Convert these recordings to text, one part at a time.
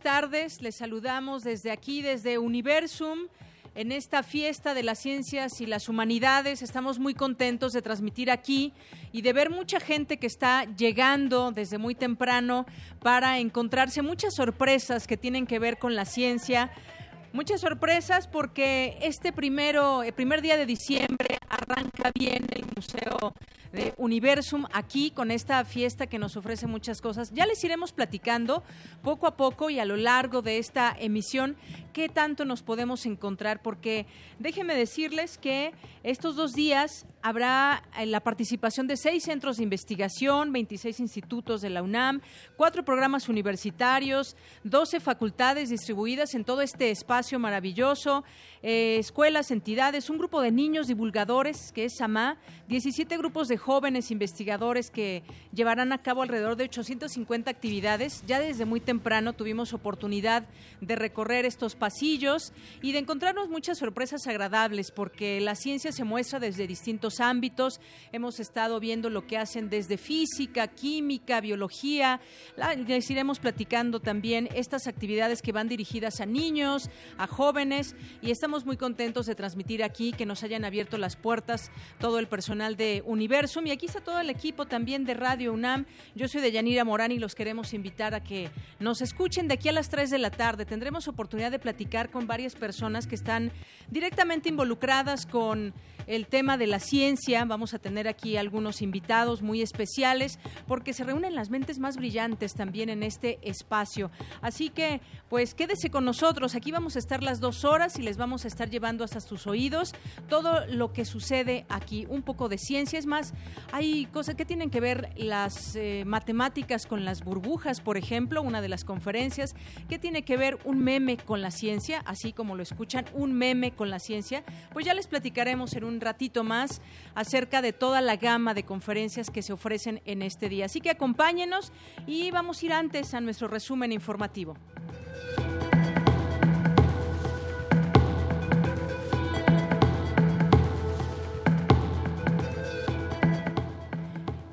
Tardes. Les saludamos desde aquí, desde Universum. En esta fiesta de las ciencias y las humanidades estamos muy contentos de transmitir aquí y de ver mucha gente que está llegando desde muy temprano para encontrarse muchas sorpresas que tienen que ver con la ciencia. Muchas sorpresas porque este primero, primer día de diciembre arranca bien el Museo de Universum aquí con esta fiesta que nos ofrece muchas cosas. Ya les iremos platicando poco a poco y a lo largo de esta emisión qué tanto nos podemos encontrar porque déjenme decirles que estos dos días habrá eh, la participación de seis centros de investigación, 26 institutos de la UNAM, cuatro programas universitarios, 12 facultades distribuidas en todo este espacio maravilloso, eh, escuelas, entidades, un grupo de niños divulgadores que es SAMA, 17 grupos de jóvenes investigadores que llevarán a cabo alrededor de 850 actividades. Ya desde muy temprano tuvimos oportunidad de recorrer estos pasillos y de encontrarnos muchas sorpresas agradables porque la ciencia se muestra desde distintos ámbitos. Hemos estado viendo lo que hacen desde física, química, biología. Les iremos platicando también estas actividades que van dirigidas a niños, a jóvenes y estamos muy contentos de transmitir aquí que nos hayan abierto las puertas todo el personal de Universum y aquí está todo el equipo también de Radio UNAM. Yo soy de Yanira Morán y los queremos invitar a que nos escuchen de aquí a las 3 de la tarde. Tendremos oportunidad de platicar con varias personas que están directamente involucradas con el tema de la ciencia. Vamos a tener aquí algunos invitados muy especiales porque se reúnen las mentes más brillantes también en este espacio. Así que, pues quédese con nosotros. Aquí vamos a estar las dos horas y les vamos a estar llevando hasta sus oídos todo lo que sucede aquí. Un poco de ciencia. Es más, hay cosas que tienen que ver las eh, matemáticas con las burbujas, por ejemplo, una de las conferencias. ¿Qué tiene que ver un meme con la ciencia? Así como lo escuchan, un meme con la ciencia. Pues ya les platicaremos en un ratito más acerca de toda la gama de conferencias que se ofrecen en este día. Así que acompáñenos y vamos a ir antes a nuestro resumen informativo.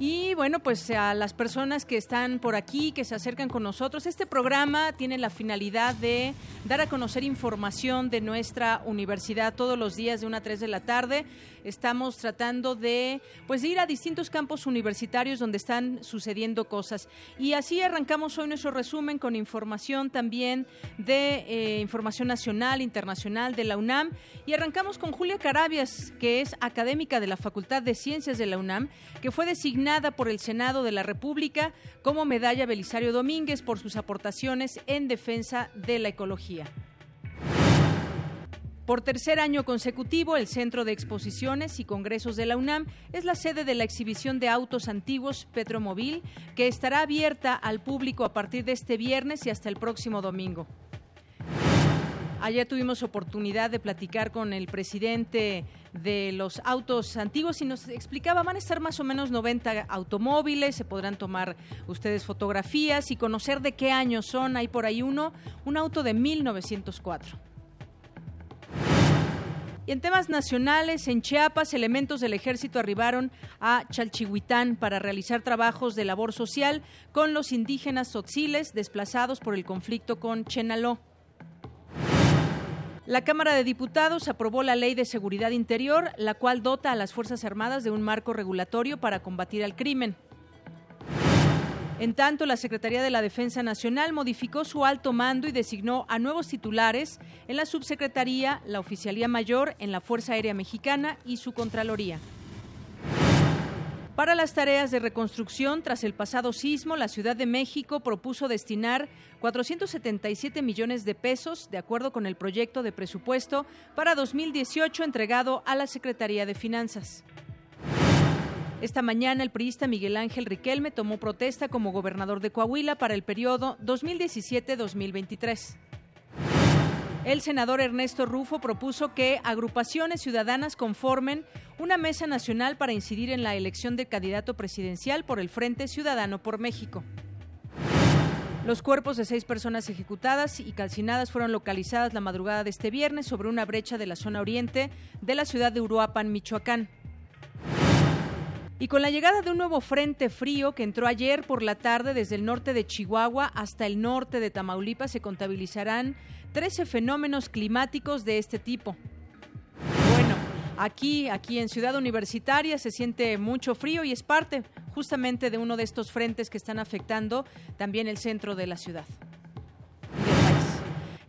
Y bueno, pues a las personas que están por aquí, que se acercan con nosotros, este programa tiene la finalidad de dar a conocer información de nuestra universidad todos los días de una a 3 de la tarde. Estamos tratando de pues ir a distintos campos universitarios donde están sucediendo cosas. Y así arrancamos hoy nuestro resumen con información también de eh, información nacional, internacional de la UNAM. Y arrancamos con Julia Carabias, que es académica de la Facultad de Ciencias de la UNAM, que fue designada por el Senado de la República como medalla Belisario Domínguez por sus aportaciones en defensa de la ecología. Por tercer año consecutivo, el Centro de Exposiciones y Congresos de la UNAM es la sede de la exhibición de autos antiguos Petromóvil, que estará abierta al público a partir de este viernes y hasta el próximo domingo. Ayer tuvimos oportunidad de platicar con el presidente de los autos antiguos y nos explicaba, van a estar más o menos 90 automóviles, se podrán tomar ustedes fotografías y conocer de qué año son. Hay por ahí uno, un auto de 1904. Y en temas nacionales, en Chiapas, elementos del ejército arribaron a Chalchihuitán para realizar trabajos de labor social con los indígenas tzotziles desplazados por el conflicto con Chenaló. La Cámara de Diputados aprobó la Ley de Seguridad Interior, la cual dota a las Fuerzas Armadas de un marco regulatorio para combatir al crimen. En tanto, la Secretaría de la Defensa Nacional modificó su alto mando y designó a nuevos titulares en la Subsecretaría, la Oficialía Mayor en la Fuerza Aérea Mexicana y su Contraloría. Para las tareas de reconstrucción, tras el pasado sismo, la Ciudad de México propuso destinar 477 millones de pesos, de acuerdo con el proyecto de presupuesto para 2018 entregado a la Secretaría de Finanzas. Esta mañana el priista Miguel Ángel Riquelme tomó protesta como gobernador de Coahuila para el periodo 2017-2023. El senador Ernesto Rufo propuso que agrupaciones ciudadanas conformen una mesa nacional para incidir en la elección del candidato presidencial por el Frente Ciudadano por México. Los cuerpos de seis personas ejecutadas y calcinadas fueron localizadas la madrugada de este viernes sobre una brecha de la zona oriente de la ciudad de Uruapan, Michoacán. Y con la llegada de un nuevo frente frío que entró ayer por la tarde desde el norte de Chihuahua hasta el norte de Tamaulipas, se contabilizarán 13 fenómenos climáticos de este tipo. Bueno, aquí, aquí en Ciudad Universitaria se siente mucho frío y es parte justamente de uno de estos frentes que están afectando también el centro de la ciudad.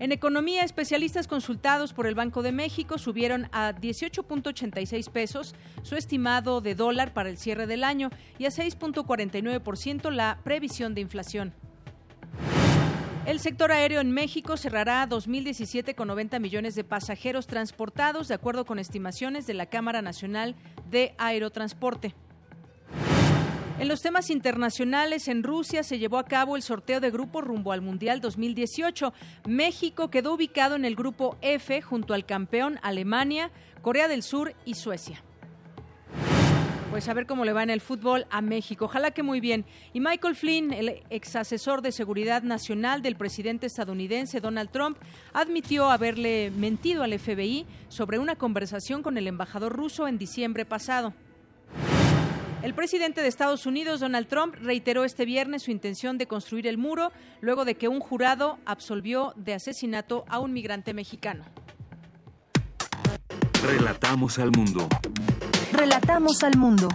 En economía, especialistas consultados por el Banco de México subieron a 18.86 pesos su estimado de dólar para el cierre del año y a 6.49% la previsión de inflación. El sector aéreo en México cerrará 2017 con 90 millones de pasajeros transportados, de acuerdo con estimaciones de la Cámara Nacional de Aerotransporte. En los temas internacionales, en Rusia se llevó a cabo el sorteo de grupo rumbo al Mundial 2018. México quedó ubicado en el grupo F junto al campeón Alemania, Corea del Sur y Suecia. Pues a ver cómo le va en el fútbol a México. Ojalá que muy bien. Y Michael Flynn, el ex asesor de seguridad nacional del presidente estadounidense Donald Trump, admitió haberle mentido al FBI sobre una conversación con el embajador ruso en diciembre pasado. El presidente de Estados Unidos, Donald Trump, reiteró este viernes su intención de construir el muro luego de que un jurado absolvió de asesinato a un migrante mexicano. Relatamos al mundo. Relatamos al mundo.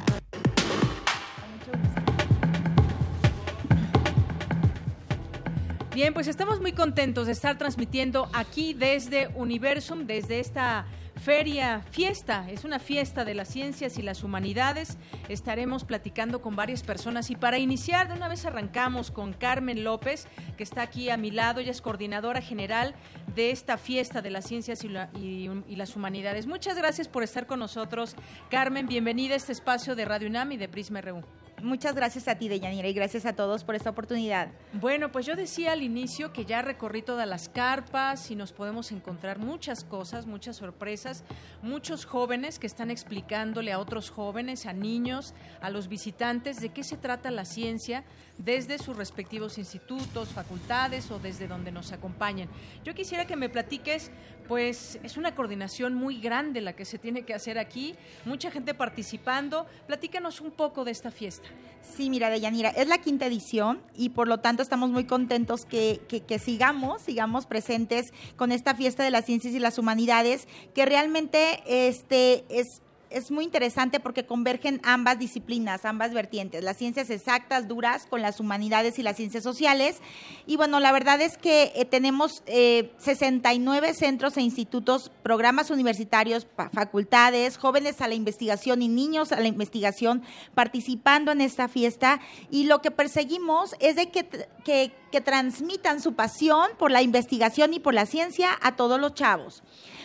Bien, pues estamos muy contentos de estar transmitiendo aquí desde Universum, desde esta feria, fiesta, es una fiesta de las ciencias y las humanidades. Estaremos platicando con varias personas y para iniciar, de una vez arrancamos con Carmen López, que está aquí a mi lado, ella es coordinadora general de esta fiesta de las ciencias y, las humanidades. Muchas gracias por estar con nosotros, Carmen. Bienvenida a este espacio de Radio UNAM y de Prisma RU. Muchas gracias a ti, Deyanira, y gracias a todos por esta oportunidad. Bueno, pues yo decía al inicio que ya recorrí todas las carpas y nos podemos encontrar muchas cosas, muchas sorpresas, muchos jóvenes que están explicándole a otros jóvenes, a niños, a los visitantes de qué se trata la ciencia desde sus respectivos institutos, facultades o desde donde nos acompañen. Yo quisiera que me platiques, pues es una coordinación muy grande la que se tiene que hacer aquí, mucha gente participando. Platícanos un poco de esta fiesta. Sí, mira, Deyanira, es la quinta edición y por lo tanto estamos muy contentos que, que, sigamos, sigamos presentes con esta fiesta de las ciencias y las humanidades, que realmente este, es es muy interesante porque convergen ambas disciplinas, ambas vertientes, las ciencias exactas, duras, con las humanidades y las ciencias sociales. Y bueno, la verdad es que eh, tenemos eh, 69 centros e institutos, programas universitarios, facultades, jóvenes a la investigación y niños a la investigación participando en esta fiesta. Y lo que perseguimos es de que, que transmitan su pasión por la investigación y por la ciencia a todos los chavos.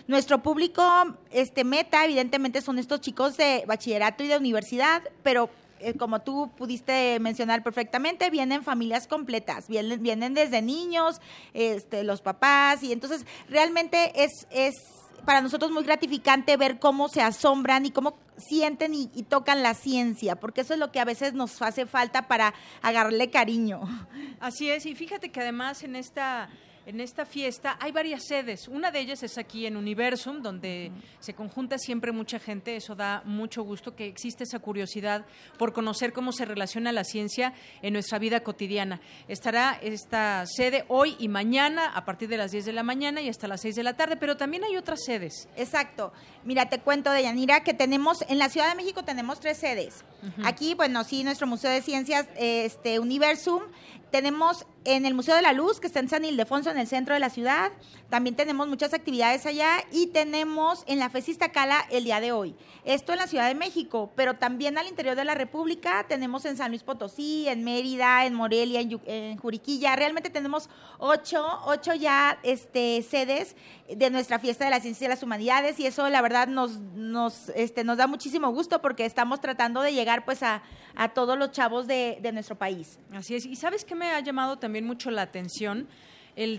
Nuestro público este meta evidentemente son estos chicos de bachillerato y de universidad, pero eh, como tú pudiste mencionar perfectamente, vienen familias completas, vienen, vienen desde niños, este, los papás, y entonces realmente es, es para nosotros muy gratificante ver cómo se asombran y cómo sienten y, y, tocan la ciencia, porque eso es lo que a veces nos hace falta para agarrarle cariño. Así es, y fíjate que además en esta en esta fiesta hay varias sedes. Una de ellas es aquí en Universum, donde se conjunta siempre mucha gente. Eso da mucho gusto que existe esa curiosidad por conocer cómo se relaciona la ciencia en nuestra vida cotidiana. Estará esta sede hoy y mañana a partir de las 10 de la mañana y hasta las 6 de la tarde, pero también hay otras sedes. Exacto. Mira, te cuento, de Yanira, que tenemos en la Ciudad de México tenemos tres sedes. Aquí, bueno, sí, nuestro Museo de Ciencias, este Universum, tenemos en el Museo de la Luz, que está en San Ildefonso, en el centro de la ciudad. También tenemos muchas actividades allá y tenemos en la Fesista Cala el día de hoy. Esto en la Ciudad de México, pero también al interior de la República tenemos en San Luis Potosí, en Mérida, en Morelia, en, Juriquilla. Realmente tenemos ocho, ocho ya este, sedes de nuestra fiesta de la ciencia y las humanidades y eso la verdad nos, nos, este, nos da muchísimo gusto porque estamos tratando de llegar pues a, a todos los chavos de, de nuestro país. Así es. ¿Y sabes qué me ha llamado también mucho la atención?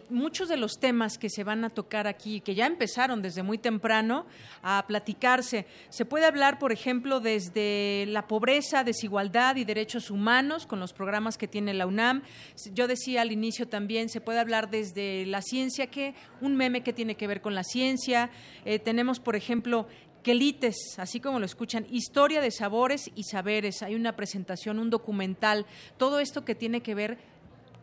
muchos de los temas que se van a tocar aquí, que ya empezaron desde muy temprano a platicarse. Se puede hablar, por ejemplo, desde la pobreza, desigualdad y derechos humanos con los programas que tiene la UNAM. Yo decía al inicio también, se puede hablar desde la ciencia, que un meme que tiene que ver con la ciencia. Eh, tenemos, por ejemplo, Quelites, así como lo escuchan, historia de sabores y saberes. Hay una presentación, un documental, todo esto que tiene que ver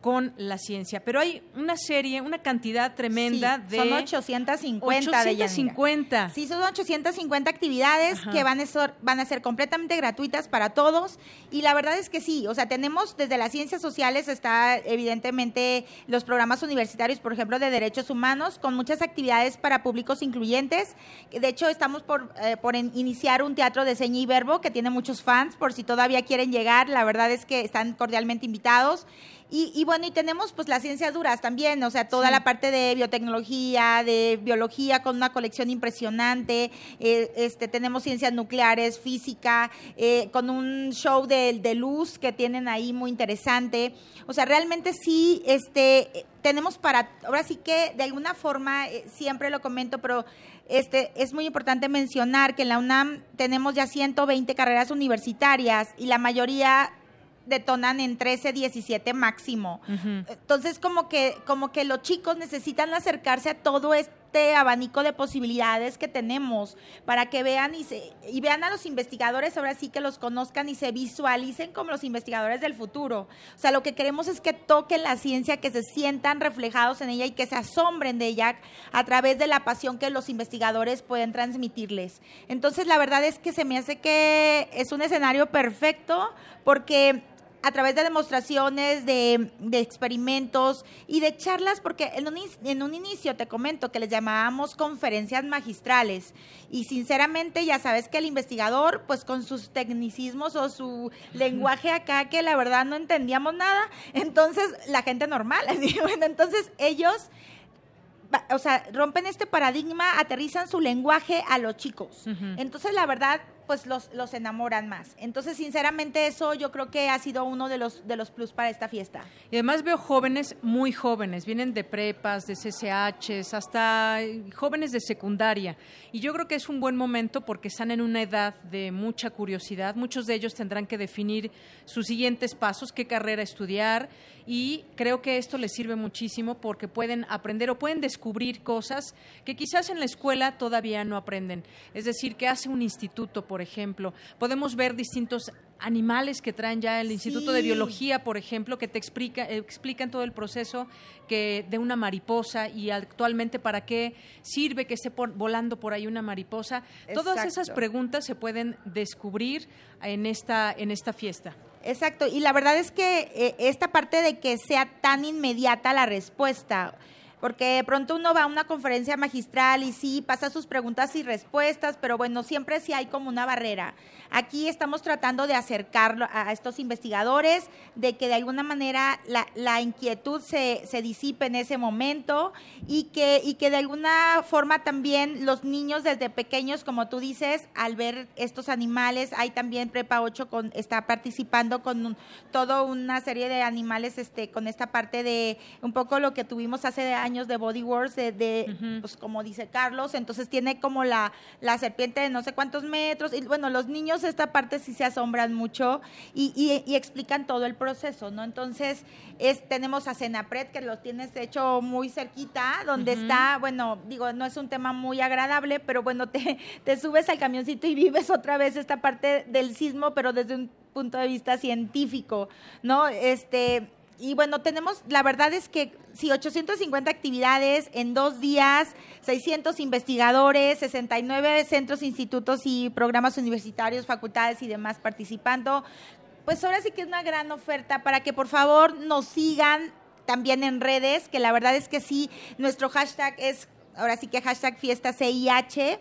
con la ciencia. Pero hay una serie, una cantidad tremenda de... Son 850 850. sí, son 850 actividades que van a, ser, van a ser completamente gratuitas para todos. Y la verdad es que sí, o sea, tenemos desde las ciencias sociales, está evidentemente los programas universitarios, por ejemplo, de derechos humanos, con muchas actividades para públicos incluyentes. De hecho, estamos por, eh, por iniciar un teatro de seña y verbo que tiene muchos fans, por si todavía quieren llegar, la verdad es que están cordialmente invitados. Y, bueno, y tenemos pues las ciencias duras también, o sea, toda la parte de biotecnología, de biología con una colección impresionante, eh, este, tenemos ciencias nucleares, física, eh, con un show de, de, luz que tienen ahí muy interesante. O sea, realmente sí, este, tenemos para, ahora sí que de alguna forma, eh, siempre lo comento, pero este, es muy importante mencionar que en la UNAM tenemos ya 120 carreras universitarias y la mayoría detonan en 13, 17 máximo. Entonces, como que, como que los chicos necesitan acercarse a todo este abanico de posibilidades que tenemos para que vean y, se, y vean a los investigadores, ahora sí que los conozcan y se visualicen como los investigadores del futuro. O sea, lo que queremos es que toquen la ciencia, que se sientan reflejados en ella y que se asombren de ella a través de la pasión que los investigadores pueden transmitirles. Entonces, la verdad es que se me hace que es un escenario perfecto porque a través de demostraciones, de, experimentos y de charlas, porque en un, en un inicio te comento que les llamábamos conferencias magistrales. Y sinceramente ya sabes que el investigador, pues con sus tecnicismos o su lenguaje acá que la verdad no entendíamos nada, entonces la gente normal, bueno, entonces ellos o sea, rompen este paradigma, aterrizan su lenguaje a los chicos. Entonces, la verdad, pues los, los enamoran más. Entonces, sinceramente, eso yo creo que ha sido uno de los, de los plus para esta fiesta. Y además veo jóvenes muy jóvenes, vienen de prepas, de CCHs, hasta jóvenes de secundaria. Y yo creo que es un buen momento porque están en una edad de mucha curiosidad. Muchos de ellos tendrán que definir sus siguientes pasos, qué carrera estudiar. Y creo que esto les sirve muchísimo porque pueden aprender o pueden descubrir cosas que quizás en la escuela todavía no aprenden. Es decir, qué hace un instituto, por ejemplo. Podemos ver distintos animales que traen ya el Instituto de Biología, por ejemplo, que te explica, explican todo el proceso que de una mariposa y actualmente para qué sirve que esté volando por ahí una mariposa. Todas esas preguntas se pueden descubrir en esta, en esta fiesta. Exacto, y la verdad es que eh, esta parte de que sea tan inmediata la respuesta, porque de pronto uno va a una conferencia magistral y sí, pasa sus preguntas y respuestas, pero bueno, siempre sí hay como una barrera. Aquí estamos tratando de acercarlo a estos investigadores, de que de alguna manera la, inquietud se, se, disipe en ese momento y que, y que de alguna forma también los niños desde pequeños, como tú dices, al ver estos animales, hay también Prepa 8 con, está participando con toda una serie de animales este, con esta parte de un poco lo que tuvimos hace años de Body Wars, de, pues como dice Carlos, entonces tiene como la, la serpiente de no sé cuántos metros, y bueno, los niños esta parte sí se asombran mucho y, explican todo el proceso, ¿no? Entonces, es, tenemos a Senapred, que lo tienes hecho muy cerquita, donde está, bueno, digo, no es un tema muy agradable, pero bueno, te, te subes al camioncito y vives otra vez esta parte del sismo, pero desde un punto de vista científico, ¿no? Este, y bueno, tenemos, la verdad es que sí, 850 actividades en dos días, 600 investigadores, 69 centros, institutos y programas universitarios, facultades y demás participando. Pues ahora sí que es una gran oferta para que por favor nos sigan también en redes, que la verdad es que sí, nuestro hashtag es ahora sí que hashtag fiesta CIH,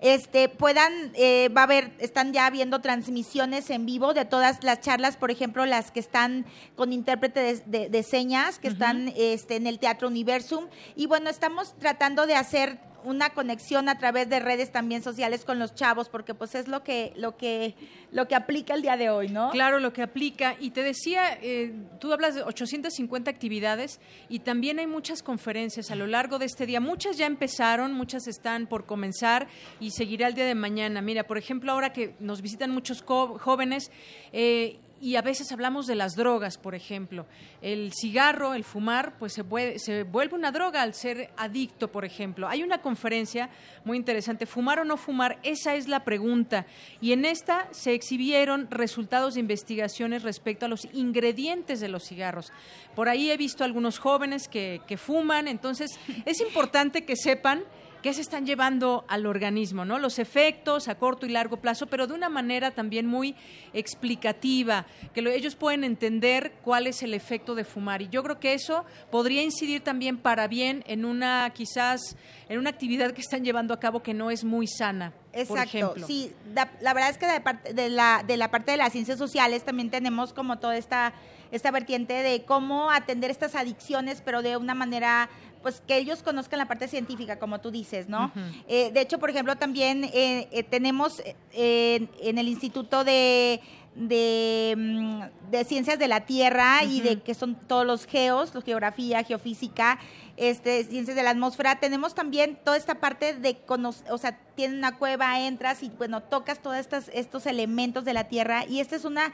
este, puedan, eh, va a haber, están ya viendo transmisiones en vivo de todas las charlas, por ejemplo, las que están con intérprete de, señas, que están este, en el Teatro Universum. Y bueno, estamos tratando de hacer una conexión a través de redes también sociales con los chavos, porque pues es lo que, lo que, lo que aplica el día de hoy, ¿no? Claro, lo que aplica. Y te decía, eh, tú hablas de 850 actividades y también hay muchas conferencias a lo largo de este día. Muchas ya empezaron, muchas están por comenzar y seguirá el día de mañana. Mira, por ejemplo, ahora que nos visitan muchos jóvenes, eh, y a veces hablamos de las drogas, por ejemplo. El cigarro, el fumar, pues se, se vuelve una droga al ser adicto, por ejemplo. Hay una conferencia muy interesante, ¿fumar o no fumar? Esa es la pregunta. Y en esta se exhibieron resultados de investigaciones respecto a los ingredientes de los cigarros. Por ahí he visto algunos jóvenes que, que fuman, entonces es importante que sepan qué se están llevando al organismo, ¿no? Los efectos a corto y largo plazo, pero de una manera también muy explicativa, que ellos pueden entender cuál es el efecto de fumar. Y yo creo que eso podría incidir también para bien en una, quizás, en una actividad que están llevando a cabo que no es muy sana. Exacto, sí, la, verdad es que de, de, la, de la parte de las ciencias sociales también tenemos como toda esta, esta vertiente de cómo atender estas adicciones, pero de una manera pues que ellos conozcan la parte científica, como tú dices, ¿no? Eh, de hecho, por ejemplo, también eh, eh, tenemos en el Instituto de, de, mm, Ciencias de la Tierra y de que son todos los geos, geografía, geofísica, este, ciencias de la atmósfera, tenemos también toda esta parte de conocer, o sea, tiene una cueva, entras y bueno, tocas todos estos, estos elementos de la Tierra y esta es una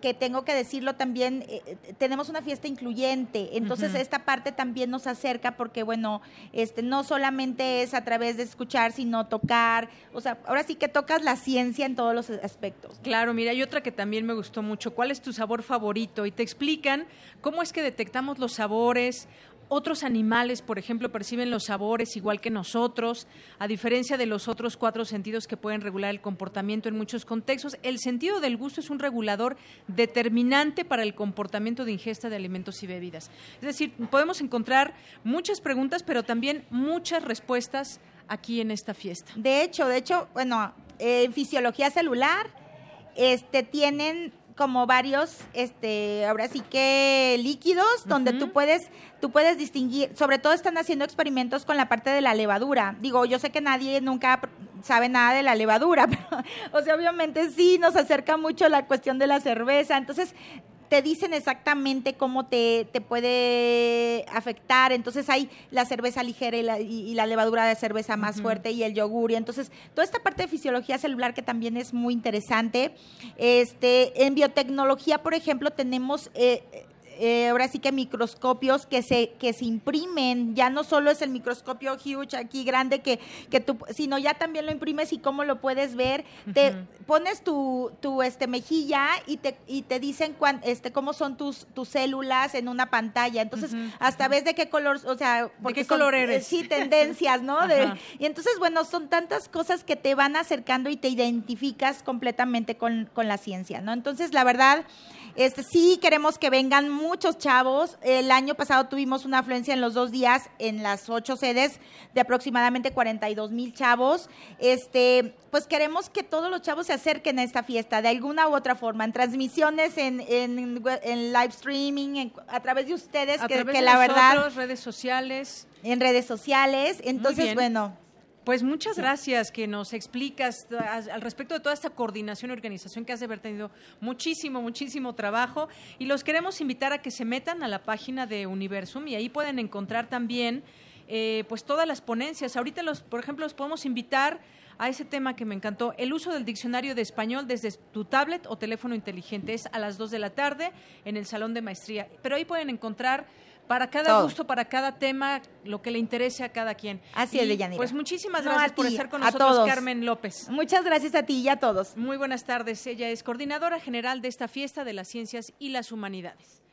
que tengo que decirlo también, eh, eh, tenemos una fiesta incluyente, entonces esta parte también nos acerca porque, bueno, este no solamente es a través de escuchar, sino tocar, o sea, ahora sí que tocas la ciencia en todos los aspectos. Claro, mira, hay otra que también me gustó mucho, ¿cuál es tu sabor favorito? Y te explican cómo es que detectamos los sabores otros animales, por ejemplo, perciben los sabores igual que nosotros, a diferencia de los otros cuatro sentidos que pueden regular el comportamiento en muchos contextos. El sentido del gusto es un regulador determinante para el comportamiento de ingesta de alimentos y bebidas. Es decir, podemos encontrar muchas preguntas, pero también muchas respuestas aquí en esta fiesta. De hecho, de hecho, bueno, en fisiología celular, este, tienen como varios, este, ahora sí que líquidos, donde tú puedes, tú puedes distinguir, sobre todo están haciendo experimentos con la parte de la levadura. Digo, yo sé que nadie nunca sabe nada de la levadura, pero, o sea, obviamente sí nos acerca mucho la cuestión de la cerveza. Entonces, te dicen exactamente cómo te, puede afectar. Entonces hay la cerveza ligera y la, levadura de cerveza más fuerte y el yogur. Y entonces toda esta parte de fisiología celular que también es muy interesante. Este, en biotecnología, por ejemplo, tenemos... Eh, eh, ahora sí que microscopios que se, que se imprimen, ya no solo es el microscopio huge aquí grande que, que tú, sino ya también lo imprimes y cómo lo puedes ver, te pones tu, tu este mejilla y te, y te dicen cuán, este, cómo son tus, tus células en una pantalla, entonces hasta ves de qué color, o sea, porque qué color eres? sí, tendencias, ¿no? y entonces, bueno, son tantas cosas que te van acercando y te identificas completamente con, con la ciencia, ¿no? Entonces, la verdad, este, sí queremos que vengan muchos chavos. El año pasado tuvimos una afluencia en los dos días en las ocho sedes de aproximadamente 42 mil chavos. Este, pues queremos que todos los chavos se acerquen a esta fiesta de alguna u otra forma, en transmisiones, en, en, live streaming, a través de ustedes, a que, través la verdad. redes sociales. En redes sociales. Entonces, bueno pues muchas gracias que nos explicas al respecto de toda esta coordinación y organización que has de haber tenido muchísimo, muchísimo trabajo y los queremos invitar a que se metan a la página de Universum y ahí pueden encontrar también eh, pues todas las ponencias. Ahorita los, por ejemplo, los podemos invitar a ese tema que me encantó, el uso del diccionario de español desde tu tablet o teléfono inteligente. Es a las 2 de la tarde en el Salón de Maestría. Pero ahí pueden encontrar para cada gusto, para cada tema, lo que le interese a cada quien. Así es, Deyanira. Pues muchísimas gracias por estar con nosotros, Carmen López. Muchas gracias a ti y a todos. Muy buenas tardes. Ella es coordinadora general de esta fiesta de las ciencias y las humanidades.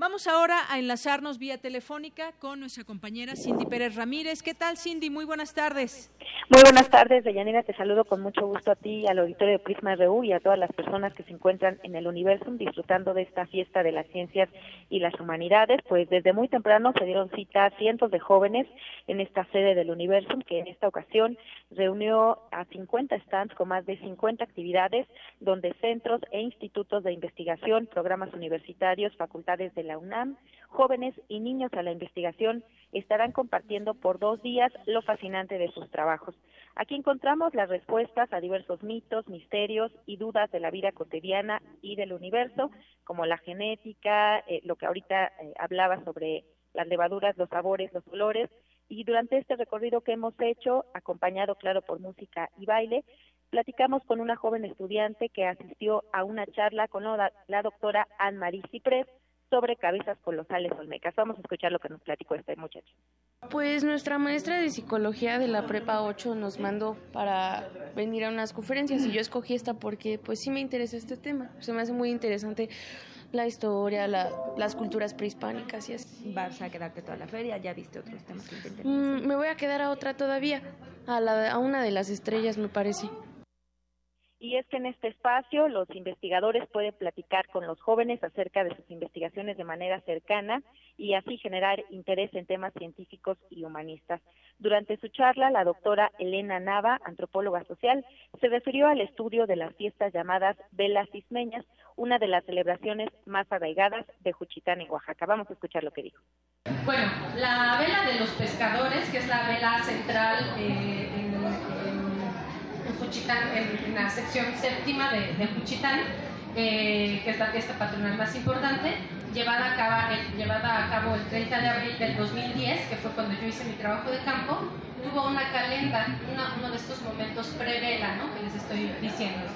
Vamos ahora a enlazarnos vía telefónica con nuestra compañera Cindy Pérez Ramírez. ¿Qué tal, Cindy? Muy buenas tardes. Muy buenas tardes, Deyanira. Te saludo con mucho gusto a ti, al auditorio de Prisma RU y a todas las personas que se encuentran en el universo disfrutando de esta fiesta de las ciencias y las humanidades. Pues desde muy temprano se dieron cita cientos de jóvenes en esta sede del universo, que en esta ocasión reunió a 50 stands con más de 50 actividades, donde centros e institutos de investigación, programas universitarios, facultades de la UNAM, jóvenes y niños a la investigación estarán compartiendo por dos días lo fascinante de sus trabajos. Aquí encontramos las respuestas a diversos mitos, misterios y dudas de la vida cotidiana y del universo, como la genética, eh, lo que ahorita eh, hablaba sobre las levaduras, los sabores, los olores. Y durante este recorrido que hemos hecho, acompañado, claro, por música y baile, platicamos con una joven estudiante que asistió a una charla con la, la doctora Anne-Marie Ciprés, sobre cabezas colosales olmecas. Vamos a escuchar lo que nos platicó este muchacho. Pues nuestra maestra de psicología de la prepa 8 nos mandó para venir a unas conferencias y yo escogí esta porque pues sí me interesa este tema. Se me hace muy interesante la historia, las culturas prehispánicas y así. ¿Vas a quedarte toda la feria? ¿Ya viste otros temas que te mm, me voy a quedar a otra todavía, a, la, a una de las estrellas me parece y es que en este espacio los investigadores pueden platicar con los jóvenes acerca de sus investigaciones de manera cercana y así generar interés en temas científicos y humanistas. Durante su charla, la doctora Elena Nava, antropóloga social, se refirió al estudio de las fiestas llamadas velas ismeñas, una de las celebraciones más arraigadas de Juchitán en Oaxaca. Vamos a escuchar lo que dijo. Bueno, la vela de los pescadores, que es la vela central eh, en Juchitán, en, la sección séptima de, de Juchitán, eh, que es la fiesta patronal más importante, llevada a, cabo, llevada a cabo el 30 de abril del 2010, que fue cuando yo hice mi trabajo de campo, tuvo una calenda, uno de estos momentos prevela, ¿no? que les estoy diciendo,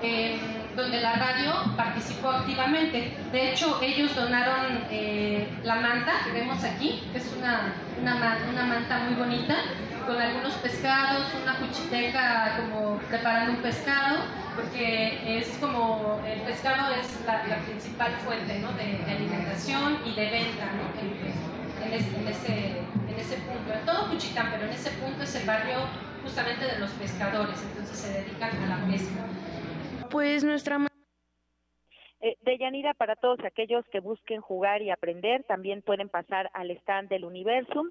eh, donde la radio participó activamente. De hecho, ellos donaron eh, la manta que vemos aquí, que es una, una, una manta muy bonita, con algunos pescados, una cuchiteca como preparando un pescado, porque es como el pescado es la, principal fuente ¿no? de, alimentación y de venta ¿no? en, ese, en, ese, punto. En todo Cuchitán, pero en ese punto es el barrio justamente de los pescadores, entonces se dedican a la pesca. Pues nuestra eh, de Yanira, para todos aquellos que busquen jugar y aprender, también pueden pasar al stand del Universum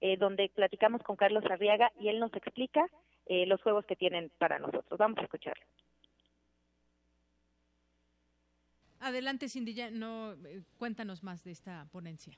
eh, donde platicamos con Carlos Arriaga y él nos explica eh, los juegos que tienen para nosotros. Vamos a escucharlo. Adelante, Cindy, no, eh, cuéntanos más de esta ponencia.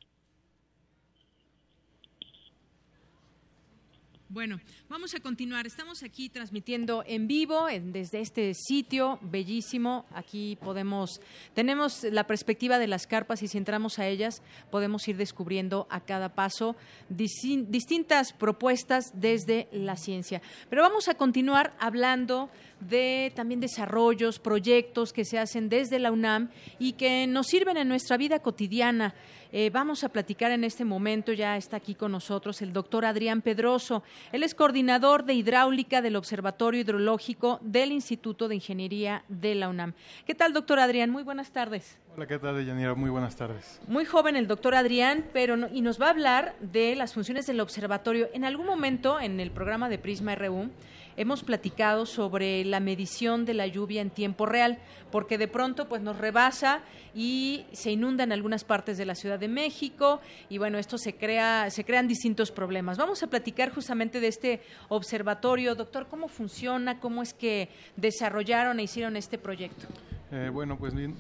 Bueno, vamos a continuar. Estamos aquí transmitiendo en vivo desde este sitio bellísimo. Aquí podemos, tenemos la perspectiva de las carpas y si entramos a ellas podemos ir descubriendo a cada paso distintas propuestas desde la ciencia. Pero vamos a continuar hablando de también desarrollos, proyectos que se hacen desde la UNAM y que nos sirven en nuestra vida cotidiana. Eh, vamos a platicar en este momento, ya está aquí con nosotros el doctor Adrián Pedroso. Él es coordinador de hidráulica del Observatorio Hidrológico del Instituto de Ingeniería de la UNAM. ¿Qué tal, doctor Adrián? Muy buenas tardes. Hola, ¿qué tal, Yanira? Muy buenas tardes. Muy joven el doctor Adrián, pero y nos va a hablar de las funciones del observatorio. En algún momento, en el programa de Prisma RU, hemos platicado sobre la medición de la lluvia en tiempo real, porque de pronto pues nos rebasa y se inunda en algunas partes de la Ciudad de México y bueno, esto se crea se crean distintos problemas. Vamos a platicar justamente de este observatorio, doctor, cómo funciona, cómo es que desarrollaron e hicieron este proyecto. Eh, bueno, pues bien,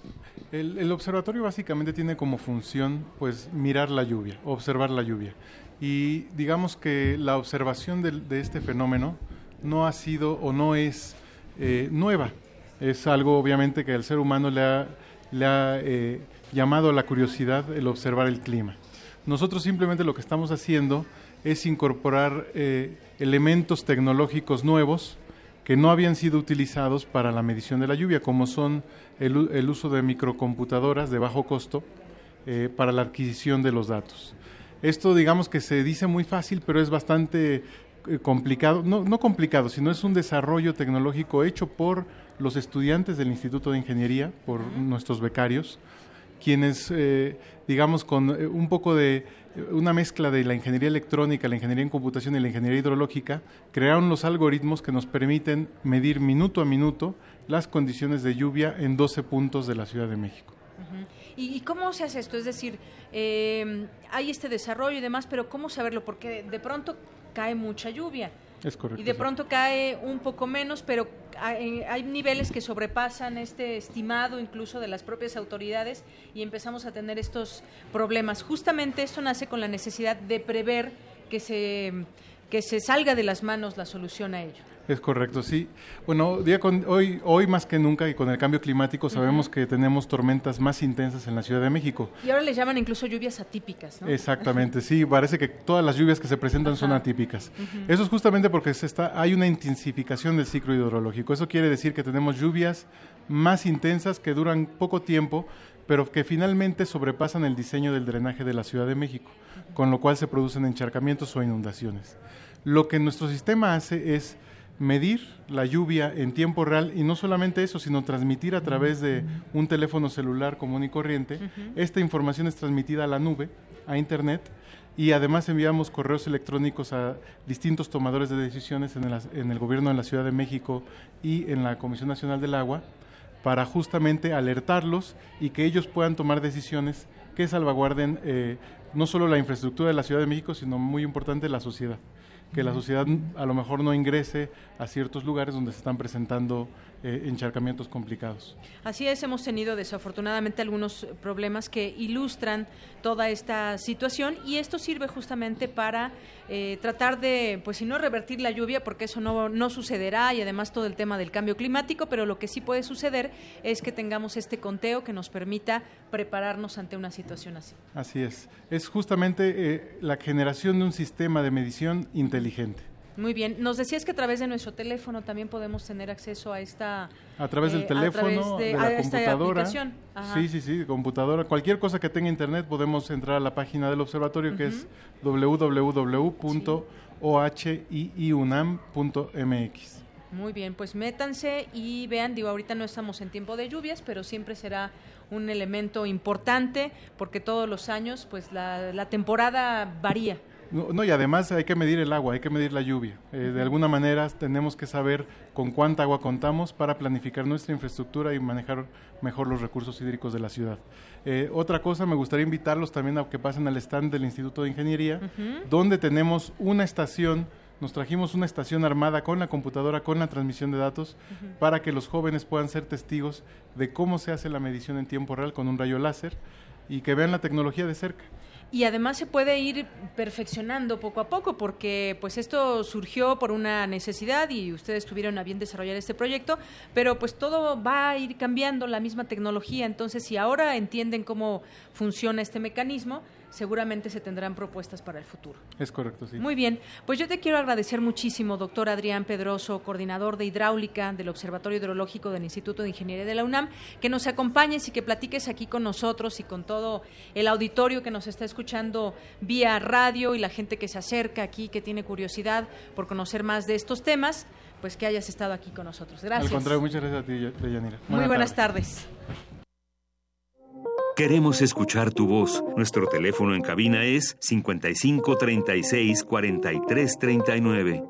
el, observatorio básicamente tiene como función pues mirar la lluvia, observar la lluvia. Y digamos que la observación de este fenómeno no ha sido o no es eh, nueva. Es algo obviamente que al ser humano le ha, le ha eh, llamado la curiosidad el observar el clima. Nosotros simplemente lo que estamos haciendo es incorporar eh, elementos tecnológicos nuevos que no habían sido utilizados para la medición de la lluvia, como son el, el uso de microcomputadoras de bajo costo para la adquisición de los datos. Esto digamos que se dice muy fácil, pero es bastante complicado, no, no complicado, sino es un desarrollo tecnológico hecho por los estudiantes del Instituto de Ingeniería, por nuestros becarios, quienes, eh, digamos, con eh, un poco de una mezcla de la ingeniería electrónica, la ingeniería en computación y la ingeniería hidrológica, crearon los algoritmos que nos permiten medir minuto a minuto las condiciones de lluvia en 12 puntos de la Ciudad de México. ¿Y, cómo se hace esto? Es decir, eh, hay este desarrollo y demás, pero ¿cómo saberlo? Porque de pronto cae mucha lluvia. Es correcto. Y de pronto cae un poco menos, pero hay, niveles que sobrepasan este estimado incluso de las propias autoridades y empezamos a tener estos problemas. Justamente esto nace con la necesidad de prever que se, que se salga de las manos la solución a ello. Es correcto, sí. Bueno, día con, hoy, hoy más que nunca y con el cambio climático sabemos que tenemos tormentas más intensas en la Ciudad de México. Y ahora le llaman incluso lluvias atípicas, ¿no? Exactamente, sí. Parece que todas las lluvias que se presentan son atípicas. Eso es justamente porque se está, hay una intensificación del ciclo hidrológico. Eso quiere decir que tenemos lluvias más intensas que duran poco tiempo, pero que finalmente sobrepasan el diseño del drenaje de la Ciudad de México, con lo cual se producen encharcamientos o inundaciones. Lo que nuestro sistema hace es medir la lluvia en tiempo real y no solamente eso, sino transmitir a través de un teléfono celular común y corriente. Esta información es transmitida a la nube, a Internet, y además enviamos correos electrónicos a distintos tomadores de decisiones en el, en el gobierno de la Ciudad de México y en la Comisión Nacional del Agua para justamente alertarlos y que ellos puedan tomar decisiones que salvaguarden eh, no solo la infraestructura de la Ciudad de México, sino muy importante la sociedad que la sociedad a lo mejor no ingrese a ciertos lugares donde se están presentando eh, encharcamientos complicados. Así es, hemos tenido desafortunadamente algunos problemas que ilustran toda esta situación y esto sirve justamente para eh, tratar de, pues si no revertir la lluvia, porque eso no, no sucederá y además todo el tema del cambio climático, pero lo que sí puede suceder es que tengamos este conteo que nos permita prepararnos ante una situación así. Así es, es justamente eh, la generación de un sistema de medición inteligente. Muy bien. Nos decías que a través de nuestro teléfono también podemos tener acceso a esta... A través del eh, teléfono, de, la computadora. Sí, sí, sí, computadora. Cualquier cosa que tenga internet podemos entrar a la página del observatorio que es www.ohiunam.mx. Muy bien, pues métanse y vean, digo, ahorita no estamos en tiempo de lluvias, pero siempre será un elemento importante porque todos los años pues la, la temporada varía. No, y además hay que medir el agua, hay que medir la lluvia. Eh, de alguna manera tenemos que saber con cuánta agua contamos para planificar nuestra infraestructura y manejar mejor los recursos hídricos de la ciudad. Eh, otra cosa, me gustaría invitarlos también a que pasen al stand del Instituto de Ingeniería, donde tenemos una estación nos trajimos una estación armada con la computadora, con la transmisión de datos, para que los jóvenes puedan ser testigos de cómo se hace la medición en tiempo real con un rayo láser y que vean la tecnología de cerca y además se puede ir perfeccionando poco a poco porque pues esto surgió por una necesidad y ustedes tuvieron a bien desarrollar este proyecto, pero pues todo va a ir cambiando la misma tecnología, entonces si ahora entienden cómo funciona este mecanismo, seguramente se tendrán propuestas para el futuro. Es correcto, sí. Muy bien, pues yo te quiero agradecer muchísimo, doctor Adrián Pedroso, coordinador de hidráulica del Observatorio Hidrológico del Instituto de Ingeniería de la UNAM, que nos acompañes y que platiques aquí con nosotros y con todo el auditorio que nos está escuchando vía radio y la gente que se acerca aquí, que tiene curiosidad por conocer más de estos temas, pues que hayas estado aquí con nosotros. Gracias. Al contrario, muchas gracias a ti, Deyanira. Muy buenas tardes. Queremos escuchar tu voz. Nuestro teléfono en cabina es 55 36 43 39.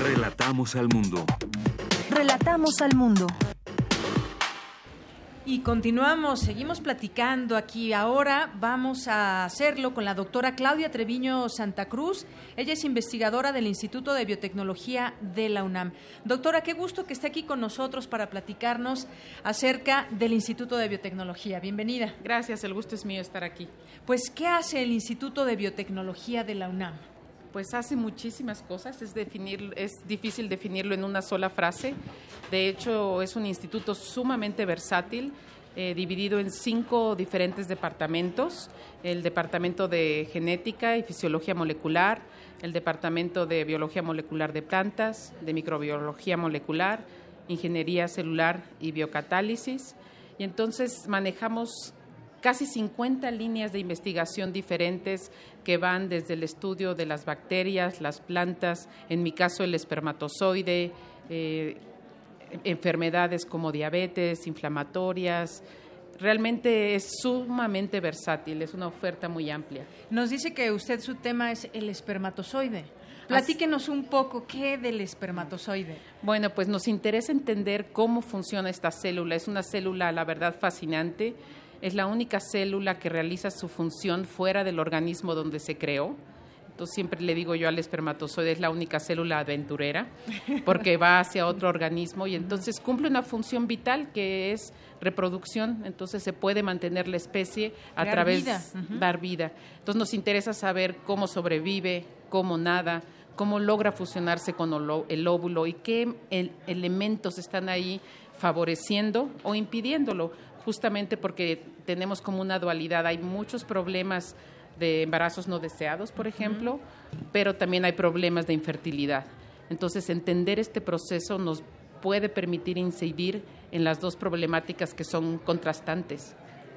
Relatamos al mundo. Relatamos al mundo. Y continuamos, seguimos platicando aquí. Ahora vamos a hacerlo con la doctora Claudia Treviño Santa Cruz. Ella es investigadora del Instituto de Biotecnología de la UNAM. Doctora, qué gusto que esté aquí con nosotros para platicarnos acerca del Instituto de Biotecnología. Bienvenida. Gracias, el gusto es mío estar aquí. Pues, ¿qué hace el Instituto de Biotecnología de la UNAM? Pues hace muchísimas cosas, es, difícil definirlo en una sola frase. De hecho, es un instituto sumamente versátil, eh, dividido en cinco diferentes departamentos, el departamento de genética y fisiología molecular, el departamento de biología molecular de plantas, de microbiología molecular, ingeniería celular y biocatálisis. Y entonces manejamos casi 50 líneas de investigación diferentes que van desde el estudio de las bacterias, las plantas, en mi caso el espermatozoide, eh, enfermedades como diabetes, inflamatorias. Realmente es sumamente versátil, es una oferta muy amplia. Nos dice que usted su tema es el espermatozoide. Platíquenos un poco qué del espermatozoide. Bueno, pues nos interesa entender cómo funciona esta célula. Es una célula, la verdad, fascinante. Es la única célula que realiza su función fuera del organismo donde se creó. Entonces siempre le digo yo al espermatozoide es la única célula aventurera porque va hacia otro organismo y entonces cumple una función vital que es reproducción, entonces se puede mantener la especie a través de dar vida. Entonces nos interesa saber cómo sobrevive, cómo nada, cómo logra fusionarse con el óvulo y qué elementos están ahí favoreciendo o impidiéndolo, justamente porque tenemos como una dualidad, hay muchos problemas de embarazos no deseados, por ejemplo, pero también hay problemas de infertilidad. Entonces, entender este proceso nos puede permitir incidir en las dos problemáticas que son contrastantes.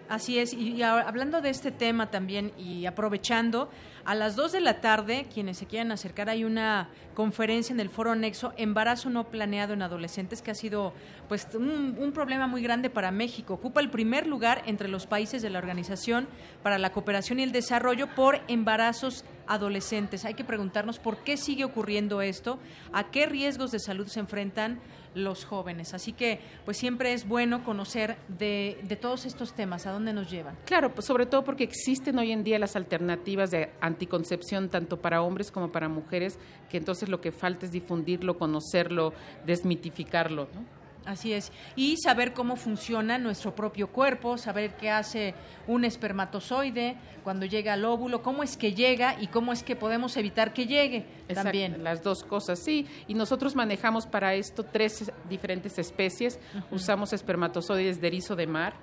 Así es, y hablando de este tema también y aprovechando, a las 2 de la tarde, quienes se quieran acercar, hay una conferencia en el foro anexo Embarazo no planeado en adolescentes, que ha sido pues un, problema muy grande para México. Ocupa el primer lugar entre los países de la Organización para la Cooperación y el Desarrollo por embarazos adolescentes. Hay que preguntarnos por qué sigue ocurriendo esto, a qué riesgos de salud se enfrentan los jóvenes. Así que, pues siempre es bueno conocer de, de todos estos temas, a dónde nos llevan. Claro, pues sobre todo porque existen hoy en día las alternativas de anticoncepción tanto para hombres como para mujeres, que entonces lo que falta es difundirlo, conocerlo, desmitificarlo. ¿no? Así es. Y saber cómo funciona nuestro propio cuerpo, saber qué hace un espermatozoide cuando llega al óvulo, cómo es que llega y cómo es que podemos evitar que llegue también. Las dos cosas, sí. Y nosotros manejamos para esto tres diferentes especies. Usamos espermatozoides de erizo de mar,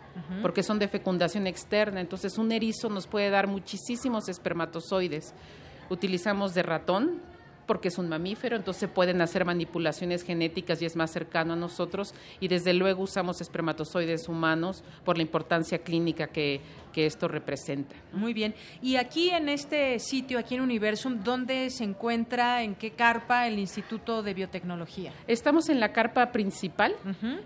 porque son de fecundación externa. Entonces, un erizo nos puede dar muchísimos espermatozoides. Utilizamos de ratón, porque es un mamífero, entonces pueden hacer manipulaciones genéticas y es más cercano a nosotros. Y desde luego usamos espermatozoides humanos por la importancia clínica que, que esto representa. Muy bien. Y aquí en este sitio, aquí en Universum, ¿dónde se encuentra, en qué carpa el Instituto de Biotecnología? Estamos en la carpa principal,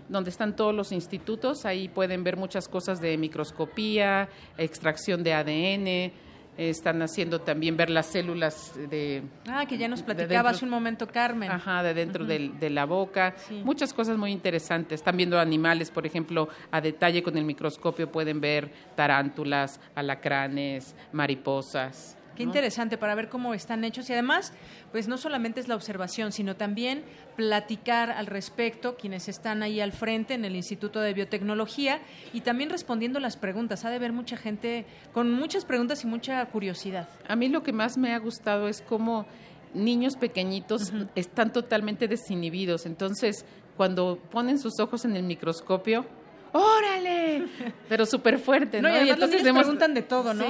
donde están todos los institutos. Ahí pueden ver muchas cosas de microscopía, extracción de ADN están haciendo también ver las células de... Ah, que ya nos platicaba hace un momento, Carmen. Ajá, de dentro de la boca. Muchas cosas muy interesantes. Están viendo animales, por ejemplo, a detalle con el microscopio pueden ver tarántulas, alacranes, mariposas. Qué interesante para ver cómo están hechos y además, pues no solamente es la observación, sino también platicar al respecto quienes están ahí al frente en el Instituto de Biotecnología y también respondiendo las preguntas. Ha de haber mucha gente con muchas preguntas y mucha curiosidad. A mí lo que más me ha gustado es cómo niños pequeñitos están totalmente desinhibidos. Entonces, cuando ponen sus ojos en el microscopio, órale, pero súper fuerte, ¿no? y, entonces los preguntan de todo, ¿no?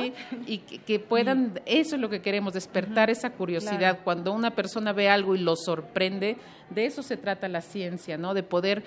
y que, puedan, eso es lo que queremos, despertar esa curiosidad. Cuando una persona ve algo y lo sorprende, de eso se trata la ciencia, ¿no? De poder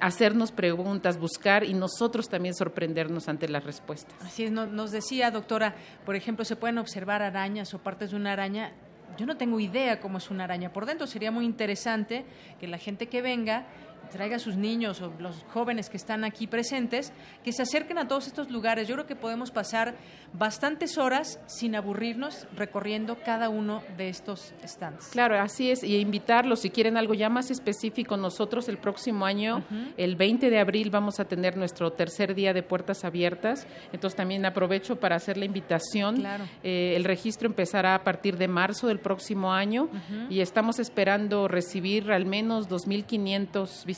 hacernos preguntas, buscar y nosotros también sorprendernos ante las respuestas. Así es, nos decía, doctora, por ejemplo, se pueden observar arañas o partes de una araña. Yo no tengo idea cómo es una araña por dentro. Sería muy interesante que la gente que venga traiga a sus niños o los jóvenes que están aquí presentes, que se acerquen a todos estos lugares. Yo creo que podemos pasar bastantes horas sin aburrirnos recorriendo cada uno de estos stands. Claro, así es, y invitarlos si quieren algo ya más específico. Nosotros el próximo año, el 20 de abril, vamos a tener nuestro tercer día de puertas abiertas. Entonces también aprovecho para hacer la invitación. Eh, el registro empezará a partir de marzo del próximo año y estamos esperando recibir al menos 2.500 visitantes,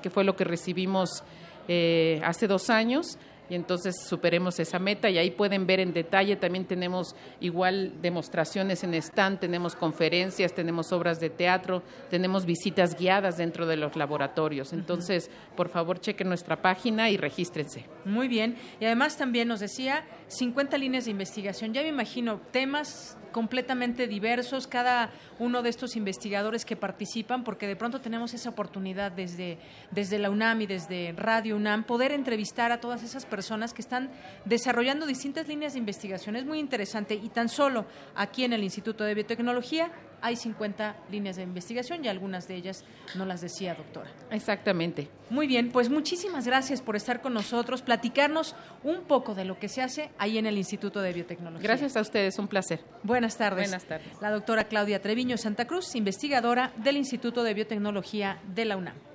que fue lo que recibimos eh, hace dos años y entonces superemos esa meta y ahí pueden ver en detalle, también tenemos igual demostraciones en stand, tenemos conferencias, tenemos obras de teatro, tenemos visitas guiadas dentro de los laboratorios. Entonces, por favor, chequen nuestra página y regístrense. Muy bien. Y además también nos decía 50 líneas de investigación. Ya me imagino temas completamente diversos, cada uno de estos investigadores que participan, porque de pronto tenemos esa oportunidad desde, desde la UNAM y desde Radio UNAM, poder entrevistar a todas esas personas que están desarrollando distintas líneas de investigación. Es muy interesante y tan solo aquí en el Instituto de Biotecnología hay 50 líneas de investigación y algunas de ellas no las decía, doctora. Exactamente. Muy bien, pues muchísimas gracias por estar con nosotros, platicarnos un poco de lo que se hace ahí en el Instituto de Biotecnología. Gracias a ustedes, un placer. Buenas tardes. Buenas tardes. La doctora Claudia Treviño Santa Cruz, investigadora del Instituto de Biotecnología de la UNAM.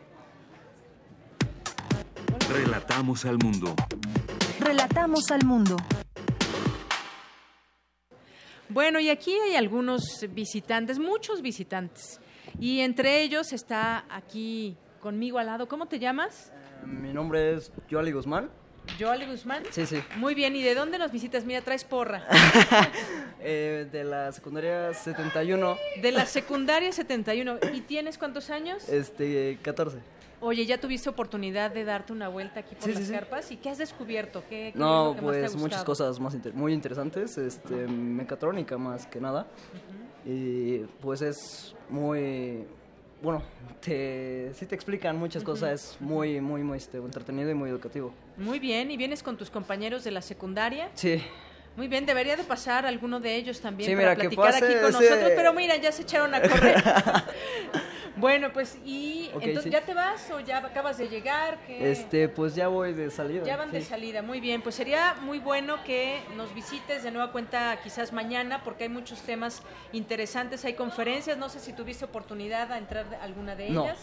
Relatamos al mundo. Relatamos al mundo. Bueno, y aquí hay algunos visitantes, muchos visitantes. Y entre ellos está aquí conmigo al lado. ¿Cómo te llamas? Mi nombre es Joali Guzmán. Joali Guzmán. Sí, sí. Muy bien, ¿y de dónde nos visitas? Mira, traes porra. Eh, de la secundaria 71. De la secundaria 71. ¿Y tienes cuántos años? Este, 14. Oye, ¿ya tuviste oportunidad de darte una vuelta aquí por Sí, las sí, sí. carpas? ¿Y qué has descubierto? ¿Qué, qué es No, lo que más te ha pues muchas cosas más inter- muy interesantes, este, mecatrónica más que nada. Y pues es muy, bueno, te, sí te explican muchas cosas, es muy, muy, muy este, entretenido y muy educativo. Muy bien, ¿y vienes con tus compañeros de la secundaria? Sí, Muy bien, debería de pasar alguno de ellos también Sí, para mira, que platicar aquí con ese- nosotros, pero mira, ya se echaron a correr. bueno, pues, ¿y entonces sí. ya te vas o ya acabas de llegar? ¿Qué? este, pues ya voy de salida. Ya van de salida, muy bien. Pues sería muy bueno que nos visites de nueva cuenta quizás mañana, porque hay muchos temas interesantes, hay conferencias, no sé si tuviste oportunidad a entrar a alguna de No. ellas.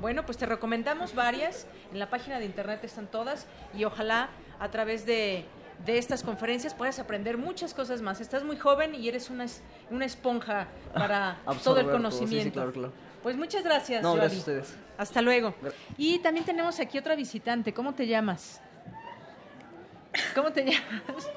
Bueno, pues te recomendamos varias, en la página de internet están todas y ojalá a través de, de estas conferencias puedas aprender muchas cosas más. Estás muy joven y eres una, es- una esponja para todo el todo, sí, sí, conocimiento. claro, claro. Pues muchas gracias. No, gracias a ustedes. Hasta luego. Y también tenemos aquí otra visitante. ¿Cómo te llamas? ¿Cómo te llamas?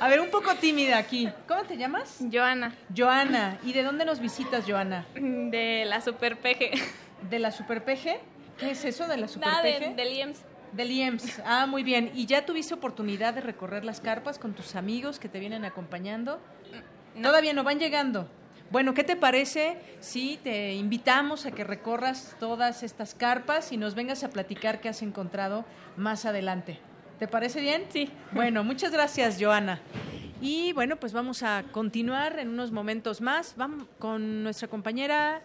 A ver, un poco tímida aquí. ¿Cómo te llamas? Joana, Joana. ¿Y de dónde nos visitas, Joana? de la Super PG. ¿De la Super PG? ¿Qué es eso de la Super Nada, de- del IEMS. Del IEMS. Ah, muy bien. ¿Y ya tuviste oportunidad de recorrer las carpas con tus amigos que te vienen acompañando? Todavía no van llegando. Bueno, ¿qué te parece si te invitamos a que recorras todas estas carpas y nos vengas a platicar qué has encontrado más adelante? ¿Te parece bien? Sí. Bueno, muchas gracias, Joana. Y bueno, pues vamos a continuar en unos momentos más. Vamos con nuestra compañera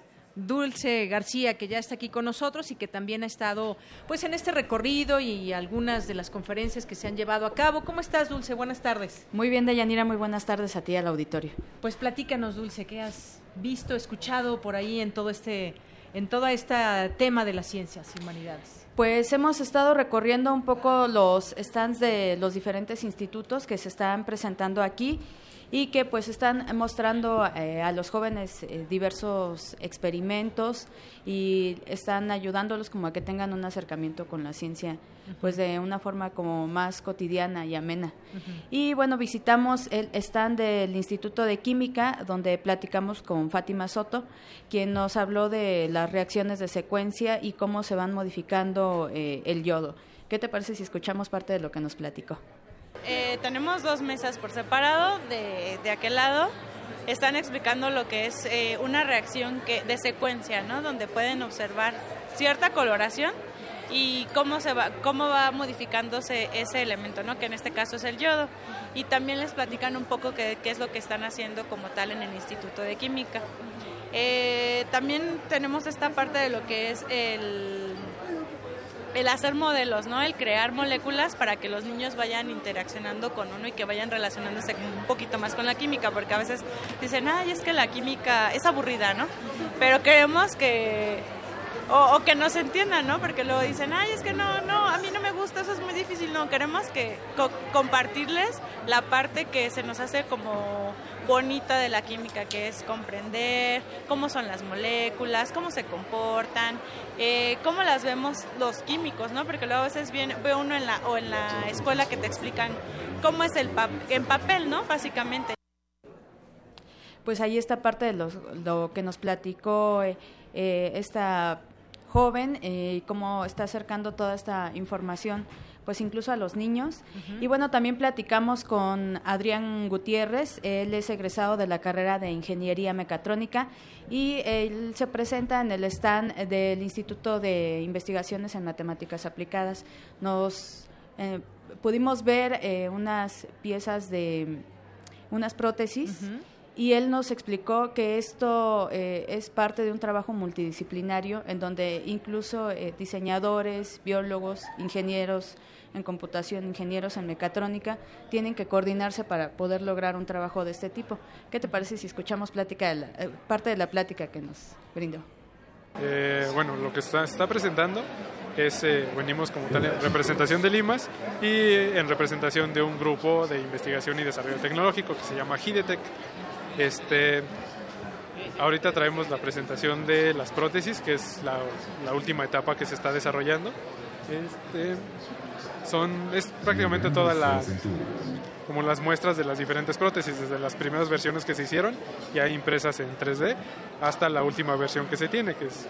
Dulce García, que ya está aquí con nosotros y que también ha estado pues en este recorrido y algunas de las conferencias que se han llevado a cabo. ¿Cómo estás, Dulce? Buenas tardes. Muy bien, Deyanira, muy buenas tardes a ti y al auditorio. Pues platícanos, Dulce, ¿qué has visto, escuchado por ahí en todo este en todo este tema de las ciencias y humanidades? Pues hemos estado recorriendo un poco los stands de los diferentes institutos que se están presentando aquí y que pues están mostrando eh, a los jóvenes eh, diversos experimentos y están ayudándolos como a que tengan un acercamiento con la ciencia pues de una forma como más cotidiana y amena. Y bueno, visitamos el stand del Instituto de Química, donde platicamos con Fátima Soto, quien nos habló de las reacciones de secuencia y cómo se van modificando eh, el yodo. ¿Qué te parece si escuchamos parte de lo que nos platicó? Eh, tenemos dos mesas por separado de, de aquel lado. Están explicando lo que es eh, una reacción que, de secuencia, ¿no? Donde pueden observar cierta coloración y cómo se va cómo va modificándose ese elemento, ¿no? Que en este caso es el yodo. Y también les platican un poco qué, es lo que están haciendo como tal en el Instituto de Química. Eh, también tenemos esta parte de lo que es el el hacer modelos, ¿no? El crear moléculas para que los niños vayan interaccionando con uno y que vayan relacionándose un poquito más con la química, porque a veces dicen, ay, es que la química es aburrida, ¿no? Pero queremos que, o, o que nos entiendan, ¿no? Porque luego dicen, ay, es que no, no, a mí no me gusta, eso es muy difícil, no, queremos que co- compartirles la parte que se nos hace como bonita de la química, que es comprender cómo son las moléculas, cómo se comportan, eh, cómo las vemos los químicos, ¿no? Porque luego a veces viene, ve uno en la, o en la escuela que te explican cómo es el en papel, ¿no? Básicamente. Pues ahí está parte de los- lo que nos platicó eh, eh, esta joven eh, y cómo está acercando toda esta información pues incluso a los niños. Y bueno, también platicamos con Adrián Gutiérrez, él es egresado de la carrera de Ingeniería Mecatrónica y él se presenta en el stand del Instituto de Investigaciones en Matemáticas Aplicadas. Nos eh, pudimos ver eh, unas piezas de unas prótesis y él nos explicó que esto eh, es parte de un trabajo multidisciplinario en donde incluso eh, diseñadores, biólogos, ingenieros en computación, ingenieros en mecatrónica, tienen que coordinarse para poder lograr un trabajo de este tipo. ¿Qué te parece si escuchamos plática eh, parte de la plática que nos brindó? bueno, lo que está, está presentando es, venimos como tal en representación de Limas y en representación de un grupo de investigación y desarrollo tecnológico que se llama Hidetec este, ahorita traemos la presentación de las prótesis, que es la, última etapa que se está desarrollando. Este, son, es prácticamente toda la, como las muestras de las diferentes prótesis, desde las primeras versiones que se hicieron, ya impresas en 3D, hasta la última versión que se tiene, que es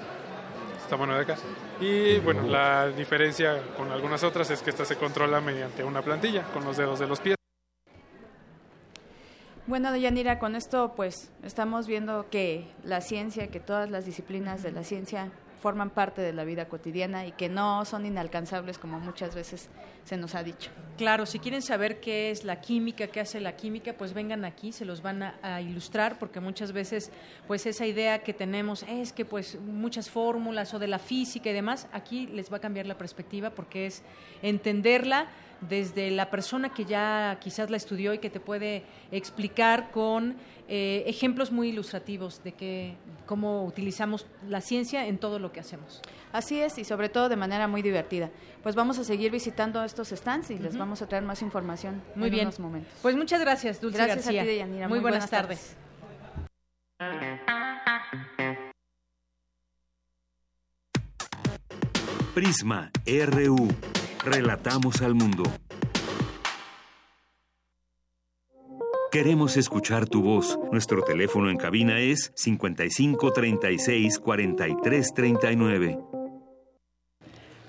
esta mano de acá. Y bueno, la diferencia con algunas otras es que esta se controla mediante una plantilla, con los dedos de los pies. Bueno, Deyanira, con esto pues estamos viendo que la ciencia, que todas las disciplinas de la ciencia forman parte de la vida cotidiana y que no son inalcanzables como muchas veces se nos ha dicho. Claro, si quieren saber qué es la química, qué hace la química, pues vengan aquí, se los van a, ilustrar, porque muchas veces, pues esa idea que tenemos es que pues muchas fórmulas o de la física y demás, aquí les va a cambiar la perspectiva porque es entenderla desde la persona que ya quizás la estudió y que te puede explicar con eh, ejemplos muy ilustrativos de que, cómo utilizamos la ciencia en todo lo que hacemos. Así es, y sobre todo de manera muy divertida. Pues vamos a seguir visitando estos stands y les vamos a traer más información muy en bien. unos momentos. Pues muchas gracias, Dulce gracias García. A ti, Deyanira. Muy, muy buenas, buenas tardes. Prisma RU. Relatamos al mundo. Queremos escuchar tu voz. Nuestro teléfono en cabina es 55 36 43 39.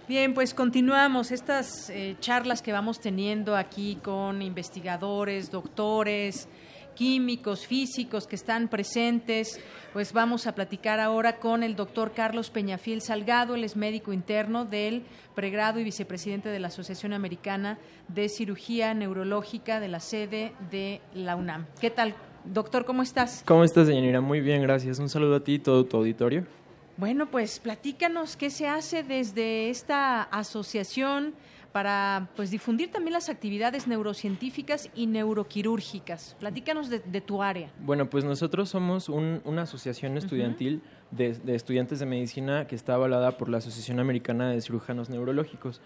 Bien, pues continuamos estas eh, charlas que vamos teniendo aquí con investigadores, doctores, químicos, físicos que están presentes. Pues vamos a platicar ahora con el doctor Carlos Peñafiel Salgado, él es médico interno del pregrado y vicepresidente de la Asociación Americana de Cirugía Neurológica de la sede de la UNAM. ¿Qué tal, doctor? ¿Cómo estás? ¿Cómo estás, señorita? Muy bien, gracias. Un saludo a ti y todo tu auditorio. Bueno, pues platícanos qué se hace desde esta asociación para pues difundir también las actividades neurocientíficas y neuroquirúrgicas. Platícanos de, tu área. Bueno, pues nosotros somos una asociación estudiantil de, estudiantes de medicina que está avalada por la Asociación Americana de Cirujanos Neurológicos.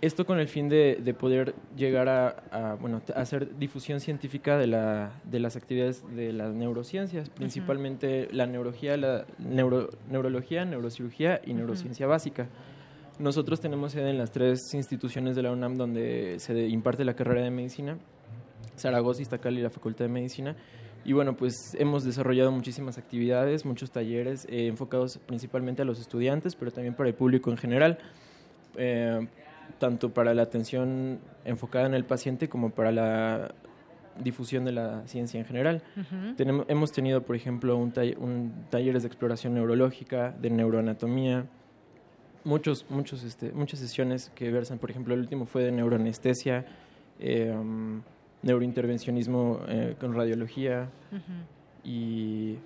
Esto con el fin de, poder llegar a, bueno, hacer difusión científica de, la, de las actividades de las neurociencias, principalmente la neurología, la neuro, neurología, neurocirugía y neurociencia básica. Nosotros tenemos sede en las tres instituciones de la UNAM donde se imparte la carrera de medicina, Zaragoza, Iztacal y la Facultad de Medicina. Y bueno, pues hemos desarrollado muchísimas actividades, muchos talleres eh, enfocados principalmente a los estudiantes, pero también para el público en general, eh, tanto para la atención enfocada en el paciente como para la difusión de la ciencia en general. Tenemos, hemos tenido, por ejemplo, un, un talleres de exploración neurológica, de neuroanatomía, muchos, muchos, este, muchas sesiones que versan, por ejemplo, el último fue de neuroanestesia, eh, um, neurointervencionismo eh, con radiología. Y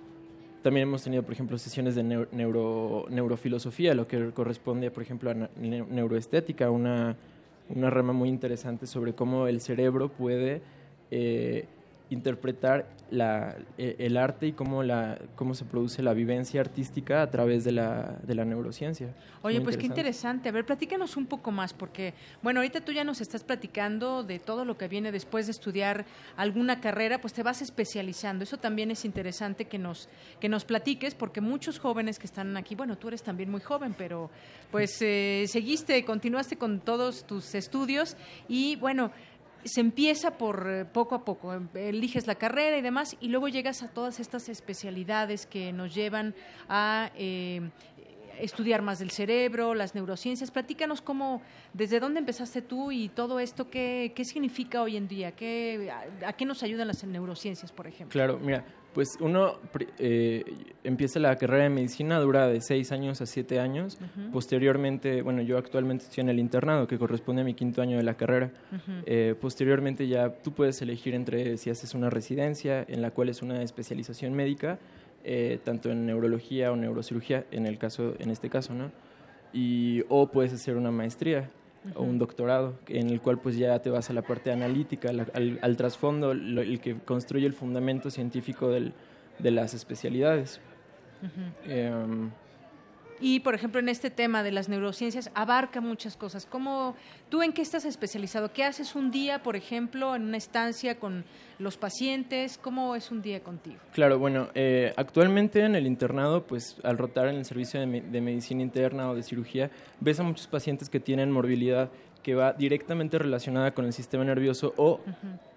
también hemos tenido, por ejemplo, sesiones de neuro, neurofilosofía, lo que corresponde, por ejemplo, a neuroestética, una, una rama muy interesante sobre cómo el cerebro puede eh, interpretar la, e, el arte y cómo, la, cómo se produce la vivencia artística a través de la, de la neurociencia. Oye, pues qué interesante. A ver, platícanos un poco más, porque, bueno, ahorita tú ya nos estás platicando de todo lo que viene después de estudiar alguna carrera, pues te vas especializando. Eso también es interesante que nos, que nos platiques, porque muchos jóvenes que están aquí, bueno, tú eres también muy joven, pero pues eh, seguiste, continuaste con todos tus estudios y, bueno, se empieza por eh, poco a poco, em, eliges la carrera y demás, y luego llegas a todas estas especialidades que nos llevan a, eh, estudiar más del cerebro, las neurociencias. Platícanos cómo, desde dónde empezaste tú y todo esto, qué, qué significa hoy en día, qué, a, qué nos ayudan las neurociencias, por ejemplo. Claro, mira, pues uno eh, empieza la carrera de medicina, dura de seis años a siete años. Posteriormente, bueno, yo actualmente estoy en el internado, que corresponde a mi quinto año de la carrera. Eh, posteriormente ya tú puedes elegir entre si haces una residencia, en la cual es una especialización médica, eh, tanto en neurología o neurocirugía, en, el caso, en este caso, ¿no? Y, o puedes hacer una maestría o un doctorado, en el cual pues ya te vas a la parte analítica, al, trasfondo, el que construye el fundamento científico del, de las especialidades. Y, por ejemplo, en este tema de las neurociencias abarca muchas cosas. ¿Cómo, ¿Tú en qué estás especializado? ¿Qué haces un día, por ejemplo, en una estancia con los pacientes? ¿Cómo es un día contigo? Claro, bueno, eh, actualmente en el internado, pues al rotar en el servicio de, de medicina interna o de cirugía, ves a muchos pacientes que tienen morbilidad que va directamente relacionada con el sistema nervioso o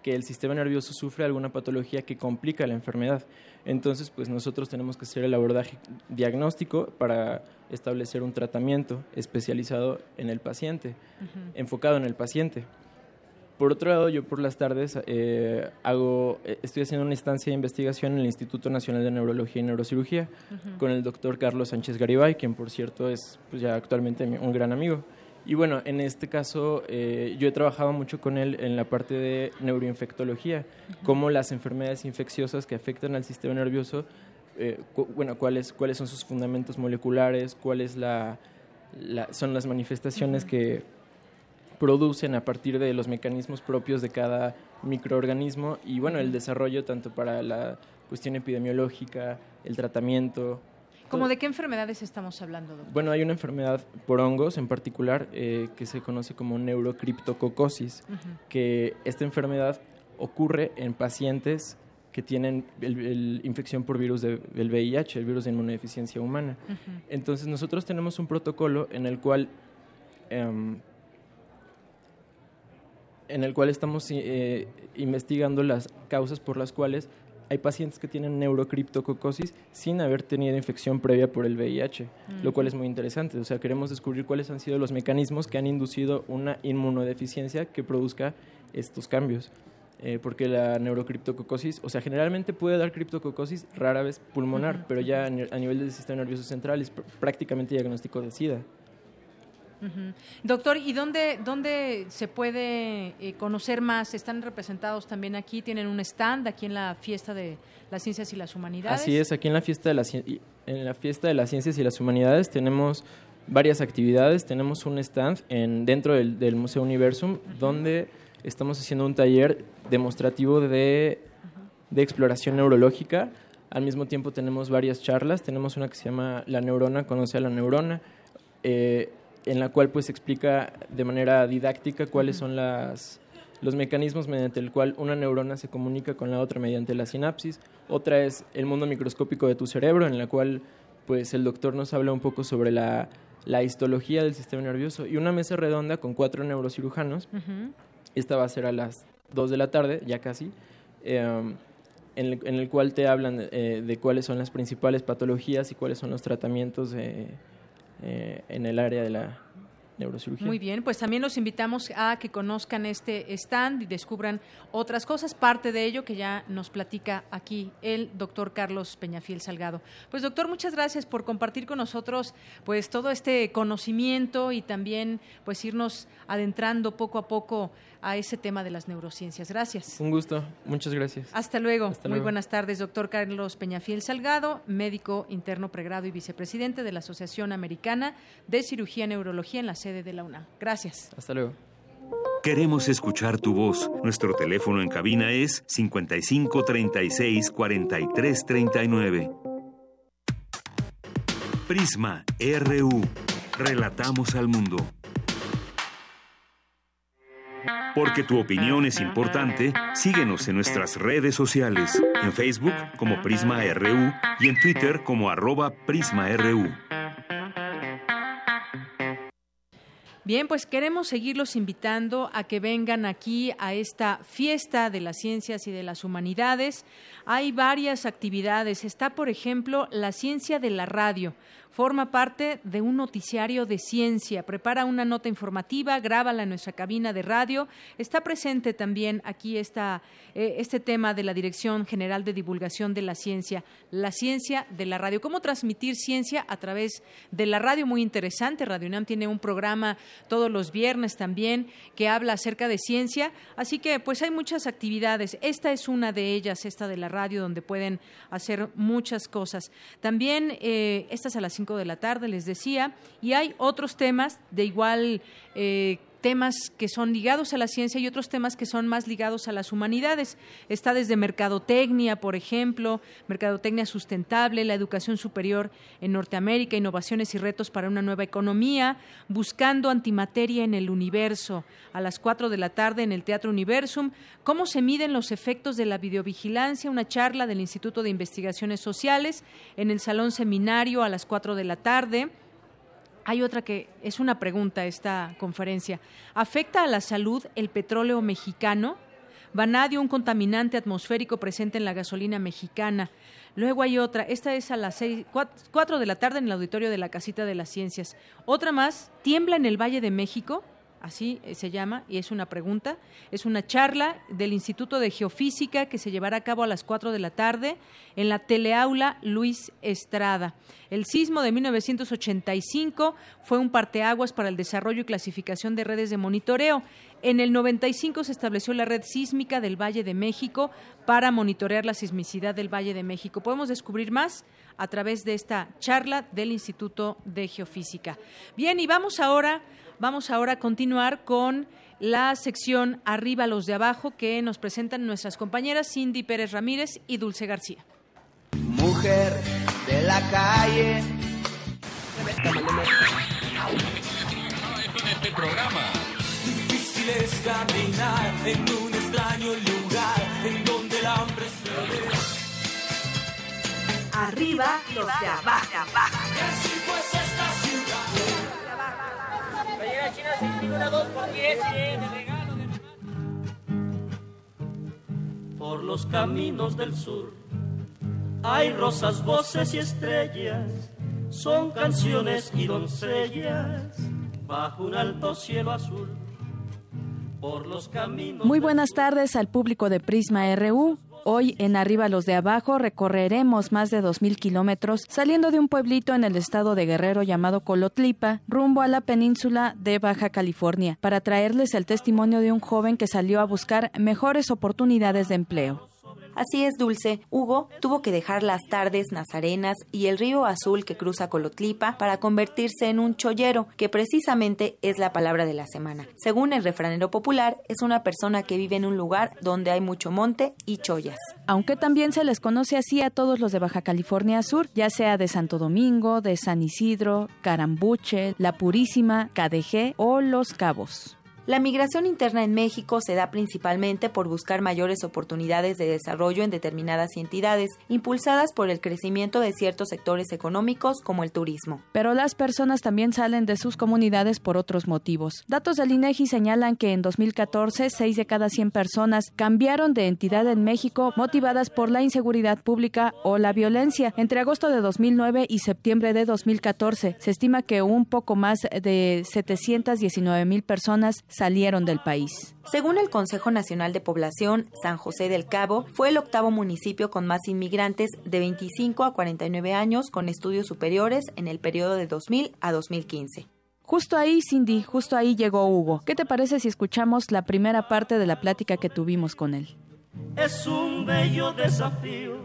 que el sistema nervioso sufre alguna patología que complica la enfermedad. Entonces, pues nosotros tenemos que hacer el abordaje diagnóstico para establecer un tratamiento especializado en el paciente, enfocado en el paciente. Por otro lado, yo por las tardes eh, hago, eh, estoy haciendo una instancia de investigación en el Instituto Nacional de Neurología y Neurocirugía con el doctor Carlos Sánchez Garibay, quien por cierto es pues, ya actualmente un gran amigo. Y bueno, en este caso eh, yo he trabajado mucho con él en la parte de neuroinfectología, cómo las enfermedades infecciosas que afectan al sistema nervioso, eh, bueno, cuáles, cuáles son sus fundamentos moleculares, cuáles la, son las manifestaciones que producen a partir de los mecanismos propios de cada microorganismo y bueno, el desarrollo tanto para la cuestión epidemiológica, el tratamiento, ¿Cómo de qué enfermedades estamos hablando, doctor? Bueno, hay una enfermedad por hongos en particular eh, que se conoce como neurocriptococosis, que esta enfermedad ocurre en pacientes que tienen el, infección por virus del VIH, el virus de inmunodeficiencia humana. Entonces nosotros tenemos un protocolo en el cual em, en el cual estamos eh, investigando las causas por las cuales hay pacientes que tienen neurocriptococosis sin haber tenido infección previa por el VIH, lo cual es muy interesante. O sea, queremos descubrir cuáles han sido los mecanismos que han inducido una inmunodeficiencia que produzca estos cambios. Eh, porque la neurocriptococosis, o sea, generalmente puede dar criptococosis, rara vez pulmonar, pero ya a nivel del sistema nervioso central es prácticamente diagnóstico de SIDA. Doctor, ¿y dónde, dónde se puede eh, conocer más? ¿Están representados también aquí? ¿Tienen un stand aquí en la fiesta de las ciencias y las humanidades? Así es, aquí en la fiesta de las, en la fiesta de las ciencias y las humanidades tenemos varias actividades. Tenemos un stand en, dentro del, Museo Universum donde estamos haciendo un taller demostrativo de, de exploración neurológica. Al mismo tiempo tenemos varias charlas. Tenemos una que se llama La neurona conoce a la neurona. Eh, en la cual pues explica de manera didáctica cuáles son las, los mecanismos mediante el cual una neurona se comunica con la otra mediante la sinapsis. Otra es el mundo microscópico de tu cerebro, en la cual pues el doctor nos habla un poco sobre la, histología del sistema nervioso. Y una mesa redonda con cuatro neurocirujanos. Esta va a ser a las 2 de la tarde, ya casi. Em, en, el, cual te hablan eh, de cuáles son las principales patologías y cuáles son los tratamientos eh, en el área de la neurocirugía. Muy bien, pues también los invitamos a que conozcan este stand y descubran otras cosas, parte de ello que ya nos platica aquí el doctor Carlos Peñafiel Salgado. Pues doctor, muchas gracias por compartir con nosotros pues todo este conocimiento y también pues irnos adentrando poco a poco a ese tema de las neurociencias. Gracias. Un gusto, muchas gracias. Hasta luego. Muy buenas tardes, doctor Carlos Peñafiel Salgado, médico interno pregrado y vicepresidente de la Asociación Americana de Cirugía y Neurología en la sede de la UNAM. Gracias. Hasta luego. Queremos escuchar tu voz. Nuestro teléfono en cabina es 55 36 43 39. Prisma RU. Relatamos al mundo. Porque tu opinión es importante, síguenos en nuestras redes sociales, en Facebook como Prisma RU y en Twitter como arroba PrismaRU. Bien, pues queremos seguirlos invitando a que vengan aquí a esta fiesta de las ciencias y de las humanidades. Hay varias actividades. Está, por ejemplo, la ciencia de la radio forma parte de un noticiario de ciencia, prepara una nota informativa, grábala en nuestra cabina de radio. Está presente también aquí esta, eh, este tema de la Dirección General de Divulgación de la Ciencia, la ciencia de la radio. ¿Cómo transmitir ciencia a través de la radio? Muy interesante. Radio UNAM tiene un programa todos los viernes también que habla acerca de ciencia. Así que pues hay muchas actividades. Esta es una de ellas, esta de la radio, donde pueden hacer muchas cosas. También eh, estas a las de la tarde, les decía, y hay otros temas de igual eh, temas que son ligados a la ciencia y otros temas que son más ligados a las humanidades. Está desde mercadotecnia, por ejemplo, mercadotecnia sustentable, la educación superior en Norteamérica, innovaciones y retos para una nueva economía, buscando antimateria en el universo, a las 4 de la tarde en el Teatro Universum, cómo se miden los efectos de la videovigilancia, una charla del Instituto de Investigaciones Sociales en el Salón Seminario a las 4 de la tarde hay otra que es una pregunta esta conferencia. ¿Afecta a la salud el petróleo mexicano? Vanadio, un contaminante atmosférico presente en la gasolina mexicana. Luego hay otra, esta es a las seis, cuatro de la tarde en el auditorio de la Casita de las Ciencias. Otra más, ¿tiembla en el Valle de México? Así eh, se llama, y es una pregunta. Es una charla del Instituto de Geofísica que se llevará a cabo a las 4 de la tarde en la teleaula Luis Estrada. El sismo de 1985 fue un parteaguas para el desarrollo y clasificación de redes de monitoreo. En el 95 se estableció la red sísmica del Valle de México para monitorear la sismicidad del Valle de México. Podemos descubrir más a través de esta charla del Instituto de Geofísica. Bien, y vamos ahora Vamos ahora a continuar con la sección Arriba los de abajo que nos presentan nuestras compañeras Cindy Pérez Ramírez y Dulce García. Mujer de la calle. este programa. Difícil es caminar en un extraño lugar en donde el hambre se ve. Arriba los de abajo. Por los caminos del sur hay rosas, voces y estrellas, son canciones y doncellas bajo un alto cielo azul. Por los caminos Muy buenas tardes al público de Prisma RU. Hoy en Arriba los de Abajo recorreremos más de 2.000 kilómetros saliendo de un pueblito en el estado de Guerrero llamado Colotlipa rumbo a la península de Baja California para traerles el testimonio de un joven que salió a buscar mejores oportunidades de empleo. Así es, Dulce. Hugo tuvo que dejar las tardes nazarenas y el río azul que cruza Colotlipa para convertirse en un chollero, que precisamente es la palabra de la semana. Según el refranero popular, es una persona que vive en un lugar donde hay mucho monte y chollas. Aunque también se les conoce así a todos los de Baja California Sur, ya sea de Santo Domingo, de San Isidro, Carambuche, La Purísima, KDG o Los Cabos. La migración interna en México se da principalmente por buscar mayores oportunidades de desarrollo en determinadas entidades, impulsadas por el crecimiento de ciertos sectores económicos como el turismo. Pero las personas también salen de sus comunidades por otros motivos. Datos del INEGI señalan que en 2014, 6 de cada 100 personas cambiaron de entidad en México motivadas por la inseguridad pública o la violencia. Entre agosto de 2009 y septiembre de 2014, se estima que un poco más de 719 mil personas salieron del país. Según el Consejo Nacional de Población, San José del Cabo fue el octavo municipio con más inmigrantes de 25 a 49 años con estudios superiores en el periodo de 2000 a 2015. Justo ahí, Cindy, justo ahí llegó Hugo. ¿Qué te parece si escuchamos la primera parte de la plática que tuvimos con él? Es un bello desafío,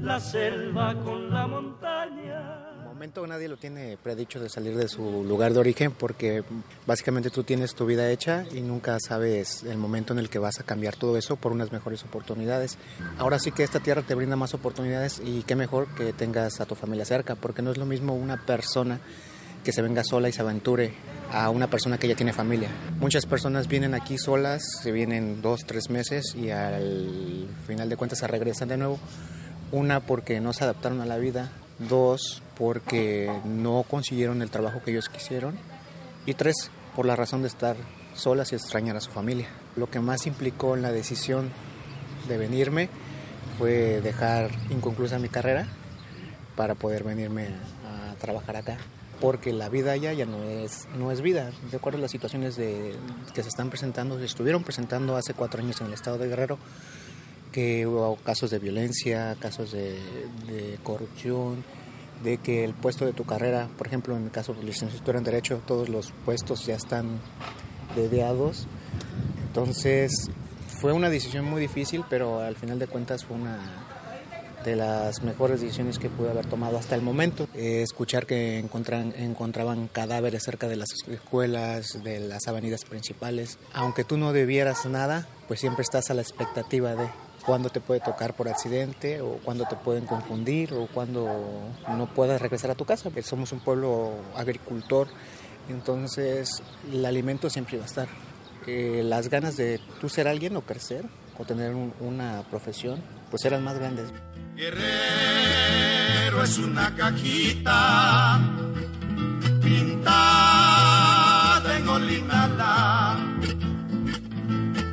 la selva con la montaña momento nadie lo tiene predicho de salir de su lugar de origen porque básicamente tú tienes tu vida hecha y nunca sabes el momento en el que vas a cambiar todo eso por unas mejores oportunidades. Ahora sí que esta tierra te brinda más oportunidades y qué mejor que tengas a tu familia cerca porque no es lo mismo una persona que se venga sola y se aventure a una persona que ya tiene familia. Muchas personas vienen aquí solas, se vienen dos, tres meses y al final de cuentas se regresan de nuevo. Una porque no se adaptaron a la vida, dos porque no consiguieron el trabajo que ellos quisieron y tres por la razón de estar solas y extrañar a su familia. Lo que más implicó en la decisión de venirme fue dejar inconclusa mi carrera para poder venirme a trabajar acá porque la vida allá ya no es, no es vida. De acuerdo a las situaciones de, que se están presentando, se estuvieron presentando hace cuatro años en el estado de Guerrero, que hubo casos de violencia, casos de, de corrupción, de que el puesto de tu carrera, por ejemplo, en el caso de licenciatura en Derecho, todos los puestos ya están dedeados. Entonces, fue una decisión muy difícil, pero al final de cuentas fue una de las mejores decisiones que pude haber tomado hasta el momento. Eh, escuchar que encontran, encontraban cadáveres cerca de las escuelas, de las avenidas principales. Aunque tú no debieras nada, pues siempre estás a la expectativa de cuándo te puede tocar por accidente o cuándo te pueden confundir o cuándo no puedas regresar a tu casa. Somos un pueblo agricultor, entonces el alimento siempre va a estar. Eh, las ganas de tú ser alguien o crecer o tener una profesión, pues eran más grandes. Guerrero es una cajita pintada en olinala.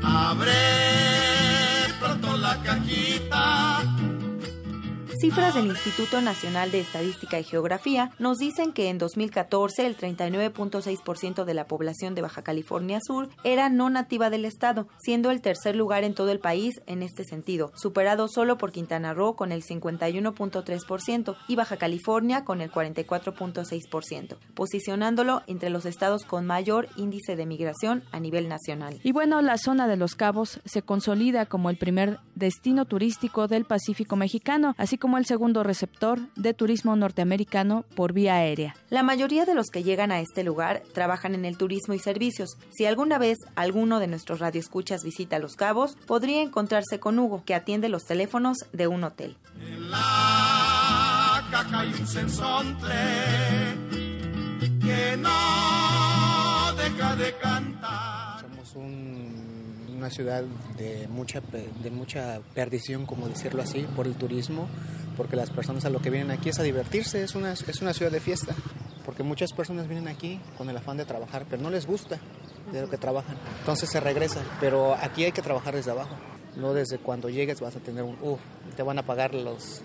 Abre Cifras del Instituto Nacional de Estadística y Geografía nos dicen que en 2014 el 39.6% de la población de Baja California Sur era no nativa del estado, siendo el tercer lugar en todo el país en este sentido, superado solo por Quintana Roo con el 51.3% y Baja California con el 44.6%, posicionándolo entre los estados con mayor índice de migración a nivel nacional. Y bueno, la zona de Los Cabos se consolida como el primer destino turístico del Pacífico mexicano, así como como el segundo receptor de turismo norteamericano por vía aérea. La mayoría de los que llegan a este lugar trabajan en el turismo y servicios. Si alguna vez alguno de nuestros radioescuchas visita Los Cabos, podría encontrarse con Hugo, que atiende los teléfonos de un hotel. En la caja hay un que no deja de cantar. Somos una ciudad de mucha, de mucha perdición, como decirlo así, por el turismo porque las personas a lo que vienen aquí es a divertirse, es una, es una ciudad de fiesta, porque muchas personas vienen aquí con el afán de trabajar, pero no les gusta de lo que trabajan, entonces se regresan, pero aquí hay que trabajar desde abajo, no desde cuando llegues vas a tener un, uff, te van a pagar los,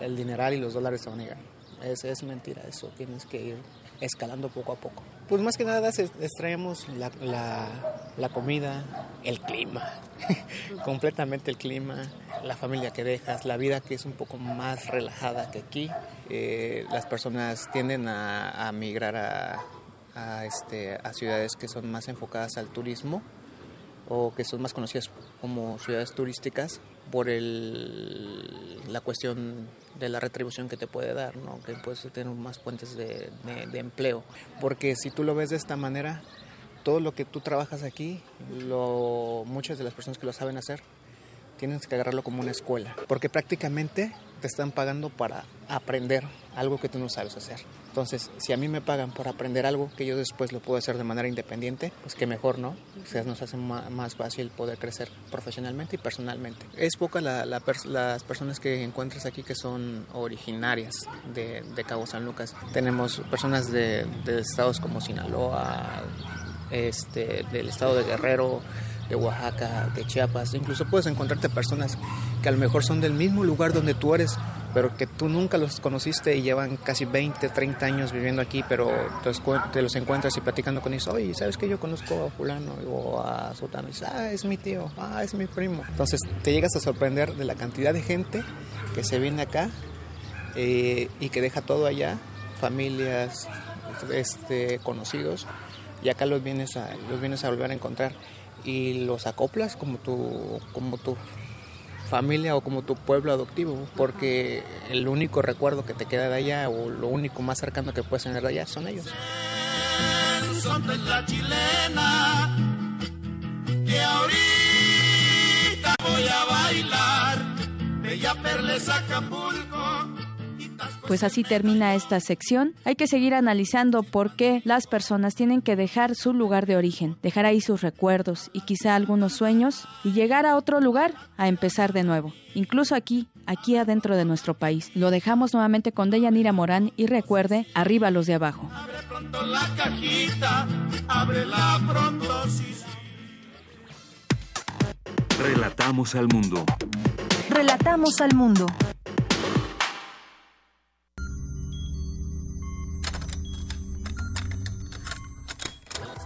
el dineral y los dólares se van a llegar. Es, es mentira eso, tienes que ir escalando poco a poco. Pues más que nada extraemos la, la, comida, el clima, completamente el clima, la familia que dejas, la vida que es un poco más relajada que aquí. Eh, las personas tienden a, a migrar a, a, este, a ciudades que son más enfocadas al turismo o que son más conocidas como ciudades turísticas por el, la cuestión de la retribución que te puede dar, ¿no? que puedes tener más fuentes de, de, empleo. Porque si tú lo ves de esta manera, todo lo que tú trabajas aquí, lo, muchas de las personas que lo saben hacer, tienes que agarrarlo como una escuela, porque prácticamente te están pagando para aprender algo que tú no sabes hacer. Entonces, si a mí me pagan por aprender algo que yo después lo puedo hacer de manera independiente, pues que mejor, ¿no? O sea, nos hace más fácil poder crecer profesionalmente y personalmente. Es poca la, las personas que encuentras aquí que son originarias de, de Cabo San Lucas. Tenemos personas de, de estados como Sinaloa, este, del estado de Guerrero, de Oaxaca, de Chiapas. Incluso puedes encontrarte personas que a lo mejor son del mismo lugar donde tú eres, pero que tú nunca los conociste y llevan casi 20, 30 años viviendo aquí, pero te los encuentras y platicando con ellos, oye, ¿sabes que yo conozco a fulano o a sotano? Y dices, ah, es mi tío, ah, es mi primo. Entonces te llegas a sorprender de la cantidad de gente que se viene acá eh, y que deja todo allá, familias, este, conocidos, y acá los vienes a, los vienes a volver a encontrar y los acoplas como tu, como tu familia o como tu pueblo adoptivo, porque el único recuerdo que te queda de allá o lo único más cercano que puedes tener de allá son ellos. Son de la chilena, que ahorita voy a bailar, Bella Perles Acapulco. Pues así termina esta sección. Hay que seguir analizando por qué las personas tienen que dejar su lugar de origen, dejar ahí sus recuerdos y quizá algunos sueños y llegar a otro lugar a empezar de nuevo. Incluso aquí, aquí adentro de nuestro país. Lo dejamos nuevamente con Deyanira Morán y recuerde, arriba los de abajo. Abre pronto la cajita, ábrela pronto, Relatamos al mundo. Relatamos al mundo.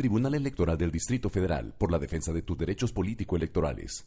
Tribunal Electoral del Distrito Federal por la defensa de tus derechos político-electorales.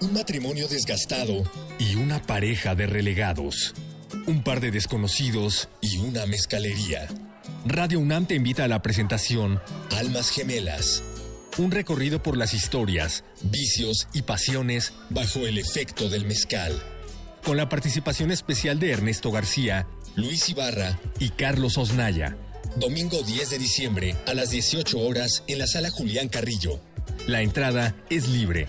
Un matrimonio desgastado y una pareja de relegados. Un par de desconocidos y una mezcalería. Radio UNAM te invita a la presentación Almas Gemelas. Un recorrido por las historias, vicios y pasiones bajo el efecto del mezcal. Con la participación especial de Ernesto García, Luis Ibarra y Carlos Osnaya. Domingo 10 de diciembre a las 18 horas en la sala Julián Carrillo. La entrada es libre.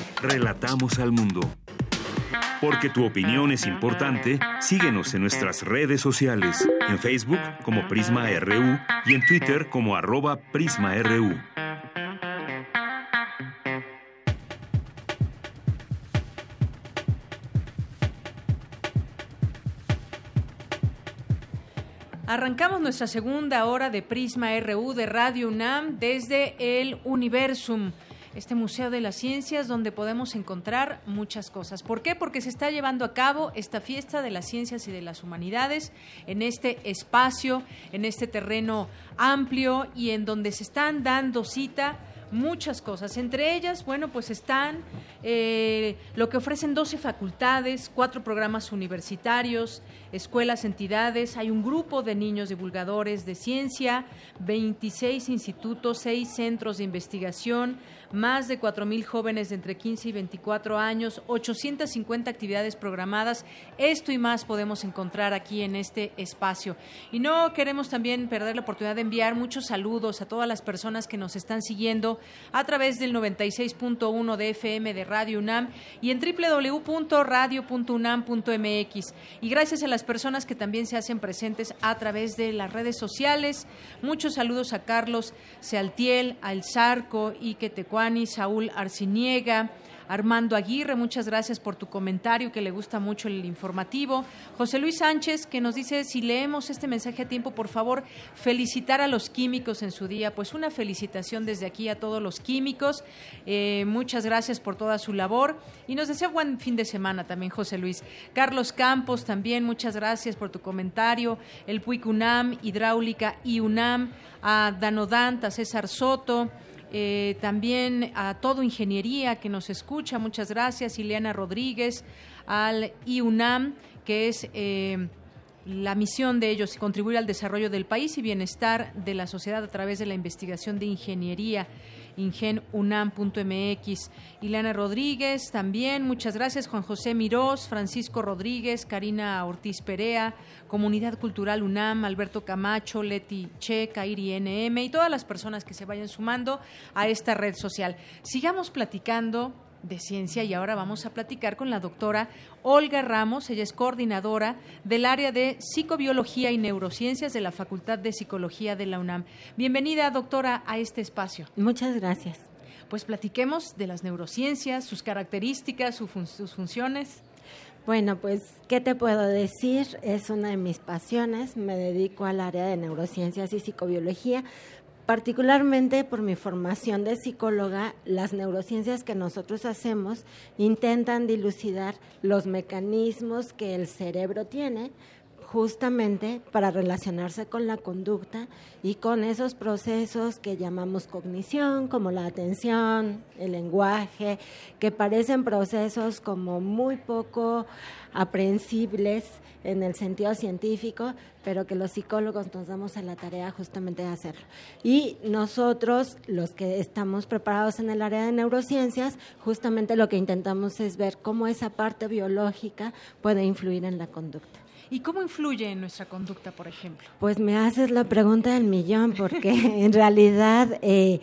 Relatamos al mundo. Porque tu opinión es importante, síguenos en nuestras redes sociales, en Facebook como Prisma RU y en Twitter como arroba PrismaRU. Arrancamos nuestra segunda hora de Prisma RU de Radio UNAM desde el Universum este Museo de las Ciencias donde podemos encontrar muchas cosas. ¿Por qué? Porque se está llevando a cabo esta fiesta de las ciencias y de las humanidades en este espacio, en este terreno amplio y en donde se están dando cita muchas cosas. Entre ellas, bueno, pues están eh, lo que ofrecen 12 facultades, cuatro programas universitarios, escuelas, entidades, hay un grupo de niños divulgadores de ciencia, 26 institutos, 6 centros de investigación, más de 4.000 jóvenes de entre 15 y 24 años, 850 actividades programadas. Esto y más podemos encontrar aquí en este espacio. Y no queremos también perder la oportunidad de enviar muchos saludos a todas las personas que nos están siguiendo a través del 96.1 de FM de Radio UNAM y en www.radio.unam.mx. Y gracias a las personas que también se hacen presentes a través de las redes sociales. Muchos saludos a Carlos Sealtiel, a El Zarco, Ike Tecuani, Saúl Arciniega, Armando Aguirre, muchas gracias por tu comentario, que le gusta mucho el informativo. José Luis Sánchez, que nos dice, si leemos este mensaje a tiempo, por favor, felicitar a los químicos en su día. Pues una felicitación desde aquí a todos los químicos. Eh, muchas gracias por toda su labor. Y nos desea buen fin de semana también, José Luis. Carlos Campos, también muchas gracias por tu comentario. El PUIC UNAM, Hidráulica y UNAM, a Danodant, a César Soto eh, también a todo Ingeniería que nos escucha, muchas gracias, Ileana Rodríguez, al IUNAM, que es... Eh, la misión de ellos, contribuir al desarrollo del país y bienestar de la sociedad a través de la investigación de ingeniería ingenunam.mx. Ileana Rodríguez también, muchas gracias. Juan José Mirós, Francisco Rodríguez, Karina Ortiz Perea, Comunidad Cultural UNAM, Alberto Camacho, Leti Che, Kairi NM y todas las personas que se vayan sumando a esta red social. Sigamos platicando de Ciencia y ahora vamos a platicar con la doctora Olga Ramos, ella es coordinadora del área de Psicobiología y Neurociencias de la Facultad de Psicología de la UNAM. Bienvenida, doctora, a este espacio. Muchas gracias. Pues platiquemos de las neurociencias, sus características, sus funciones. Bueno, pues, ¿qué te puedo decir? Es una de mis pasiones. Me dedico al área de neurociencias y psicobiología, particularmente por mi formación de psicóloga, las neurociencias que nosotros hacemos intentan dilucidar los mecanismos que el cerebro tiene justamente para relacionarse con la conducta y con esos procesos que llamamos cognición, como la atención, el lenguaje, que parecen procesos como muy poco aprehensibles en el sentido científico, pero que los psicólogos nos damos a la tarea justamente de hacerlo. Y nosotros, los que estamos preparados en el área de neurociencias, justamente lo que intentamos es ver cómo esa parte biológica puede influir en la conducta. ¿Y cómo influye en nuestra conducta, por ejemplo? Pues me haces la pregunta del millón, porque en realidad eh,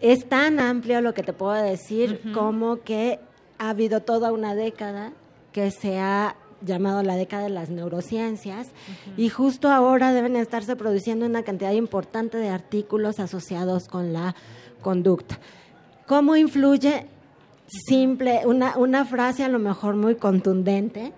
es tan amplio lo que te puedo decir como que ha habido toda una década que se ha llamado la década de las neurociencias y justo ahora deben estarse produciendo una cantidad importante de artículos asociados con la conducta. ¿Cómo influye? Simple, una, una frase a lo mejor muy contundente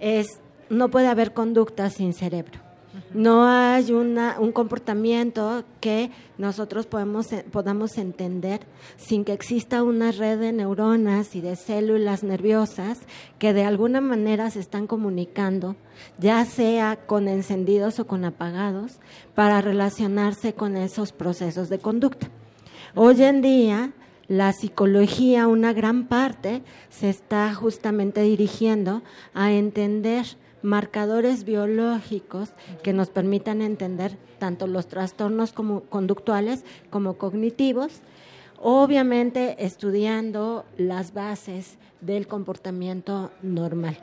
es no puede haber conducta sin cerebro. No hay una, un comportamiento que nosotros podemos, podamos entender sin que exista una red de neuronas y de células nerviosas que de alguna manera se están comunicando, ya sea con encendidos o con apagados, para relacionarse con esos procesos de conducta. Hoy en día, la psicología, una gran parte, se está justamente dirigiendo a entender marcadores biológicos que nos permitan entender tanto los trastornos como conductuales como cognitivos, obviamente estudiando las bases del comportamiento normal.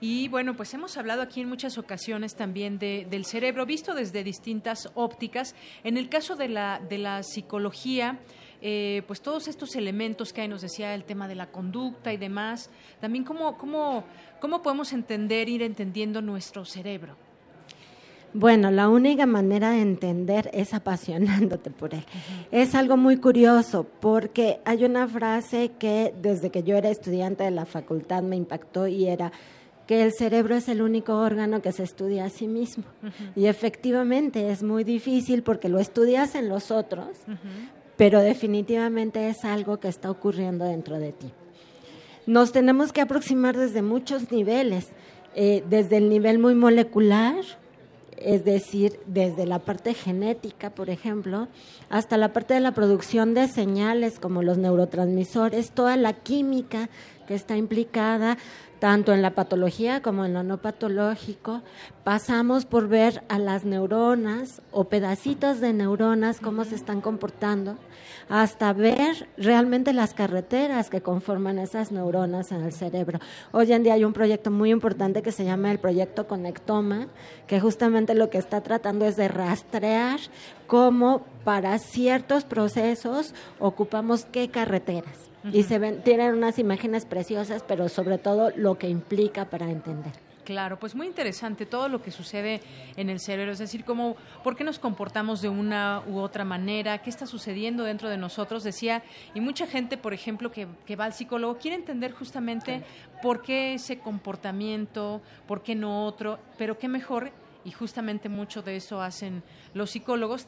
Y bueno, pues hemos hablado aquí en muchas ocasiones también de, del cerebro, visto desde distintas ópticas. En el caso de la, de la psicología, eh, pues todos estos elementos que ahí nos decía el tema de la conducta y demás, también cómo, cómo, cómo podemos entender, ir entendiendo nuestro cerebro. Bueno, la única manera de entender es apasionándote por él. Es algo muy curioso porque hay una frase que desde que yo era estudiante de la facultad me impactó y era que el cerebro es el único órgano que se estudia a sí mismo. Y efectivamente es muy difícil porque lo estudias en los otros, pero definitivamente es algo que está ocurriendo dentro de ti. Nos tenemos que aproximar desde muchos niveles, eh, desde el nivel muy molecular, es decir, desde la parte genética, por ejemplo, hasta la parte de la producción de señales como los neurotransmisores, toda la química que está implicada, tanto en la patología como en lo no patológico, pasamos por ver a las neuronas o pedacitos de neuronas cómo se están comportando, hasta ver realmente las carreteras que conforman esas neuronas en el cerebro. Hoy en día hay un proyecto muy importante que se llama el proyecto Conectoma, que justamente lo que está tratando es de rastrear cómo para ciertos procesos ocupamos qué carreteras y se ven, tienen unas imágenes preciosas, pero sobre todo lo que implica para entender. Claro, pues muy interesante todo lo que sucede en el cerebro, es decir, cómo, por qué nos comportamos de una u otra manera, qué está sucediendo dentro de nosotros, decía, y mucha gente, por ejemplo, que, que va al psicólogo, quiere entender justamente por qué ese comportamiento, por qué no otro, pero qué mejor, y justamente mucho de eso hacen los psicólogos,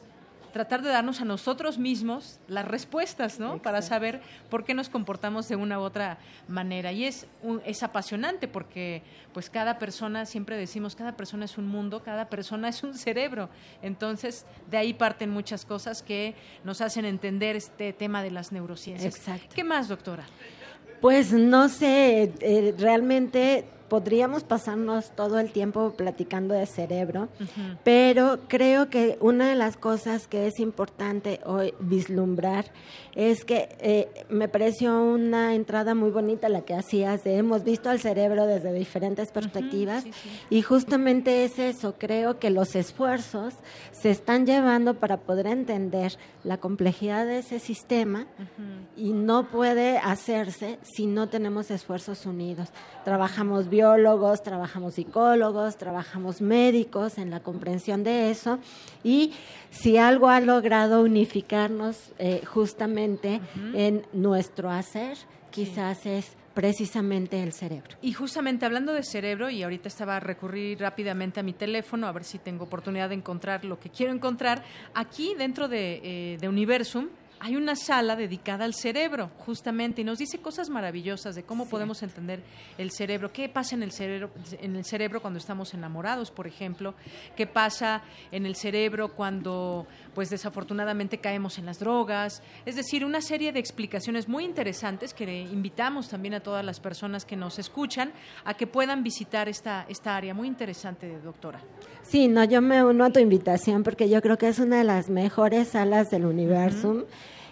tratar de darnos a nosotros mismos las respuestas, ¿no? Para saber por qué nos comportamos de una u otra manera. Y es, es apasionante porque pues cada persona, siempre decimos, cada persona es un mundo, cada persona es un cerebro. Entonces, de ahí parten muchas cosas que nos hacen entender este tema de las neurociencias. Exacto. ¿Qué más, doctora? Pues no sé, eh, realmente podríamos pasarnos todo el tiempo platicando de cerebro, pero creo que una de las cosas que es importante hoy vislumbrar es que eh, me pareció una entrada muy bonita la que hacías de hemos visto al cerebro desde diferentes perspectivas y justamente es eso, creo que los esfuerzos se están llevando para poder entender la complejidad de ese sistema y no puede hacerse si no tenemos esfuerzos unidos. Trabajamos biólogos, trabajamos psicólogos, trabajamos médicos en la comprensión de eso. Y si algo ha logrado unificarnos eh, justamente en nuestro hacer, quizás es precisamente el cerebro. Y justamente hablando de cerebro, y ahorita estaba a recurrir rápidamente a mi teléfono a ver si tengo oportunidad de encontrar lo que quiero encontrar, aquí dentro de, eh, de Universum hay una sala dedicada al cerebro, justamente, y nos dice cosas maravillosas de cómo podemos entender el cerebro, qué pasa en el cerebro, en el cerebro cuando estamos enamorados, por ejemplo, qué pasa en el cerebro cuando, pues desafortunadamente caemos en las drogas, es decir, una serie de explicaciones muy interesantes que invitamos también a todas las personas que nos escuchan a que puedan visitar esta, esta área muy interesante, doctora. Sí, no, yo me uno a tu invitación porque yo creo que es una de las mejores salas del universo.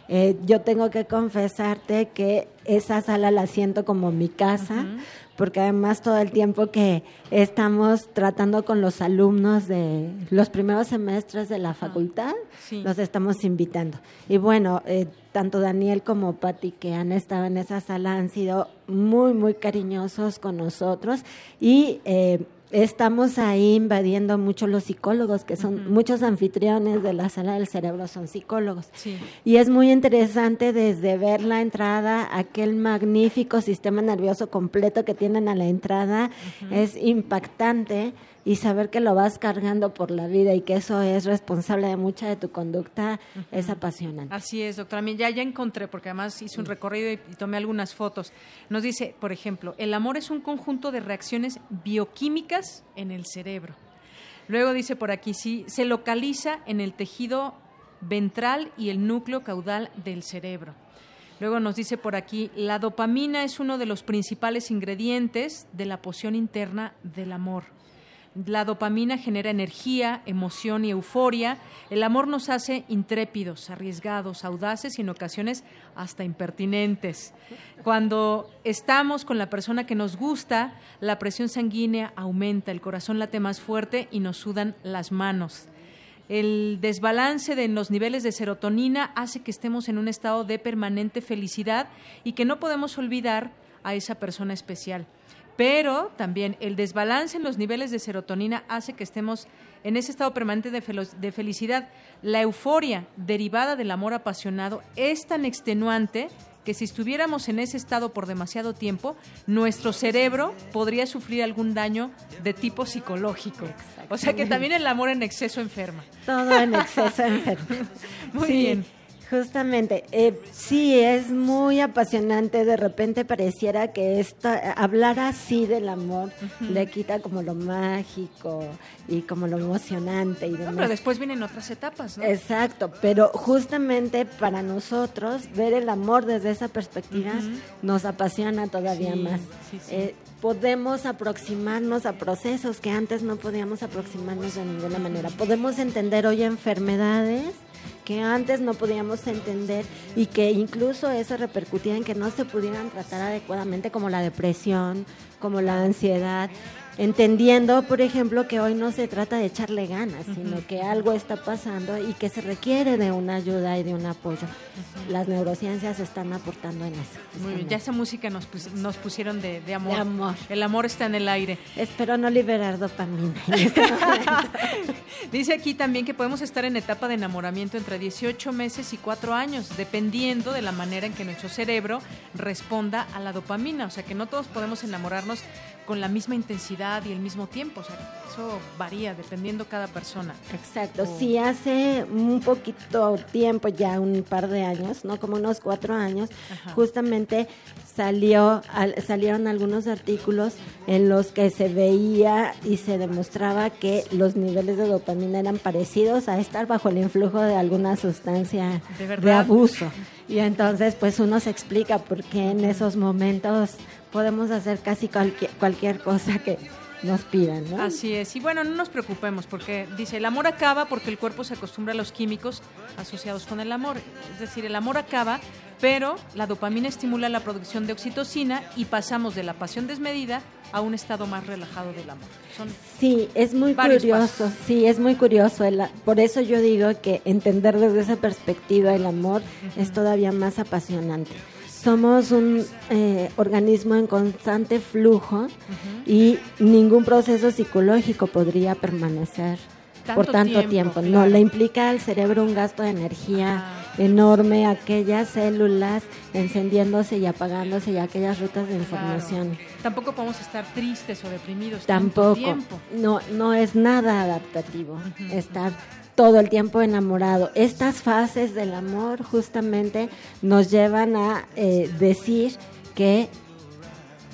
Eh, yo tengo que confesarte que esa sala la siento como mi casa, porque además todo el tiempo que estamos tratando con los alumnos de los primeros semestres de la facultad, los estamos invitando. Y bueno, eh, tanto Daniel como Patti que han estado en esa sala han sido muy, muy cariñosos con nosotros. Y eh, estamos ahí invadiendo mucho los psicólogos, que son muchos anfitriones de la sala del cerebro, son psicólogos. Y es muy interesante desde ver la entrada, aquel magnífico sistema nervioso completo que tienen a la entrada, es impactante y saber que lo vas cargando por la vida y que eso es responsable de mucha de tu conducta es apasionante. Así es, doctora. Ya, ya encontré, porque además hice un recorrido y, tomé algunas fotos. Nos dice, por ejemplo, el amor es un conjunto de reacciones bioquímicas en el cerebro. Luego dice por aquí, sí, se localiza en el tejido ventral y el núcleo caudal del cerebro. Luego nos dice por aquí, la dopamina es uno de los principales ingredientes de la poción interna del amor. La dopamina genera energía, emoción y euforia. El amor nos hace intrépidos, arriesgados, audaces y en ocasiones hasta impertinentes. Cuando estamos con la persona que nos gusta, la presión sanguínea aumenta, el corazón late más fuerte y nos sudan las manos. El desbalance de los niveles de serotonina hace que estemos en un estado de permanente felicidad y que no podemos olvidar a esa persona especial pero también el desbalance en los niveles de serotonina hace que estemos en ese estado permanente de, felicidad. La euforia derivada del amor apasionado es tan extenuante que si estuviéramos en ese estado por demasiado tiempo, nuestro cerebro podría sufrir algún daño de tipo psicológico. O sea que también el amor en exceso enferma. Todo en exceso enferma. Muy bien. Justamente, eh, sí, es muy apasionante. De repente pareciera que esta, hablar así del amor le quita como lo mágico y como lo emocionante y demás. pero después vienen otras etapas, ¿no? Exacto, pero justamente para nosotros ver el amor desde esa perspectiva nos apasiona todavía más. Eh, podemos aproximarnos a procesos que antes no podíamos aproximarnos de ninguna manera. Podemos entender hoy enfermedades que antes no podíamos entender y que incluso eso repercutía en que no se pudieran tratar adecuadamente como la depresión, como la ansiedad entendiendo, por ejemplo, que hoy no se trata de echarle ganas, sino que algo está pasando y que se requiere de una ayuda y de un apoyo. Las neurociencias están aportando en eso. Muy bien, ya esa música nos, nos pusieron de, amor. El amor está en el aire. Espero no liberar dopamina. Este Dice aquí también que podemos estar en etapa de enamoramiento entre 18 meses y 4 años, dependiendo de la manera en que nuestro cerebro responda a la dopamina. O sea que no todos podemos enamorarnos con la misma intensidad y el mismo tiempo. O sea, eso varía dependiendo cada persona. Exacto. Sí, hace un poquito tiempo, ya un par de años, ¿no? Como unos cuatro años, justamente salió salieron algunos artículos en los que se veía y se demostraba que los niveles de dopamina eran parecidos a estar bajo el influjo de alguna sustancia de, abuso. Y entonces pues uno se explica por qué en esos momentos podemos hacer casi cualquier, cualquier cosa que nos pidan, ¿no? Así es. Y bueno, no nos preocupemos porque dice, el amor acaba porque el cuerpo se acostumbra a los químicos asociados con el amor. Es decir, el amor acaba, pero la dopamina estimula la producción de oxitocina y pasamos de la pasión desmedida a un estado más relajado del amor. sí, es muy curioso, sí, es muy curioso. por eso yo digo que entender desde esa perspectiva el amor es todavía más apasionante somos un eh, organismo en constante flujo y ningún proceso psicológico podría permanecer por tanto tiempo. No, le implica al cerebro un gasto de energía enorme, aquellas células encendiéndose y apagándose y aquellas rutas de información. Tampoco podemos estar tristes o deprimidos. Tampoco. No, no es nada adaptativo estar todo el tiempo enamorado. Estas fases del amor justamente nos llevan a eh, decir que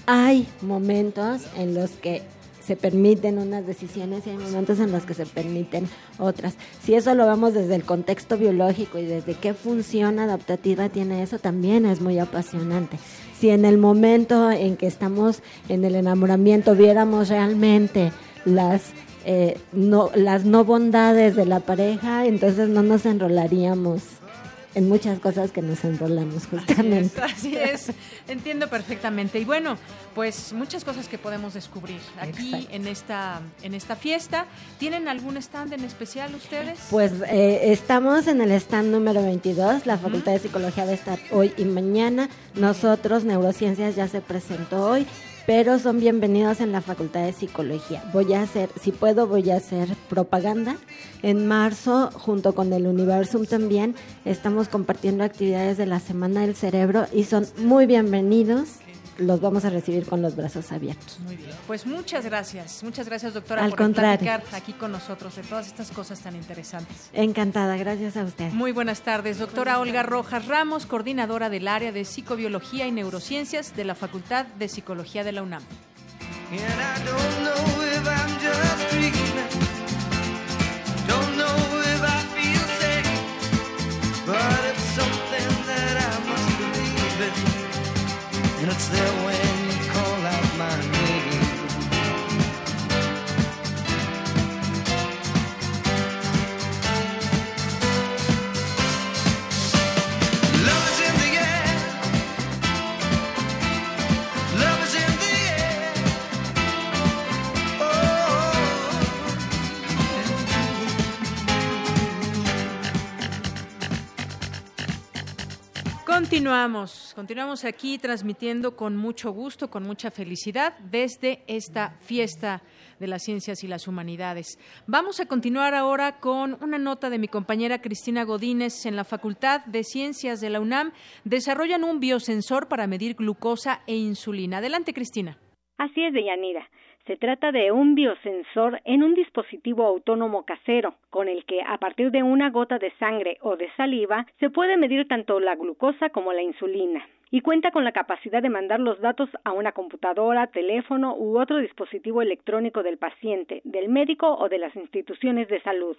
hay momentos en los que se permiten unas decisiones y hay momentos en los que se permiten otras. Si eso lo vemos desde el contexto biológico y desde qué función adaptativa tiene eso, también es muy apasionante. Si en el momento en que estamos en el enamoramiento viéramos realmente las eh, no, las no bondades de la pareja, entonces no nos enrolaríamos en muchas cosas que nos enrolamos justamente. Así es, entiendo perfectamente. Y bueno, pues muchas cosas que podemos descubrir aquí en esta en esta fiesta. ¿Tienen algún stand en especial ustedes? Pues eh, estamos en el stand número 22. La Facultad de Psicología va a estar hoy y mañana. Nosotros, Neurociencias, ya se presentó hoy pero son bienvenidos en la Facultad de Psicología. Voy a hacer, si puedo, voy a hacer propaganda. En marzo, junto con el Universum también, estamos compartiendo actividades de la Semana del Cerebro y son muy bienvenidos los vamos a recibir con los brazos abiertos. Muy bien. Pues muchas gracias, muchas gracias doctora Al por contrario. platicar aquí con nosotros de todas estas cosas tan interesantes. Encantada, gracias a usted. Muy buenas tardes, doctora Olga Rojas Ramos, coordinadora del área de psicobiología y neurociencias de la Facultad de Psicología de la UNAM. and it's their way. Continuamos, continuamos aquí transmitiendo con mucho gusto, con mucha felicidad desde esta fiesta de las ciencias y las humanidades. Vamos a continuar ahora con una nota de mi compañera Cristina Godínez en la Facultad de Ciencias de la UNAM. Desarrollan un biosensor para medir glucosa e insulina. Adelante, Cristina. Así es, Deyanira. Se trata de un biosensor en un dispositivo autónomo casero, con el que a partir de una gota de sangre o de saliva se puede medir tanto la glucosa como la insulina y cuenta con la capacidad de mandar los datos a una computadora, teléfono u otro dispositivo electrónico del paciente, del médico o de las instituciones de salud.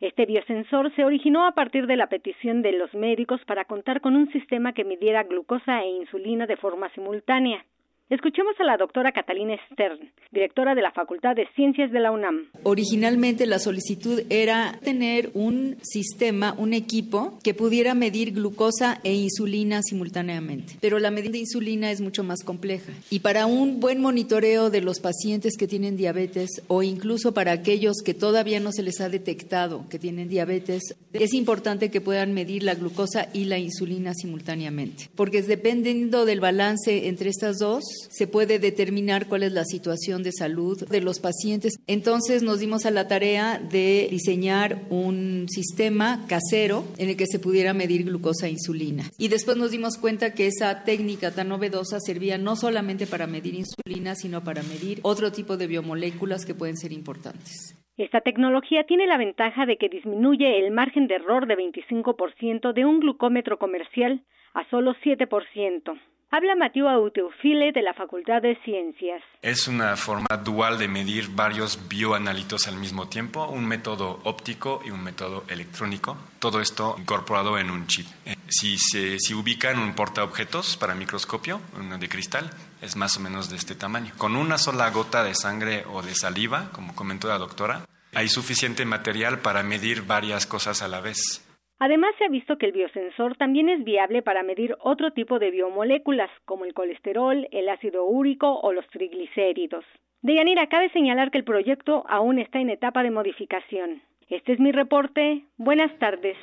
Este biosensor se originó a partir de la petición de los médicos para contar con un sistema que midiera glucosa e insulina de forma simultánea. Escuchemos a la doctora Catalina Stern, directora de la Facultad de Ciencias de la UNAM. Originalmente la solicitud era tener un sistema, un equipo que pudiera medir glucosa e insulina simultáneamente. Pero la medida de insulina es mucho más compleja. Y para un buen monitoreo de los pacientes que tienen diabetes o incluso para aquellos que todavía no se les ha detectado que tienen diabetes, es importante que puedan medir la glucosa y la insulina simultáneamente. Porque dependiendo del balance entre estas dos, se puede determinar cuál es la situación de salud de los pacientes. Entonces nos dimos a la tarea de diseñar un sistema casero en el que se pudiera medir glucosa e insulina. Y después nos dimos cuenta que esa técnica tan novedosa servía no solamente para medir insulina, sino para medir otro tipo de biomoléculas que pueden ser importantes. Esta tecnología tiene la ventaja de que disminuye el margen de error de 25% de un glucómetro comercial a solo 7%. Habla Mathieu Auteufile de la Facultad de Ciencias. Es una forma dual de medir varios bioanalitos al mismo tiempo, un método óptico y un método electrónico. Todo esto incorporado en un chip. Eh, si se si ubican un portaobjetos para microscopio, uno de cristal, es más o menos de este tamaño. Con una sola gota de sangre o de saliva, como comentó la doctora, hay suficiente material para medir varias cosas a la vez. Además, se ha visto que el biosensor también es viable para medir otro tipo de biomoléculas, como el colesterol, el ácido úrico o los triglicéridos. Deyanira, cabe señalar que el proyecto aún está en etapa de modificación. Este es mi reporte. Buenas tardes.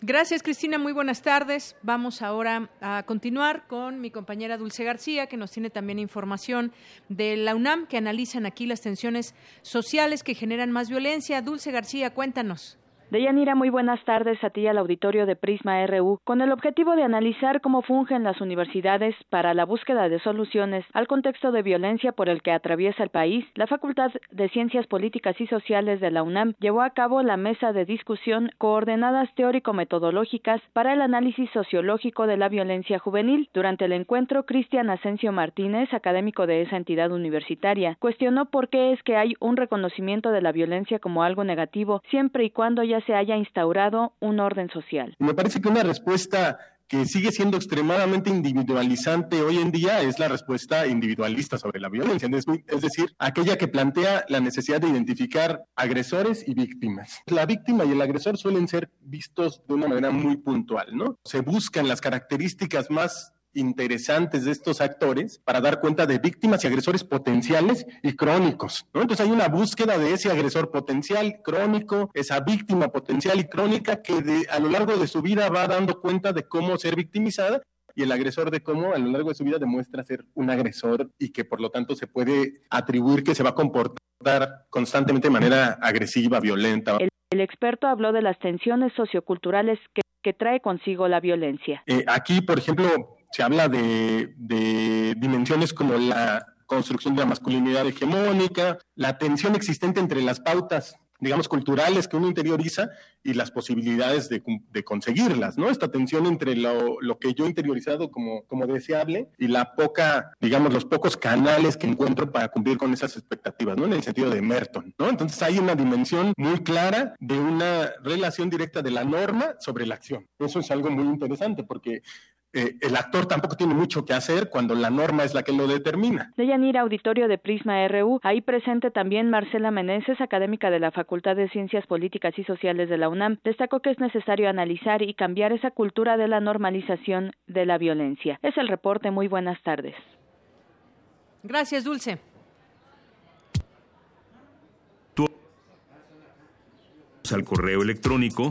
Gracias, Cristina. Muy buenas tardes. Vamos ahora a continuar con mi compañera Dulce García, que nos tiene también información de la UNAM, que analizan aquí las tensiones sociales que generan más violencia. Dulce García, cuéntanos. Deyanira, muy buenas tardes a ti al auditorio de Prisma RU, con el objetivo de analizar cómo fungen las universidades para la búsqueda de soluciones al contexto de violencia por el que atraviesa el país. La Facultad de Ciencias Políticas y Sociales de la UNAM llevó a cabo la mesa de discusión Coordenadas Teórico-Metodológicas para el Análisis Sociológico de la Violencia Juvenil. Durante el encuentro, Cristian Asensio Martínez, académico de esa entidad universitaria, cuestionó por qué es que hay un reconocimiento de la violencia como algo negativo siempre y cuando ya se haya instaurado un orden social. Me parece que una respuesta que sigue siendo extremadamente individualizante hoy en día es la respuesta individualista sobre la violencia, es decir, aquella que plantea la necesidad de identificar agresores y víctimas. La víctima y el agresor suelen ser vistos de una manera muy puntual, ¿no? Se buscan las características más interesantes de estos actores para dar cuenta de víctimas y agresores potenciales y crónicos. ¿no? Entonces hay una búsqueda de ese agresor potencial, crónico, esa víctima potencial y crónica que a lo largo de su vida va dando cuenta de cómo ser victimizada y el agresor de cómo a lo largo de su vida demuestra ser un agresor y que por lo tanto se puede atribuir que se va a comportar constantemente de manera agresiva, violenta. El, experto habló de las tensiones socioculturales que, trae consigo la violencia. Eh, aquí, por ejemplo, se habla de, dimensiones como la construcción de la masculinidad hegemónica, la tensión existente entre las pautas digamos, culturales que uno interioriza y las posibilidades de, conseguirlas, ¿no? Esta tensión entre lo, que yo he interiorizado como, como deseable y la poca, digamos, los pocos canales que encuentro para cumplir con esas expectativas, ¿no? En el sentido de Merton, ¿no? Entonces hay una dimensión muy clara de una relación directa de la norma sobre la acción. Eso es algo muy interesante porque eh, el actor tampoco tiene mucho que hacer cuando la norma es la que lo determina. Deyanira, auditorio de Prisma RU, ahí presente también Marcela Meneses, académica de la Facultad de Ciencias Políticas y Sociales de la UNAM, destacó que es necesario analizar y cambiar esa cultura de la normalización de la violencia. Es el reporte, muy buenas tardes. Gracias, Dulce. al correo electrónico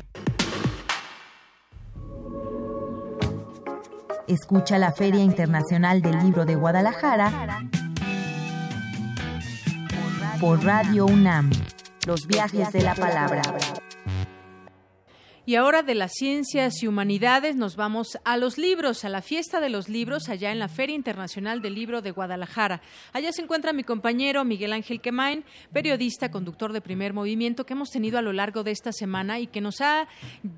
Escucha la Feria Internacional del Libro de Guadalajara por Radio UNAM. Los viajes de la palabra. Y ahora de las ciencias y humanidades nos vamos a los libros, a la fiesta de los libros allá en la Feria Internacional del Libro de Guadalajara. Allá se encuentra mi compañero Miguel Ángel Quemain, periodista, conductor de primer movimiento que hemos tenido a lo largo de esta semana y que nos ha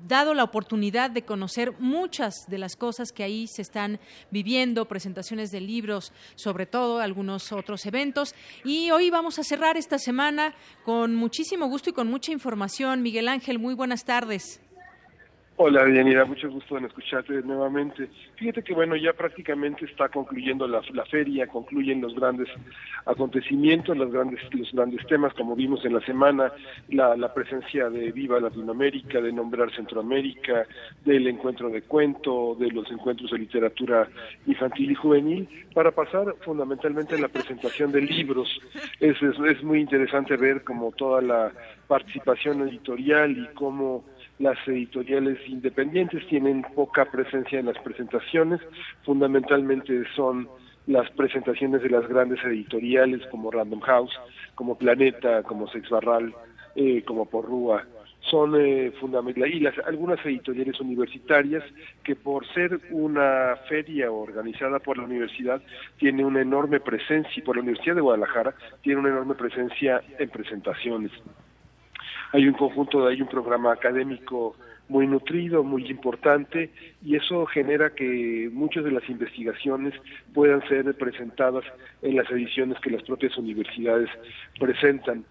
dado la oportunidad de conocer muchas de las cosas que ahí se están viviendo, presentaciones de libros, sobre todo algunos otros eventos. Y hoy vamos a cerrar esta semana con muchísimo gusto y con mucha información. Miguel Ángel, muy buenas tardes. Hola, Dianira, mucho gusto en escucharte nuevamente. Fíjate que, bueno, ya prácticamente está concluyendo la, feria, concluyen los grandes acontecimientos, los grandes, los grandes temas, como vimos en la semana, la, la presencia de Viva Latinoamérica, de Nombrar Centroamérica, del encuentro de cuento, de los encuentros de literatura infantil y juvenil, para pasar fundamentalmente a la presentación de libros. Es, es, es muy interesante ver como toda la participación editorial y cómo las editoriales independientes tienen poca presencia en las presentaciones, fundamentalmente son las presentaciones de las grandes editoriales como Random House, como Planeta, como Sex Barral, eh, como Porrúa, son eh, fundamentales y las, algunas editoriales universitarias que por ser una feria organizada por la universidad tiene una enorme presencia, por la Universidad de Guadalajara tiene una enorme presencia en presentaciones hay un conjunto, hay un programa académico muy nutrido, muy importante, y eso genera que muchas de las investigaciones puedan ser presentadas en las ediciones que las propias universidades presentan.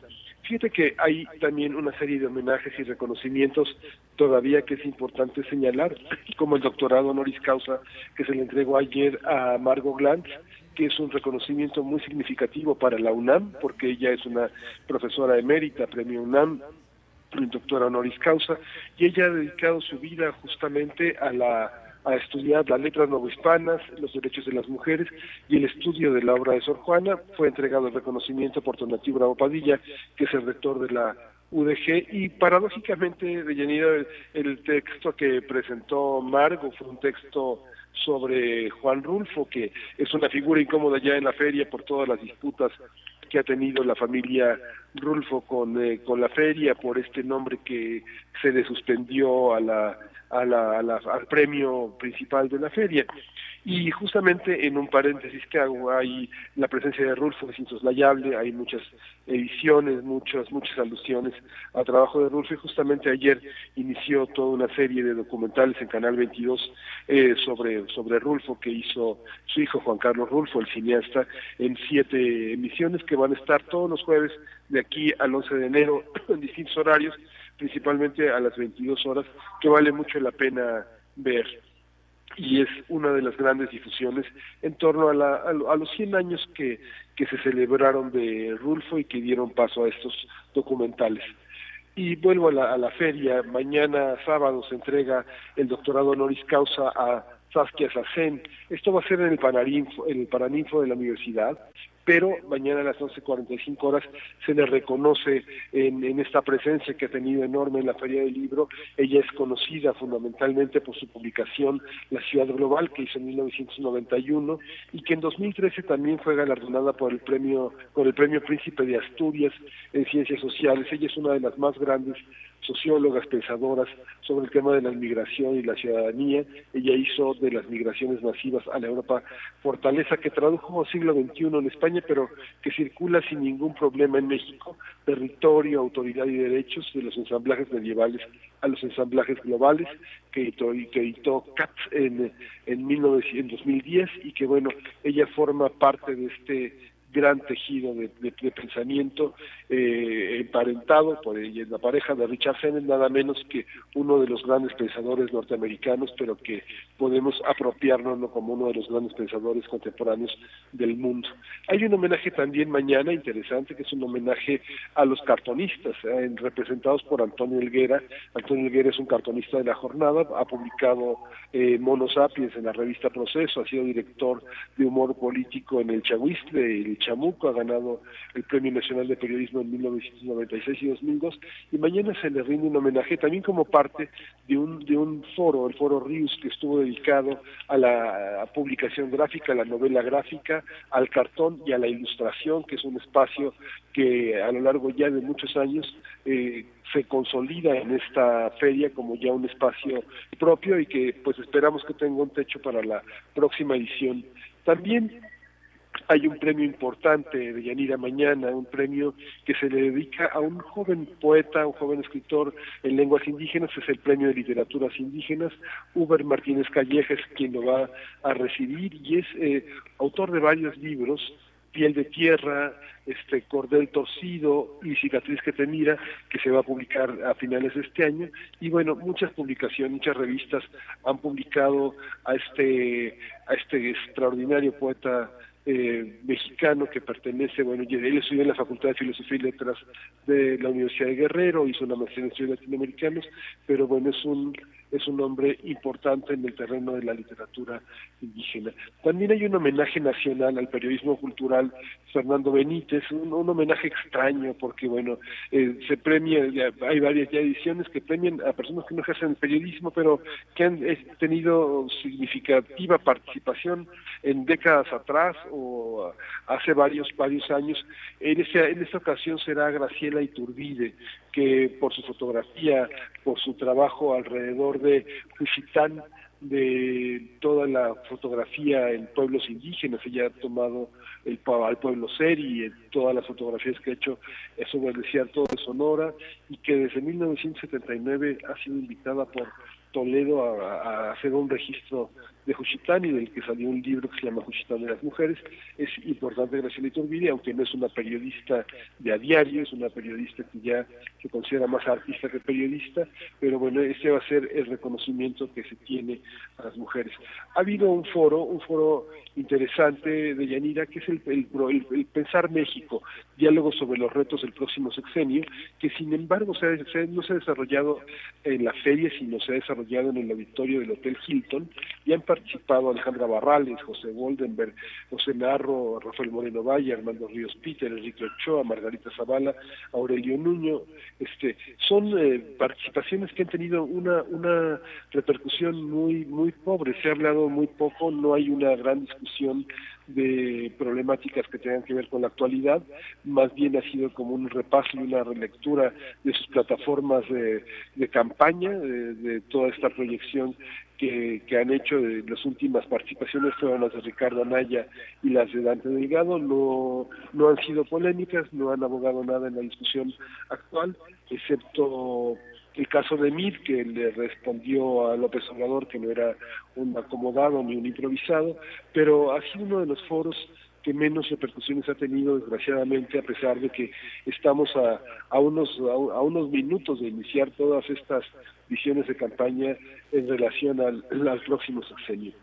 Fíjate que hay también una serie de homenajes y reconocimientos todavía que es importante señalar, como el doctorado honoris causa que se le entregó ayer a Margot Glantz, que es un reconocimiento muy significativo para la UNAM, porque ella es una profesora emérita, premio UNAM, doctora honoris causa, y ella ha dedicado su vida justamente a la a estudiar las letras novohispanas, los derechos de las mujeres y el estudio de la obra de Sor Juana. Fue entregado el reconocimiento por Tonatiuh Bravo Padilla, que es el rector de la UDG, y paradójicamente, de el, el texto que presentó Margo fue un texto sobre Juan Rulfo, que es una figura incómoda ya en la feria por todas las disputas que ha tenido la familia Rulfo con, eh, con la feria por este nombre que se le suspendió a la, a la, al premio principal de la feria. Y justamente en un paréntesis que hago, hay la presencia de Rulfo es insoslayable, hay muchas ediciones, muchas, muchas alusiones al trabajo de Rulfo. Y justamente ayer inició toda una serie de documentales en Canal 22 eh, sobre, sobre Rulfo que hizo su hijo Juan Carlos Rulfo, el cineasta, en siete emisiones que van a estar todos los jueves de aquí al 11 de enero en distintos horarios, principalmente a las 22 horas, que vale mucho la pena ver y es una de las grandes difusiones en torno a, la, a, los 100 años que, se celebraron de Rulfo y que dieron paso a estos documentales. Y vuelvo a la, feria, mañana sábado se entrega el doctorado honoris causa a Saskia Sassen. Esto va a ser en el Paraninfo de la universidad pero mañana a las 11.45 horas se le reconoce en, en, esta presencia que ha tenido enorme en la Feria del Libro. Ella es conocida fundamentalmente por su publicación La Ciudad Global, que hizo en 1991, y que en 2013 también fue galardonada por el premio, por el Premio Príncipe de Asturias en Ciencias Sociales. Ella es una de las más grandes sociólogas pensadoras sobre el tema de la migración y la ciudadanía. Ella hizo de las migraciones masivas a la Europa fortaleza que tradujo siglo XXI en España, pero que circula sin ningún problema en México, territorio, autoridad y derechos de los ensamblajes medievales a los ensamblajes globales que editó, que editó Katz en, en, 19, en 2010 y que bueno, ella forma parte de este gran tejido de, pensamiento eh, emparentado por ella, la pareja de Richard Sennett, nada menos que uno de los grandes pensadores norteamericanos, pero que podemos apropiarnos como uno de los grandes pensadores contemporáneos del mundo. Hay un homenaje también mañana interesante, que es un homenaje a los cartonistas, eh, representados por Antonio Elguera. Antonio Elguera es un cartonista de la jornada, ha publicado eh, Monosapiens en la revista Proceso, ha sido director de humor político en el Chahuistle, el Chamuco, ha ganado el Premio Nacional de Periodismo en 1996 y 2002, y mañana se le rinde un homenaje también como parte de un, de un foro, el Foro Rius, que estuvo dedicado a la publicación gráfica, a la novela gráfica, al cartón y a la ilustración, que es un espacio que a lo largo ya de muchos años eh, se consolida en esta feria como ya un espacio propio y que pues esperamos que tenga un techo para la próxima edición. También hay un premio importante de Yanira Mañana, un premio que se le dedica a un joven poeta, un joven escritor en lenguas indígenas, es el premio de literaturas indígenas. Uber Martínez Calleja es quien lo va a recibir y es eh, autor de varios libros Piel de Tierra, este Cordel Torcido y Cicatriz que te mira, que se va a publicar a finales de este año. Y bueno, muchas publicaciones, muchas revistas han publicado a este, a este extraordinario poeta eh, mexicano que pertenece, bueno, él estudió en la Facultad de Filosofía y Letras de la Universidad de Guerrero, hizo una maestría en estudios latinoamericanos, pero bueno, es un es un hombre importante en el terreno de la literatura indígena. También hay un homenaje nacional al periodismo cultural Fernando Benítez, un, homenaje extraño porque, bueno, eh, se premia, hay varias ya ediciones que premian a personas que no ejercen el periodismo, pero que han eh, tenido significativa participación en décadas atrás o hace varios, varios años. En, en esta ocasión será Graciela Iturbide, que por su fotografía, por su trabajo alrededor de Juchitán, de toda la fotografía en pueblos indígenas, ella ha tomado el, al pueblo Seri, todas las fotografías que ha hecho sobre el desierto de Sonora y que desde 1979 ha sido invitada por Toledo a, hacer un registro de Juchitán y del que salió un libro que se llama Juchitán de las Mujeres. Es importante Graciela Iturbide, aunque no es una periodista de a diario, es una periodista que ya se considera más artista que periodista, pero bueno, ese va a ser el reconocimiento que se tiene a las mujeres. Ha habido un foro, un foro interesante de Yanira, que es el, el, Pensar México, diálogo sobre los retos del próximo sexenio, que sin embargo se, no se ha desarrollado en la feria, sino se ha desarrollado en el auditorio del Hotel Hilton, y han participado Alejandra Barrales, José Goldenberg, José Narro, Rafael Moreno Valle, Armando Ríos Peter, Enrique Ochoa, Margarita Zavala, Aurelio Nuño, este, son eh, participaciones que han tenido una, una repercusión muy, muy pobre, se ha hablado muy poco, no hay una gran discusión de problemáticas que tengan que ver con la actualidad, más bien ha sido como un repaso y una relectura de sus plataformas de, campaña, de, toda esta proyección que, han hecho, de las últimas participaciones fueron las de Ricardo Anaya y las de Dante Delgado, no, no han sido polémicas, no han abogado nada en la discusión actual, excepto el caso de Mir, que le respondió a López Obrador que no era un acomodado ni un improvisado, pero ha sido uno de los foros que menos repercusiones ha tenido, desgraciadamente, a pesar de que estamos a, a unos, a, unos minutos de iniciar todas estas visiones de campaña en relación al, al próximo sexenio.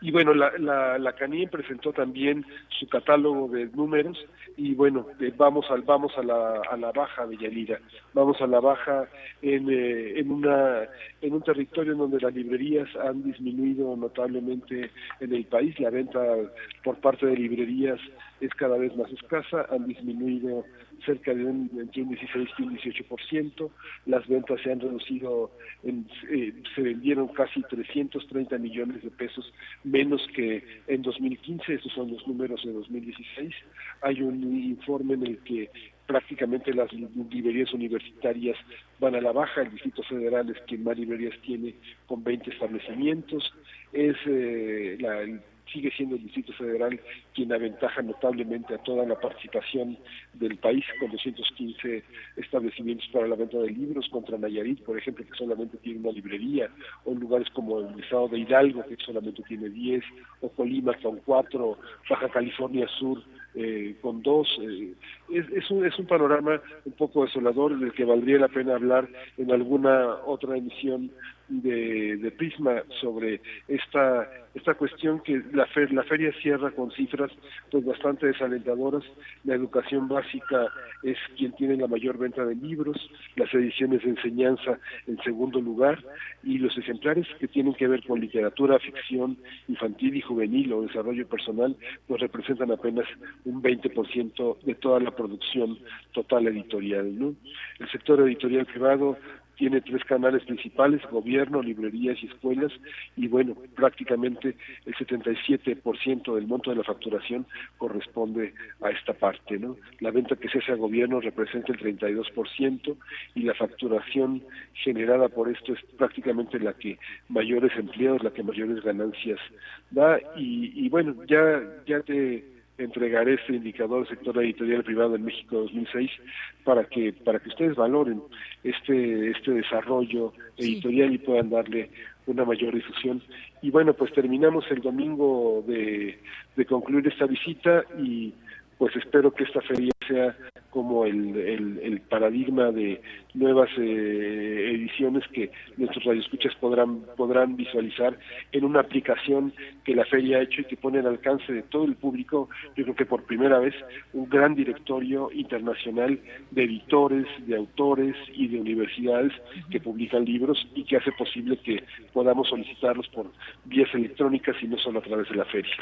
Y bueno, la, la, la CANIEM presentó también su catálogo de números y bueno, vamos al vamos a la, a la baja de Yanira, vamos a la baja en, eh, en, una, en un territorio en donde las librerías han disminuido notablemente en el país, la venta por parte de librerías es cada vez más escasa, han disminuido cerca de un, entre un 16 y un 18%, las ventas se han reducido, en, eh, se vendieron casi 330 millones de pesos menos que en 2015, esos son los números de 2016, hay un informe en el que prácticamente las librerías universitarias van a la baja, el Distrito Federal es quien más librerías tiene con 20 establecimientos, es eh, la, sigue siendo el Distrito Federal quien aventaja notablemente a toda la participación del país con 215 establecimientos para la venta de libros contra Nayarit, por ejemplo, que solamente tiene una librería, o en lugares como el estado de Hidalgo, que solamente tiene 10, o Colima con 4, Baja California Sur eh, con dos. Eh, es, es, un, es un panorama un poco desolador del que valdría la pena hablar en alguna otra emisión de, de Prisma sobre esta esta cuestión que la, la feria cierra con cifras pues bastante desalentadoras. La educación básica es quien tiene la mayor venta de libros, las ediciones de enseñanza en segundo lugar y los ejemplares que tienen que ver con literatura, ficción infantil y juvenil o desarrollo personal pues representan apenas un 20% de toda la producción total editorial. ¿no? El sector editorial privado tiene tres canales principales, gobierno, librerías y escuelas, y bueno, prácticamente el 77% del monto de la facturación corresponde a esta parte, ¿no? La venta que se hace a gobierno representa el 32% y la facturación generada por esto es prácticamente la que mayores empleos, la que mayores ganancias da, y, y bueno, ya, ya te entregaré este indicador del sector editorial privado en México 2006 para que para que ustedes valoren este este desarrollo editorial y puedan darle una mayor difusión. Y bueno, pues terminamos el domingo de, de concluir esta visita y pues espero que esta feria sea como el, el, paradigma de nuevas eh, ediciones que nuestros radioescuchas podrán podrán visualizar en una aplicación que la feria ha hecho y que pone al alcance de todo el público, yo creo que por primera vez, un gran directorio internacional de editores, de autores y de universidades que publican libros y que hace posible que podamos solicitarlos por vías electrónicas y no solo a través de la feria.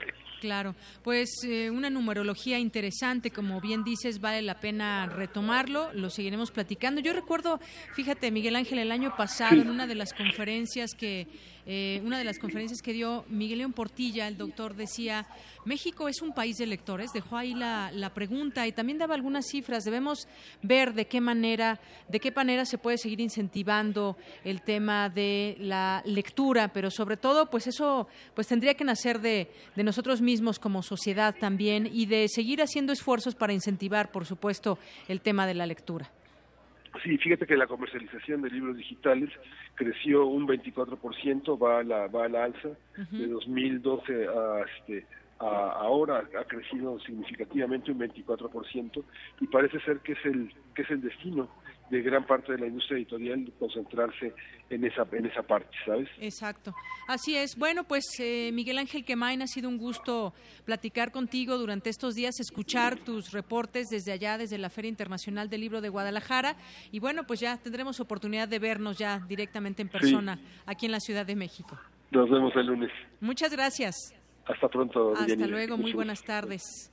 Claro, pues eh, una numerología interesante, como bien dices, vale la pena retomarlo, lo seguiremos platicando. Yo recuerdo, fíjate, Miguel Ángel, el año pasado, en una de las conferencias que eh, una de las conferencias que dio Miguel León Portilla, el doctor decía, México es un país de lectores, dejó ahí la, la, pregunta y también daba algunas cifras. Debemos ver de qué manera, de qué manera se puede seguir incentivando el tema de la lectura, pero sobre todo, pues eso, pues tendría que nacer de, de nosotros mismos como sociedad también y de seguir haciendo esfuerzos para incentivar, por supuesto, el tema de la lectura. Sí, fíjate que la comercialización de libros digitales creció un 24%, va a la, va a la alza, de 2012 a, este, a ahora ha crecido significativamente un 24% y parece ser que es el, que es el destino de gran parte de la industria editorial concentrarse en esa en esa parte, ¿sabes? Exacto. Así es. Bueno, pues eh, Miguel Ángel Quemain, ha sido un gusto platicar contigo durante estos días, escuchar tus reportes desde allá, desde la Feria Internacional del Libro de Guadalajara. Y bueno, pues ya tendremos oportunidad de vernos ya directamente en persona aquí en la Ciudad de México. Nos vemos el lunes. Muchas gracias. Hasta pronto. Hasta luego. Muy buenas tardes.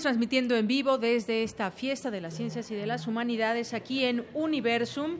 Transmitiendo en vivo desde esta fiesta de las ciencias y de las humanidades aquí en Universum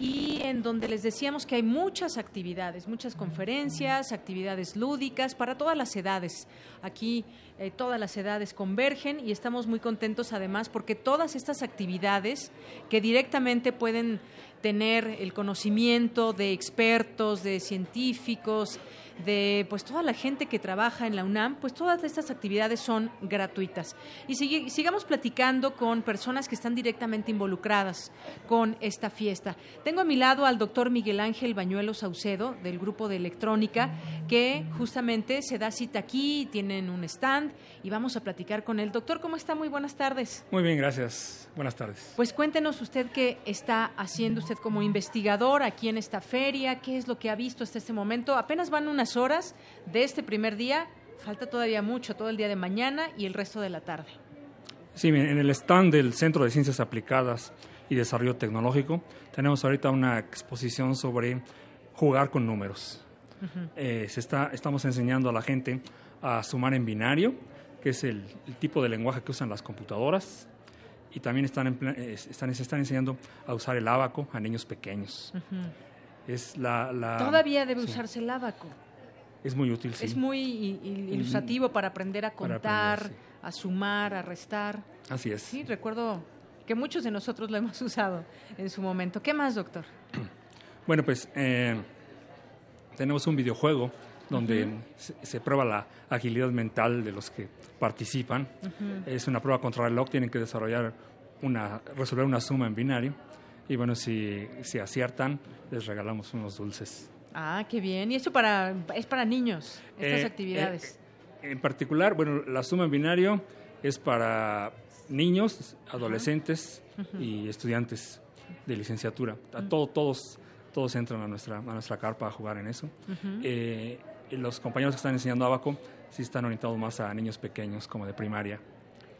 y en donde les decíamos que hay muchas actividades, muchas conferencias, actividades lúdicas para todas las edades. Aquí eh, todas las edades convergen y estamos muy contentos además porque todas estas actividades que directamente pueden tener el conocimiento de expertos, de científicos, de pues toda la gente que trabaja en la UNAM, pues todas estas actividades son gratuitas. Y sigamos platicando con personas que están directamente involucradas con esta fiesta. Tengo a mi lado al doctor Miguel Ángel Bañuelo Saucedo del grupo de electrónica que justamente se da cita aquí, tienen un stand y vamos a platicar con él. Doctor, ¿cómo está? Muy buenas tardes. Muy bien, gracias. Buenas tardes. Pues cuéntenos usted qué está haciendo usted como investigador aquí en esta feria, qué es lo que ha visto hasta este momento. Apenas van unas horas de este primer día. Falta todavía mucho, todo el día de mañana y el resto de la tarde. Sí, en el stand del Centro de Ciencias Aplicadas y Desarrollo Tecnológico tenemos ahorita una exposición sobre jugar con números. Eh, se está, estamos enseñando a la gente a sumar en binario, que es el, tipo de lenguaje que usan las computadoras, y también están, eh, están, se están enseñando a usar el abaco a niños pequeños. es la, Todavía debe usarse el abaco. Es muy útil, sí. Es muy ilustrativo para aprender a contar, a sumar, a restar. Así es. Sí, recuerdo que muchos de nosotros lo hemos usado en su momento. ¿Qué más, doctor? Bueno, pues eh, tenemos un videojuego donde se, prueba la agilidad mental de los que participan. Es una prueba contra reloj, tienen que desarrollar una, resolver una suma en binario. Y bueno, si, si aciertan, les regalamos unos dulces. Ah, qué bien. ¿Y esto para, es para niños, estas eh, actividades? Eh, en particular, bueno, la suma en binario es para niños, adolescentes y estudiantes de licenciatura. todo, todos, todos entran a nuestra, a nuestra carpa a jugar en eso. Eh, los compañeros que están enseñando abaco sí están orientados más a niños pequeños, como de primaria.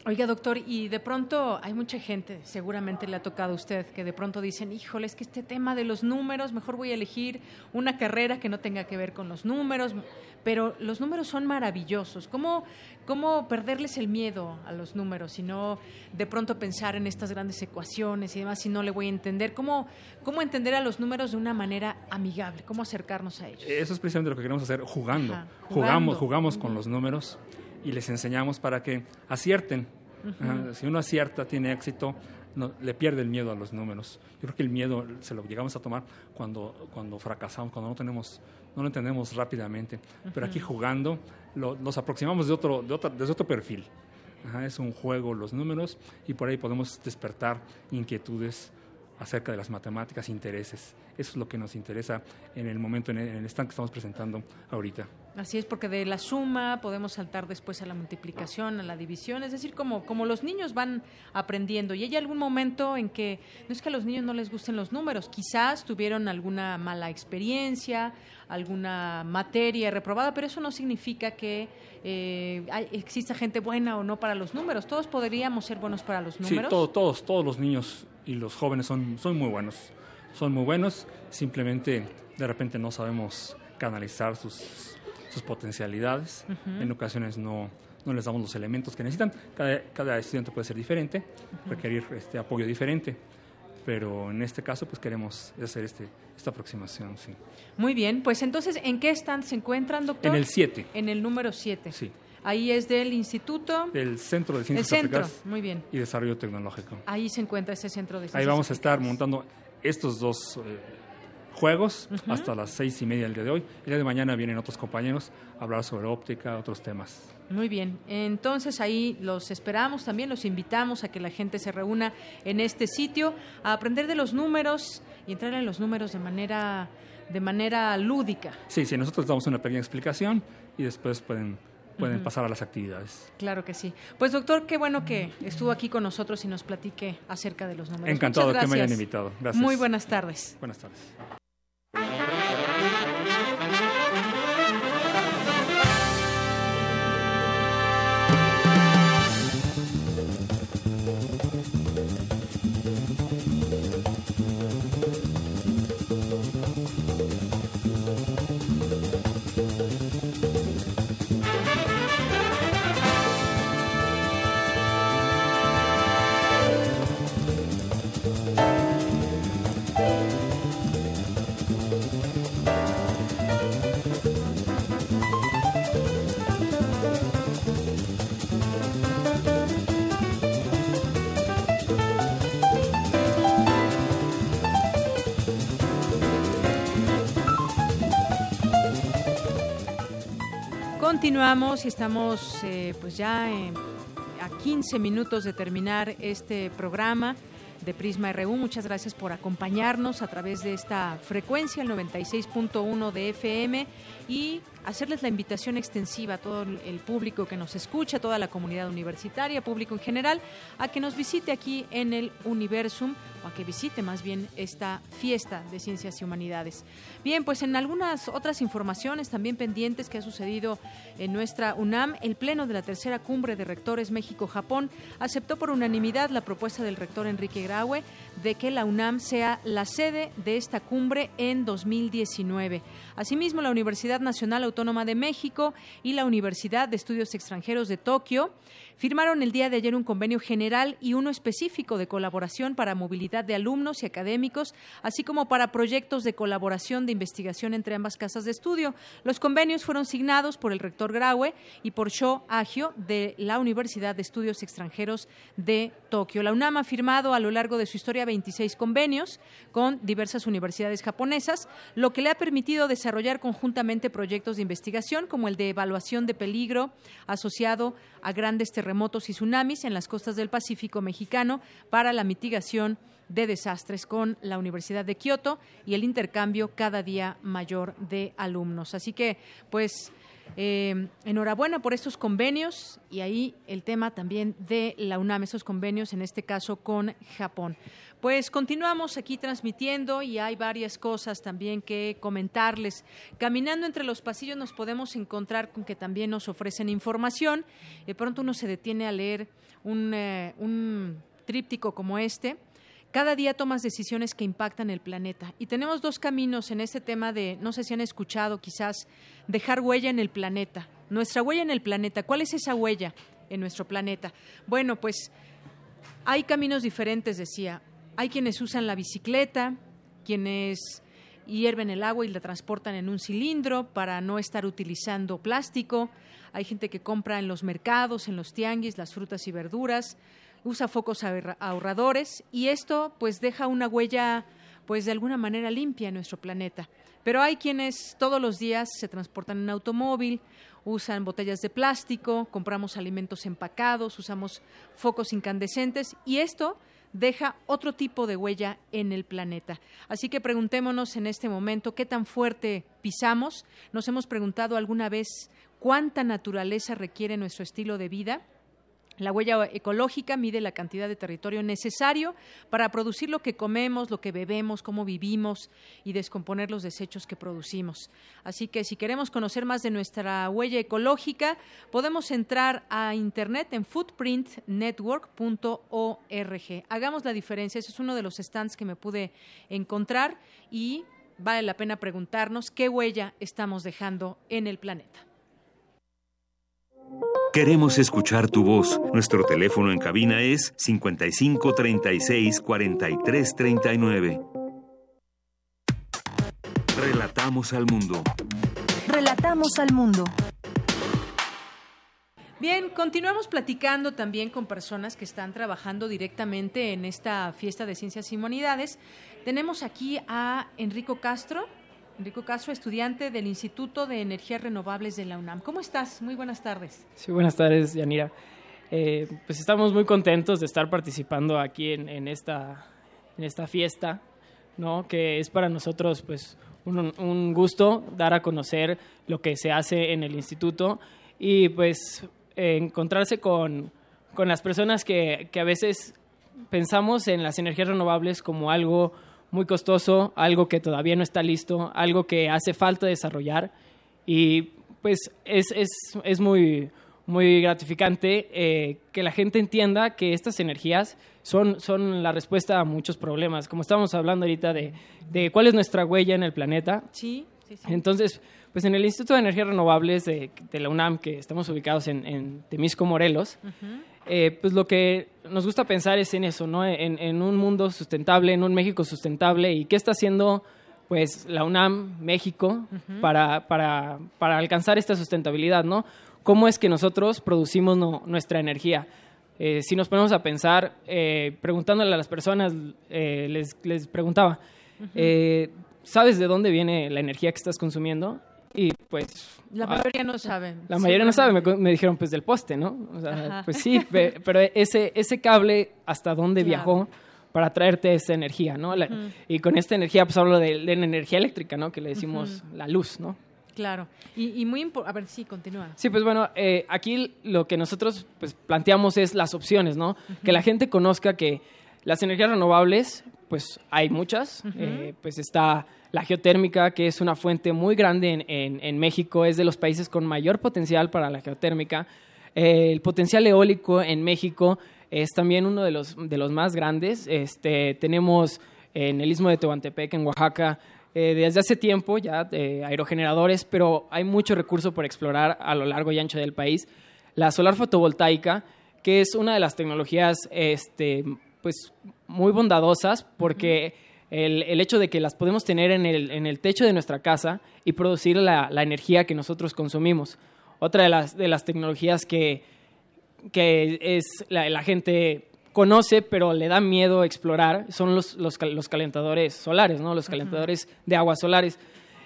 Oiga, doctor, y de pronto hay mucha gente, seguramente le ha tocado a usted, que de pronto dicen, híjole, es que este tema de los números, mejor voy a elegir una carrera que no tenga que ver con los números, pero los números son maravillosos. ¿Cómo, cómo perderles el miedo a los números y no de pronto pensar en estas grandes ecuaciones y demás si no le voy a entender? ¿Cómo, cómo entender a los números de una manera amigable? ¿Cómo acercarnos a ellos? Eso es precisamente lo que queremos hacer, jugando. Ajá, Jugamos, jugando. jugamos con los números y les enseñamos para que acierten. Ujú. Ajá, Si uno acierta, tiene éxito, no, le pierde el miedo a los números. Yo creo que el miedo se lo llegamos a tomar cuando, cuando fracasamos, cuando no tenemos, no lo entendemos rápidamente. Pero aquí jugando lo- nos aproximamos de otro, de otra- desde otro perfil. Ajá, es un juego los números y por ahí podemos despertar inquietudes acerca de las matemáticas, intereses. Eso es lo que nos interesa en el momento, en el, stand que estamos presentando ahorita. Así es, porque de la suma podemos saltar después a la multiplicación, a la división, es decir, como, como los niños van aprendiendo. Y hay algún momento en que no es que a los niños no les gusten los números, quizás tuvieron alguna mala experiencia, alguna materia reprobada, pero eso no significa que eh, hay- exista gente buena o no para los números. Todos podríamos ser buenos para los números. Sí, todo- todos, todos los niños y los jóvenes son, son muy buenos. Son muy buenos, simplemente de repente no sabemos canalizar sus, sus potencialidades. En ocasiones no, no les damos los elementos que necesitan. Cada, cada estudiante puede ser diferente, requerir este apoyo diferente. Pero en este caso, pues queremos hacer este, esta aproximación, sí. Muy bien, pues entonces, ¿en qué stand se encuentran, doctor? En el 7. En el número 7. Sí. Ahí es del instituto. Del Centro de El Ciencias centro, Aplicadas muy bien. y Desarrollo Tecnológico. Ahí se encuentra ese centro de Ahí ciencias vamos a estar montando estos dos eh, juegos hasta las seis y media del día de hoy. El día de mañana vienen otros compañeros a hablar sobre óptica, otros temas. Muy bien, entonces ahí los esperamos también, los invitamos a que la gente se reúna en este sitio a aprender de los números y entrar en los números de manera de manera lúdica. Sí, sí, nosotros damos una pequeña explicación y después pueden, pueden pasar a las actividades. Claro que sí. Pues doctor, qué bueno que estuvo aquí con nosotros y nos platique acerca de los números. Encantado que me hayan invitado. Gracias. Muy buenas tardes. Buenas tardes. Continuamos y estamos eh, pues ya a 15 minutos de terminar este programa de Prisma RU. Muchas gracias por acompañarnos a través de esta frecuencia, el 96.1 de FM, y hacerles la invitación extensiva a todo el público que nos escucha, a toda la comunidad universitaria, público en general, a que nos visite aquí en el Universum o a que visite más bien esta fiesta de ciencias y humanidades. Bien, pues en algunas otras informaciones también pendientes que ha sucedido en nuestra UNAM, el Pleno de la Tercera Cumbre de Rectores México-Japón aceptó por unanimidad la propuesta del rector Enrique Graue de que la UNAM sea la sede de esta cumbre en 2019. Asimismo, la Universidad Nacional Autónoma de México y la Universidad de Estudios Extranjeros de Tokio firmaron el día de ayer un convenio general y uno específico de colaboración para movilidad de alumnos y académicos, así como para proyectos de colaboración de investigación entre ambas casas de estudio. Los convenios fueron signados por el rector Graue y por Sho Agio de la Universidad de Estudios Extranjeros de Tokio. La UNAM ha firmado a lo largo de su historia 26 convenios con diversas universidades japonesas, lo que le ha permitido desarrollar conjuntamente proyectos de investigación como el de evaluación de peligro asociado a grandes terremotos y tsunamis en las costas del Pacífico mexicano para la mitigación de desastres con la Universidad de Kioto y el intercambio cada día mayor de alumnos. Así que, pues, Eh, enhorabuena por estos convenios y ahí el tema también de la UNAM, esos convenios, en este caso con Japón. Pues continuamos aquí transmitiendo y hay varias cosas también que comentarles. Caminando entre los pasillos nos podemos encontrar con que también nos ofrecen información. De pronto uno se detiene a leer un, eh, un tríptico como este. Cada día tomas decisiones que impactan el planeta. Y tenemos dos caminos en este tema de, no sé si han escuchado quizás, dejar huella en el planeta. Nuestra huella en el planeta. ¿Cuál es esa huella en nuestro planeta? Bueno, pues hay caminos diferentes, decía. Hay quienes usan la bicicleta, quienes hierven el agua y la transportan en un cilindro para no estar utilizando plástico. Hay gente que compra en los mercados, en los tianguis, las frutas y verduras, usa focos ahorradores y esto pues deja una huella pues de alguna manera limpia en nuestro planeta. Pero hay quienes todos los días se transportan en automóvil, usan botellas de plástico, compramos alimentos empacados, usamos focos incandescentes y esto deja otro tipo de huella en el planeta. Así que preguntémonos en este momento qué tan fuerte pisamos. Nos hemos preguntado alguna vez cuánta naturaleza requiere nuestro estilo de vida. La huella ecológica mide la cantidad de territorio necesario para producir lo que comemos, lo que bebemos, cómo vivimos y descomponer los desechos que producimos. Así que si queremos conocer más de nuestra huella ecológica, podemos entrar a internet en footprintnetwork.org. Hagamos la diferencia, ese es uno de los stands que me pude encontrar y vale la pena preguntarnos qué huella estamos dejando en el planeta. Queremos escuchar tu voz. Nuestro teléfono en cabina es 55 36 43 39. Relatamos al mundo. Relatamos al mundo. Bien, continuamos platicando también con personas que están trabajando directamente en esta fiesta de ciencias y humanidades. Tenemos aquí a Enrico Castro, Enrico Castro, estudiante del Instituto de Energías Renovables de la UNAM. ¿Cómo estás? Muy buenas tardes. Sí, buenas tardes, Yanira. Eh, pues estamos muy contentos de estar participando aquí en, esta, fiesta, ¿no? que es para nosotros pues, un, gusto dar a conocer lo que se hace en el instituto y pues encontrarse con, las personas que a veces pensamos en las energías renovables como algo muy costoso, algo que todavía no está listo, algo que hace falta desarrollar. Y pues es, es, es muy, muy gratificante eh, que la gente entienda que estas energías son, son la respuesta a muchos problemas, como estamos hablando ahorita de, de cuál es nuestra huella en el planeta. Sí, sí, Entonces, pues en el Instituto de Energías Renovables de, de la UNAM, que estamos ubicados en, en Temisco, Morelos, eh, pues lo que nos gusta pensar es en eso, ¿no? En, un mundo sustentable, en un México sustentable y qué está haciendo pues la UNAM, México, para, para, para, alcanzar esta sustentabilidad, ¿no? ¿Cómo es que nosotros producimos nuestra energía? Eh, si nos ponemos a pensar, eh, preguntándole a las personas, les, les, preguntaba, ¿sabes de dónde viene la energía que estás consumiendo? Y pues... La mayoría no sabe. La mayoría no sabe, me, dijeron pues del poste, ¿no? O sea, pues sí, pero ese, ese cable hasta dónde viajó para traerte esa energía, ¿no? Y con esta energía pues hablo de, la energía eléctrica, ¿no? Que le decimos la luz, ¿no? Claro, y, muy importante, a ver, sí, continúa. Sí, pues bueno, eh, aquí lo que nosotros pues, planteamos es las opciones, ¿no? Que la gente conozca que las energías renovables, pues hay muchas, eh, pues está la geotérmica, que es una fuente muy grande en, México, es de los países con mayor potencial para la geotérmica. Eh, el potencial eólico en México es también uno de los, de los más grandes. Este, tenemos en el istmo de Tehuantepec, en Oaxaca, eh, desde hace tiempo ya aerogeneradores, pero hay mucho recurso por explorar a lo largo y ancho del país. La solar fotovoltaica, que es una de las tecnologías este, pues, muy bondadosas porque el, hecho de que las podemos tener en el, en el, techo de nuestra casa y producir la, la energía que nosotros consumimos. Otra de las, de las tecnologías que, que es la, gente conoce, pero le da miedo explorar, son los, los, los calentadores solares, ¿no? los calentadores de aguas solares.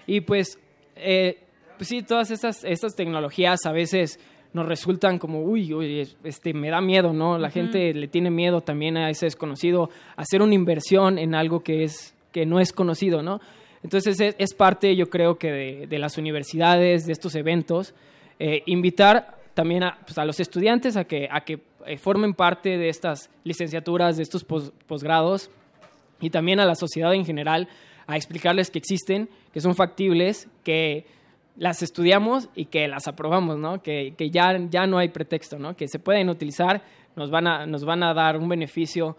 Y pues, eh, pues sí, todas estas, estas tecnologías a veces nos resultan como, uy, uy, este, me da miedo, ¿no? La gente le tiene miedo también a ese desconocido, hacer una inversión en algo que, es, que no es conocido, ¿no? Entonces es, parte, yo creo que de, las universidades, de estos eventos, eh, invitar también a, pues, a, los estudiantes a que, a que eh, formen parte de estas licenciaturas, de estos pos, posgrados y también a la sociedad en general a explicarles que existen, que son factibles, que las estudiamos y que las aprobamos, ¿no? Que, que ya, ya no hay pretexto, ¿no? Que se pueden utilizar, nos van a, nos van a dar un beneficio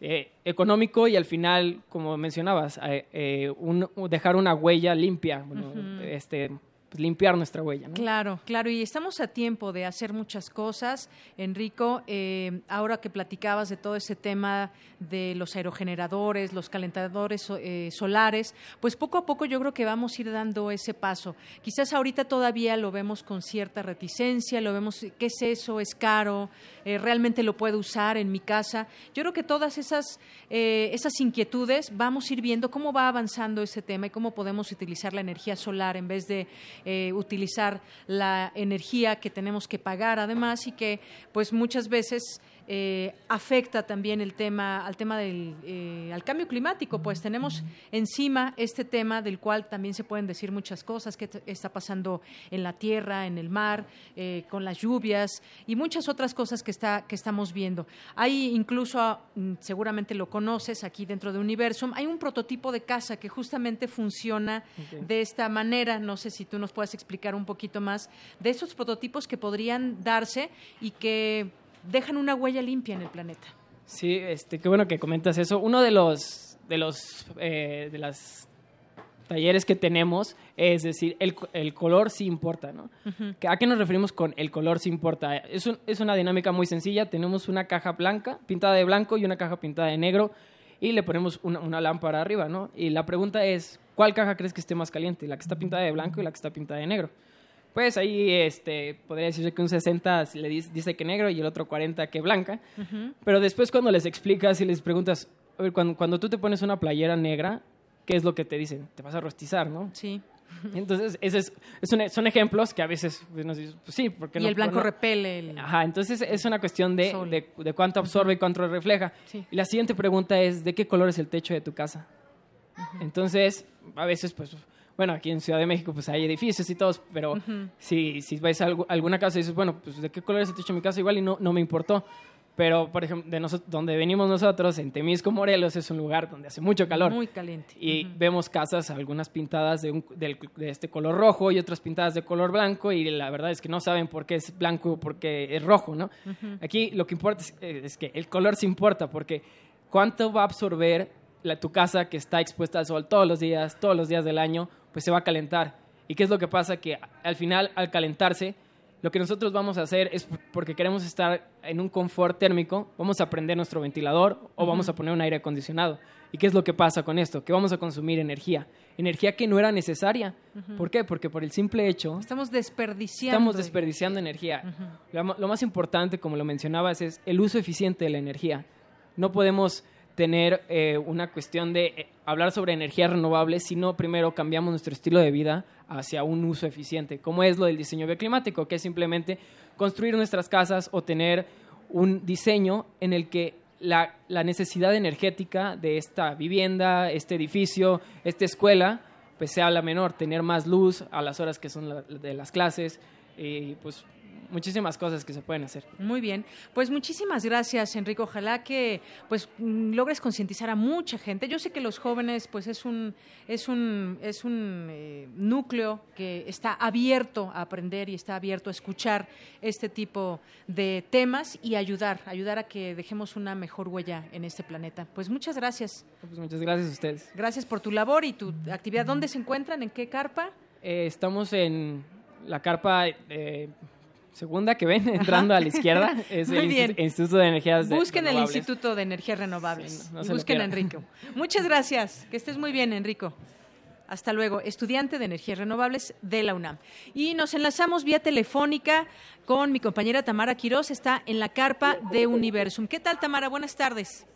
eh, económico y al final, como mencionabas, eh, eh, un, dejar una huella limpia, bueno, uh -huh. este, pues, limpiar nuestra huella. ¿no? Claro, claro, y estamos a tiempo de hacer muchas cosas. Enrico, eh, ahora que platicabas de todo ese tema de los aerogeneradores, los calentadores eh, solares, pues poco a poco yo creo que vamos a ir dando ese paso. Quizás ahorita todavía lo vemos con cierta reticencia, lo vemos, ¿qué es eso? ¿Es caro? Eh, ¿Realmente lo puedo usar en mi casa? Yo creo que todas esas, esas inquietudes vamos a ir viendo cómo va avanzando ese tema y cómo podemos utilizar la energía solar en vez de eh, utilizar la energía que tenemos que pagar además y que pues muchas veces eh, afecta también el tema al tema del eh, al cambio climático pues tenemos encima este tema del cual también se pueden decir muchas cosas que está pasando en la tierra en el mar eh, con las lluvias y muchas otras cosas que está que estamos viendo hay incluso mm, seguramente lo conoces aquí dentro de Universum hay un prototipo de casa que justamente funciona okay. de esta manera no sé si tú nos puedes explicar un poquito más de esos prototipos que podrían darse y que dejan una huella limpia en el planeta. Sí, este, qué bueno que comentas eso. Uno de los de los eh, de las talleres que tenemos es decir, el, el color sí importa, ¿no? Uh -huh. ¿A qué nos referimos con el color sí importa? Es, un, es una dinámica muy sencilla. Tenemos una caja blanca, pintada de blanco, y una caja pintada de negro, y le ponemos una, una lámpara arriba, ¿no? Y la pregunta es, ¿cuál caja crees que esté más caliente? ¿La que está pintada de blanco y la que está pintada de negro? Pues ahí este, podría decirse que un 60 le dice que negro y el otro 40 que blanca. Uh -huh. Pero después cuando les explicas y les preguntas, a ver, cuando, cuando tú te pones una playera negra, ¿qué es lo que te dicen? Te vas a rostizar, ¿no? Sí. Entonces, ese es, es un, son ejemplos que a veces pues, nos dicen, pues sí, porque y no, el blanco no, repele. El... Ajá, entonces es una cuestión de, de, de, cuánto absorbe y cuánto refleja. Sí. Y la siguiente pregunta es, ¿de qué color es el techo de tu casa? Uh -huh. Entonces, a veces, pues bueno, aquí en Ciudad de México pues hay edificios y todos, pero uh -huh. si, si vais a algo, alguna casa y dices, bueno, pues de qué color es el techo de mi casa, igual y no, no me importó. Pero, por ejemplo, de donde venimos nosotros, en Temisco, Morelos, es un lugar donde hace mucho calor. Muy caliente. Y uh -huh. vemos casas, algunas pintadas de, un, de, de, este color rojo y otras pintadas de color blanco, y la verdad es que no saben por qué es blanco o por qué es rojo, ¿no? Uh -huh. Aquí lo que importa es, es que el color sí importa, porque cuánto va a absorber la, tu casa que está expuesta al sol todos los días, todos los días del año, pues se va a calentar. ¿Y qué es lo que pasa? Que al final, al calentarse, lo que nosotros vamos a hacer es porque queremos estar en un confort térmico, vamos a prender nuestro ventilador o uh -huh. vamos a poner un aire acondicionado. ¿Y qué es lo que pasa con esto? Que vamos a consumir energía, energía que no era necesaria. Uh -huh. ¿Por qué? Porque por el simple hecho... Estamos desperdiciando. Estamos desperdiciando energía. Uh -huh. lo, lo más importante, como lo mencionabas, es el uso eficiente de la energía. No podemos tener eh, una cuestión de eh, hablar sobre energías renovables, sino primero cambiamos nuestro estilo de vida hacia un uso eficiente, como es lo del diseño bioclimático, que es simplemente construir nuestras casas o tener un diseño en el que la, necesidad energética de esta vivienda, este edificio, esta escuela, pues sea la menor, tener más luz a las horas que son la, de las clases, y pues muchísimas cosas que se pueden hacer. Muy bien, pues muchísimas gracias, Enrico. Ojalá que pues logres concientizar a mucha gente. Yo sé que los jóvenes pues es un es un es un eh, núcleo que está abierto a aprender y está abierto a escuchar este tipo de temas y ayudar, ayudar a que dejemos una mejor huella en este planeta. Pues muchas gracias. Pues muchas gracias a ustedes. Gracias por tu labor y tu actividad. ¿Dónde se encuentran? ¿En qué carpa? Eh, estamos en la carpa eh, segunda que ven entrando Ajá. a la izquierda es Muy el bien. Instituto de Energías Busquen el Renovables. Instituto de Energías Renovables. No y busquen a. Enrico. Muchas gracias. Que estés muy bien, Enrico. Hasta luego, estudiante de Energías Renovables de la UNAM. Y nos enlazamos vía telefónica con mi compañera Tamara Quirós, está en la carpa de Universum. ¿Qué tal, Tamara? Buenas tardes.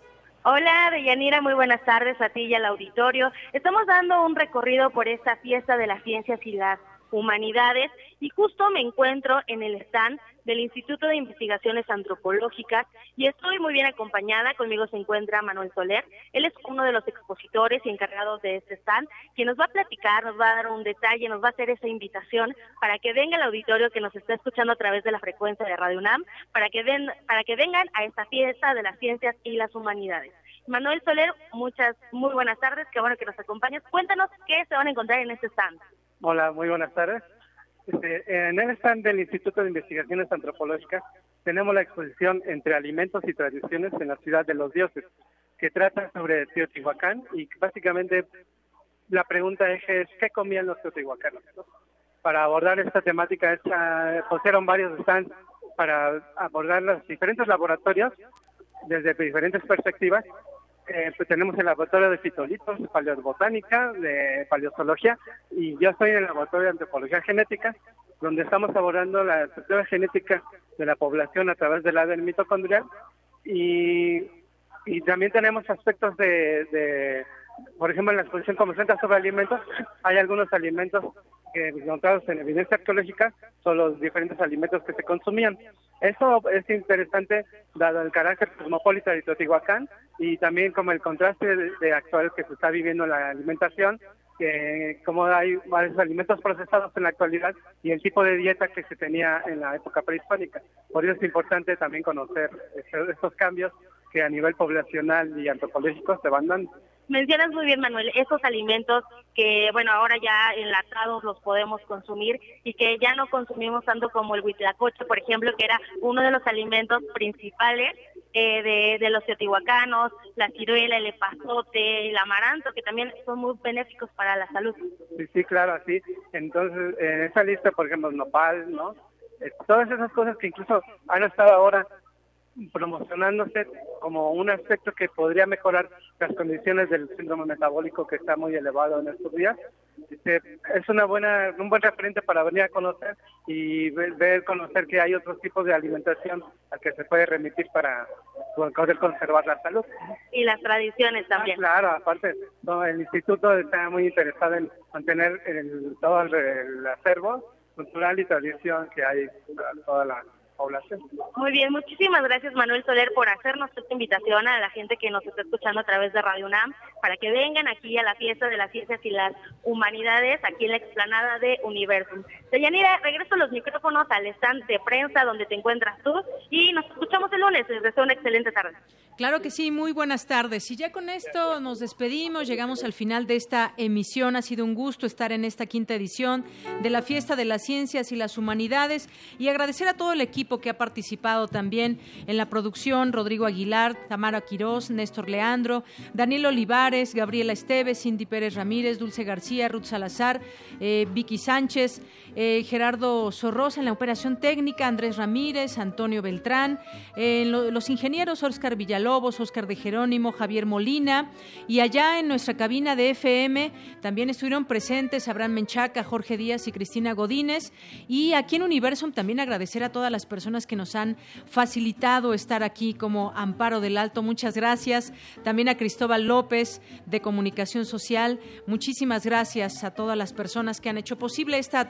Hola, Deyanira, muy buenas tardes a ti y al auditorio. Estamos dando un recorrido por esta fiesta de las ciencias y las humanidades y justo me encuentro en el stand del Instituto de Investigaciones Antropológicas y estoy muy bien acompañada. Conmigo se encuentra Manuel Soler. Él es uno de los expositores y encargados de este stand, quien nos va a platicar, nos va a dar un detalle, nos va a hacer esa invitación para que venga el auditorio que nos está escuchando a través de la frecuencia de Radio UNAM, para que, den, para que vengan a esta fiesta de las ciencias y las humanidades. Manuel Soler, muchas, muy buenas tardes, qué bueno que nos acompañas. Cuéntanos qué se van a encontrar en este stand. Hola, muy buenas tardes. Este, en el stand del Instituto de Investigaciones Antropológicas tenemos la exposición Entre Alimentos y Tradiciones en la Ciudad de los Dioses, que trata sobre Teotihuacán y básicamente la pregunta es, ¿qué comían los teotihuacanos? Para abordar esta temática, esta, pusieron varios stands para abordar los diferentes laboratorios desde diferentes perspectivas eh, pues tenemos el laboratorio de fitolitos, paleobotánica, de paleozoología, y yo estoy en el laboratorio de antropología genética, donde estamos abordando la estructura genética de la población a través del ADN mitocondrial, y, y también tenemos aspectos de, de, por ejemplo, en la exposición centra sobre alimentos, hay algunos alimentos que encontrados en evidencia arqueológica son los diferentes alimentos que se consumían. Eso es interesante dado el carácter cosmopolita de Teotihuacán y también como el contraste de, actual que se está viviendo en la alimentación, que como hay varios alimentos procesados en la actualidad y el tipo de dieta que se tenía en la época prehispánica. Por eso es importante también conocer estos cambios que a nivel poblacional y antropológico se van dando. Mencionas muy bien, Manuel, esos alimentos que, bueno, ahora ya enlatados los podemos consumir y que ya no consumimos tanto como el huitlacoche, por ejemplo, que era uno de los alimentos principales eh, de, los teotihuacanos, la ciruela, el epazote, el amaranto, que también son muy benéficos para la salud. Sí, sí, claro, así. Entonces, en esa lista, por ejemplo, nopal, ¿no? Eh, todas esas cosas que incluso han estado ahora promocionándose como un aspecto que podría mejorar las condiciones del síndrome metabólico que está muy elevado en estos días. Este, es una buena, un buen referente para venir a conocer y ver, conocer que hay otros tipos de alimentación a que se puede remitir para poder conservar la salud. Y las tradiciones también. Ah, claro, aparte, el instituto está muy interesado en mantener el, todo el acervo cultural y tradición que hay para toda la población. Muy bien, muchísimas gracias Manuel Soler por hacernos esta invitación a la gente que nos está escuchando a través de Radio UNAM para que vengan aquí a la fiesta de las ciencias y las humanidades aquí en la explanada de Universum. Deyanira, regreso los micrófonos al stand de prensa donde te encuentras tú y nos escuchamos el lunes. Les deseo una excelente tarde. Claro que sí, muy buenas tardes. Y ya con esto nos despedimos, llegamos al final de esta emisión. Ha sido un gusto estar en esta quinta edición de la Fiesta de las Ciencias y las Humanidades y agradecer a todo el equipo que ha participado también en la producción, Rodrigo Aguilar, Tamara Quirós, Néstor Leandro, Daniel Olivares, Gabriela Esteves, Cindy Pérez Ramírez, Dulce García, Ruth Salazar, eh, Vicky Sánchez, eh, Gerardo Sorrosa en la operación técnica, Andrés Ramírez, Antonio Beltrán, eh, los ingenieros Oscar Villalobos, Oscar de Jerónimo, Javier Molina, y allá en nuestra cabina de FM también estuvieron presentes Abraham Menchaca, Jorge Díaz y Cristina Godínez, y aquí en Universum también agradecer a todas las personas que nos han facilitado estar aquí como Amparo del Alto, muchas gracias, también a Cristóbal López de Comunicación Social, muchísimas gracias a todas las personas que han hecho posible esta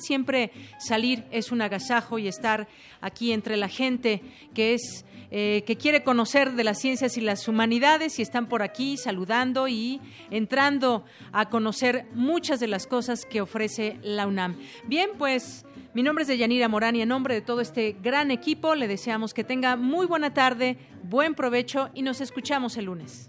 siempre salir es un agasajo y estar aquí entre la gente que es eh, que quiere conocer de las ciencias y las humanidades y están por aquí saludando y entrando a conocer muchas de las cosas que ofrece la UNAM. Bien, pues mi nombre es Deyanira Morán y en nombre de todo este gran equipo le deseamos que tenga muy buena tarde, buen provecho y nos escuchamos el lunes.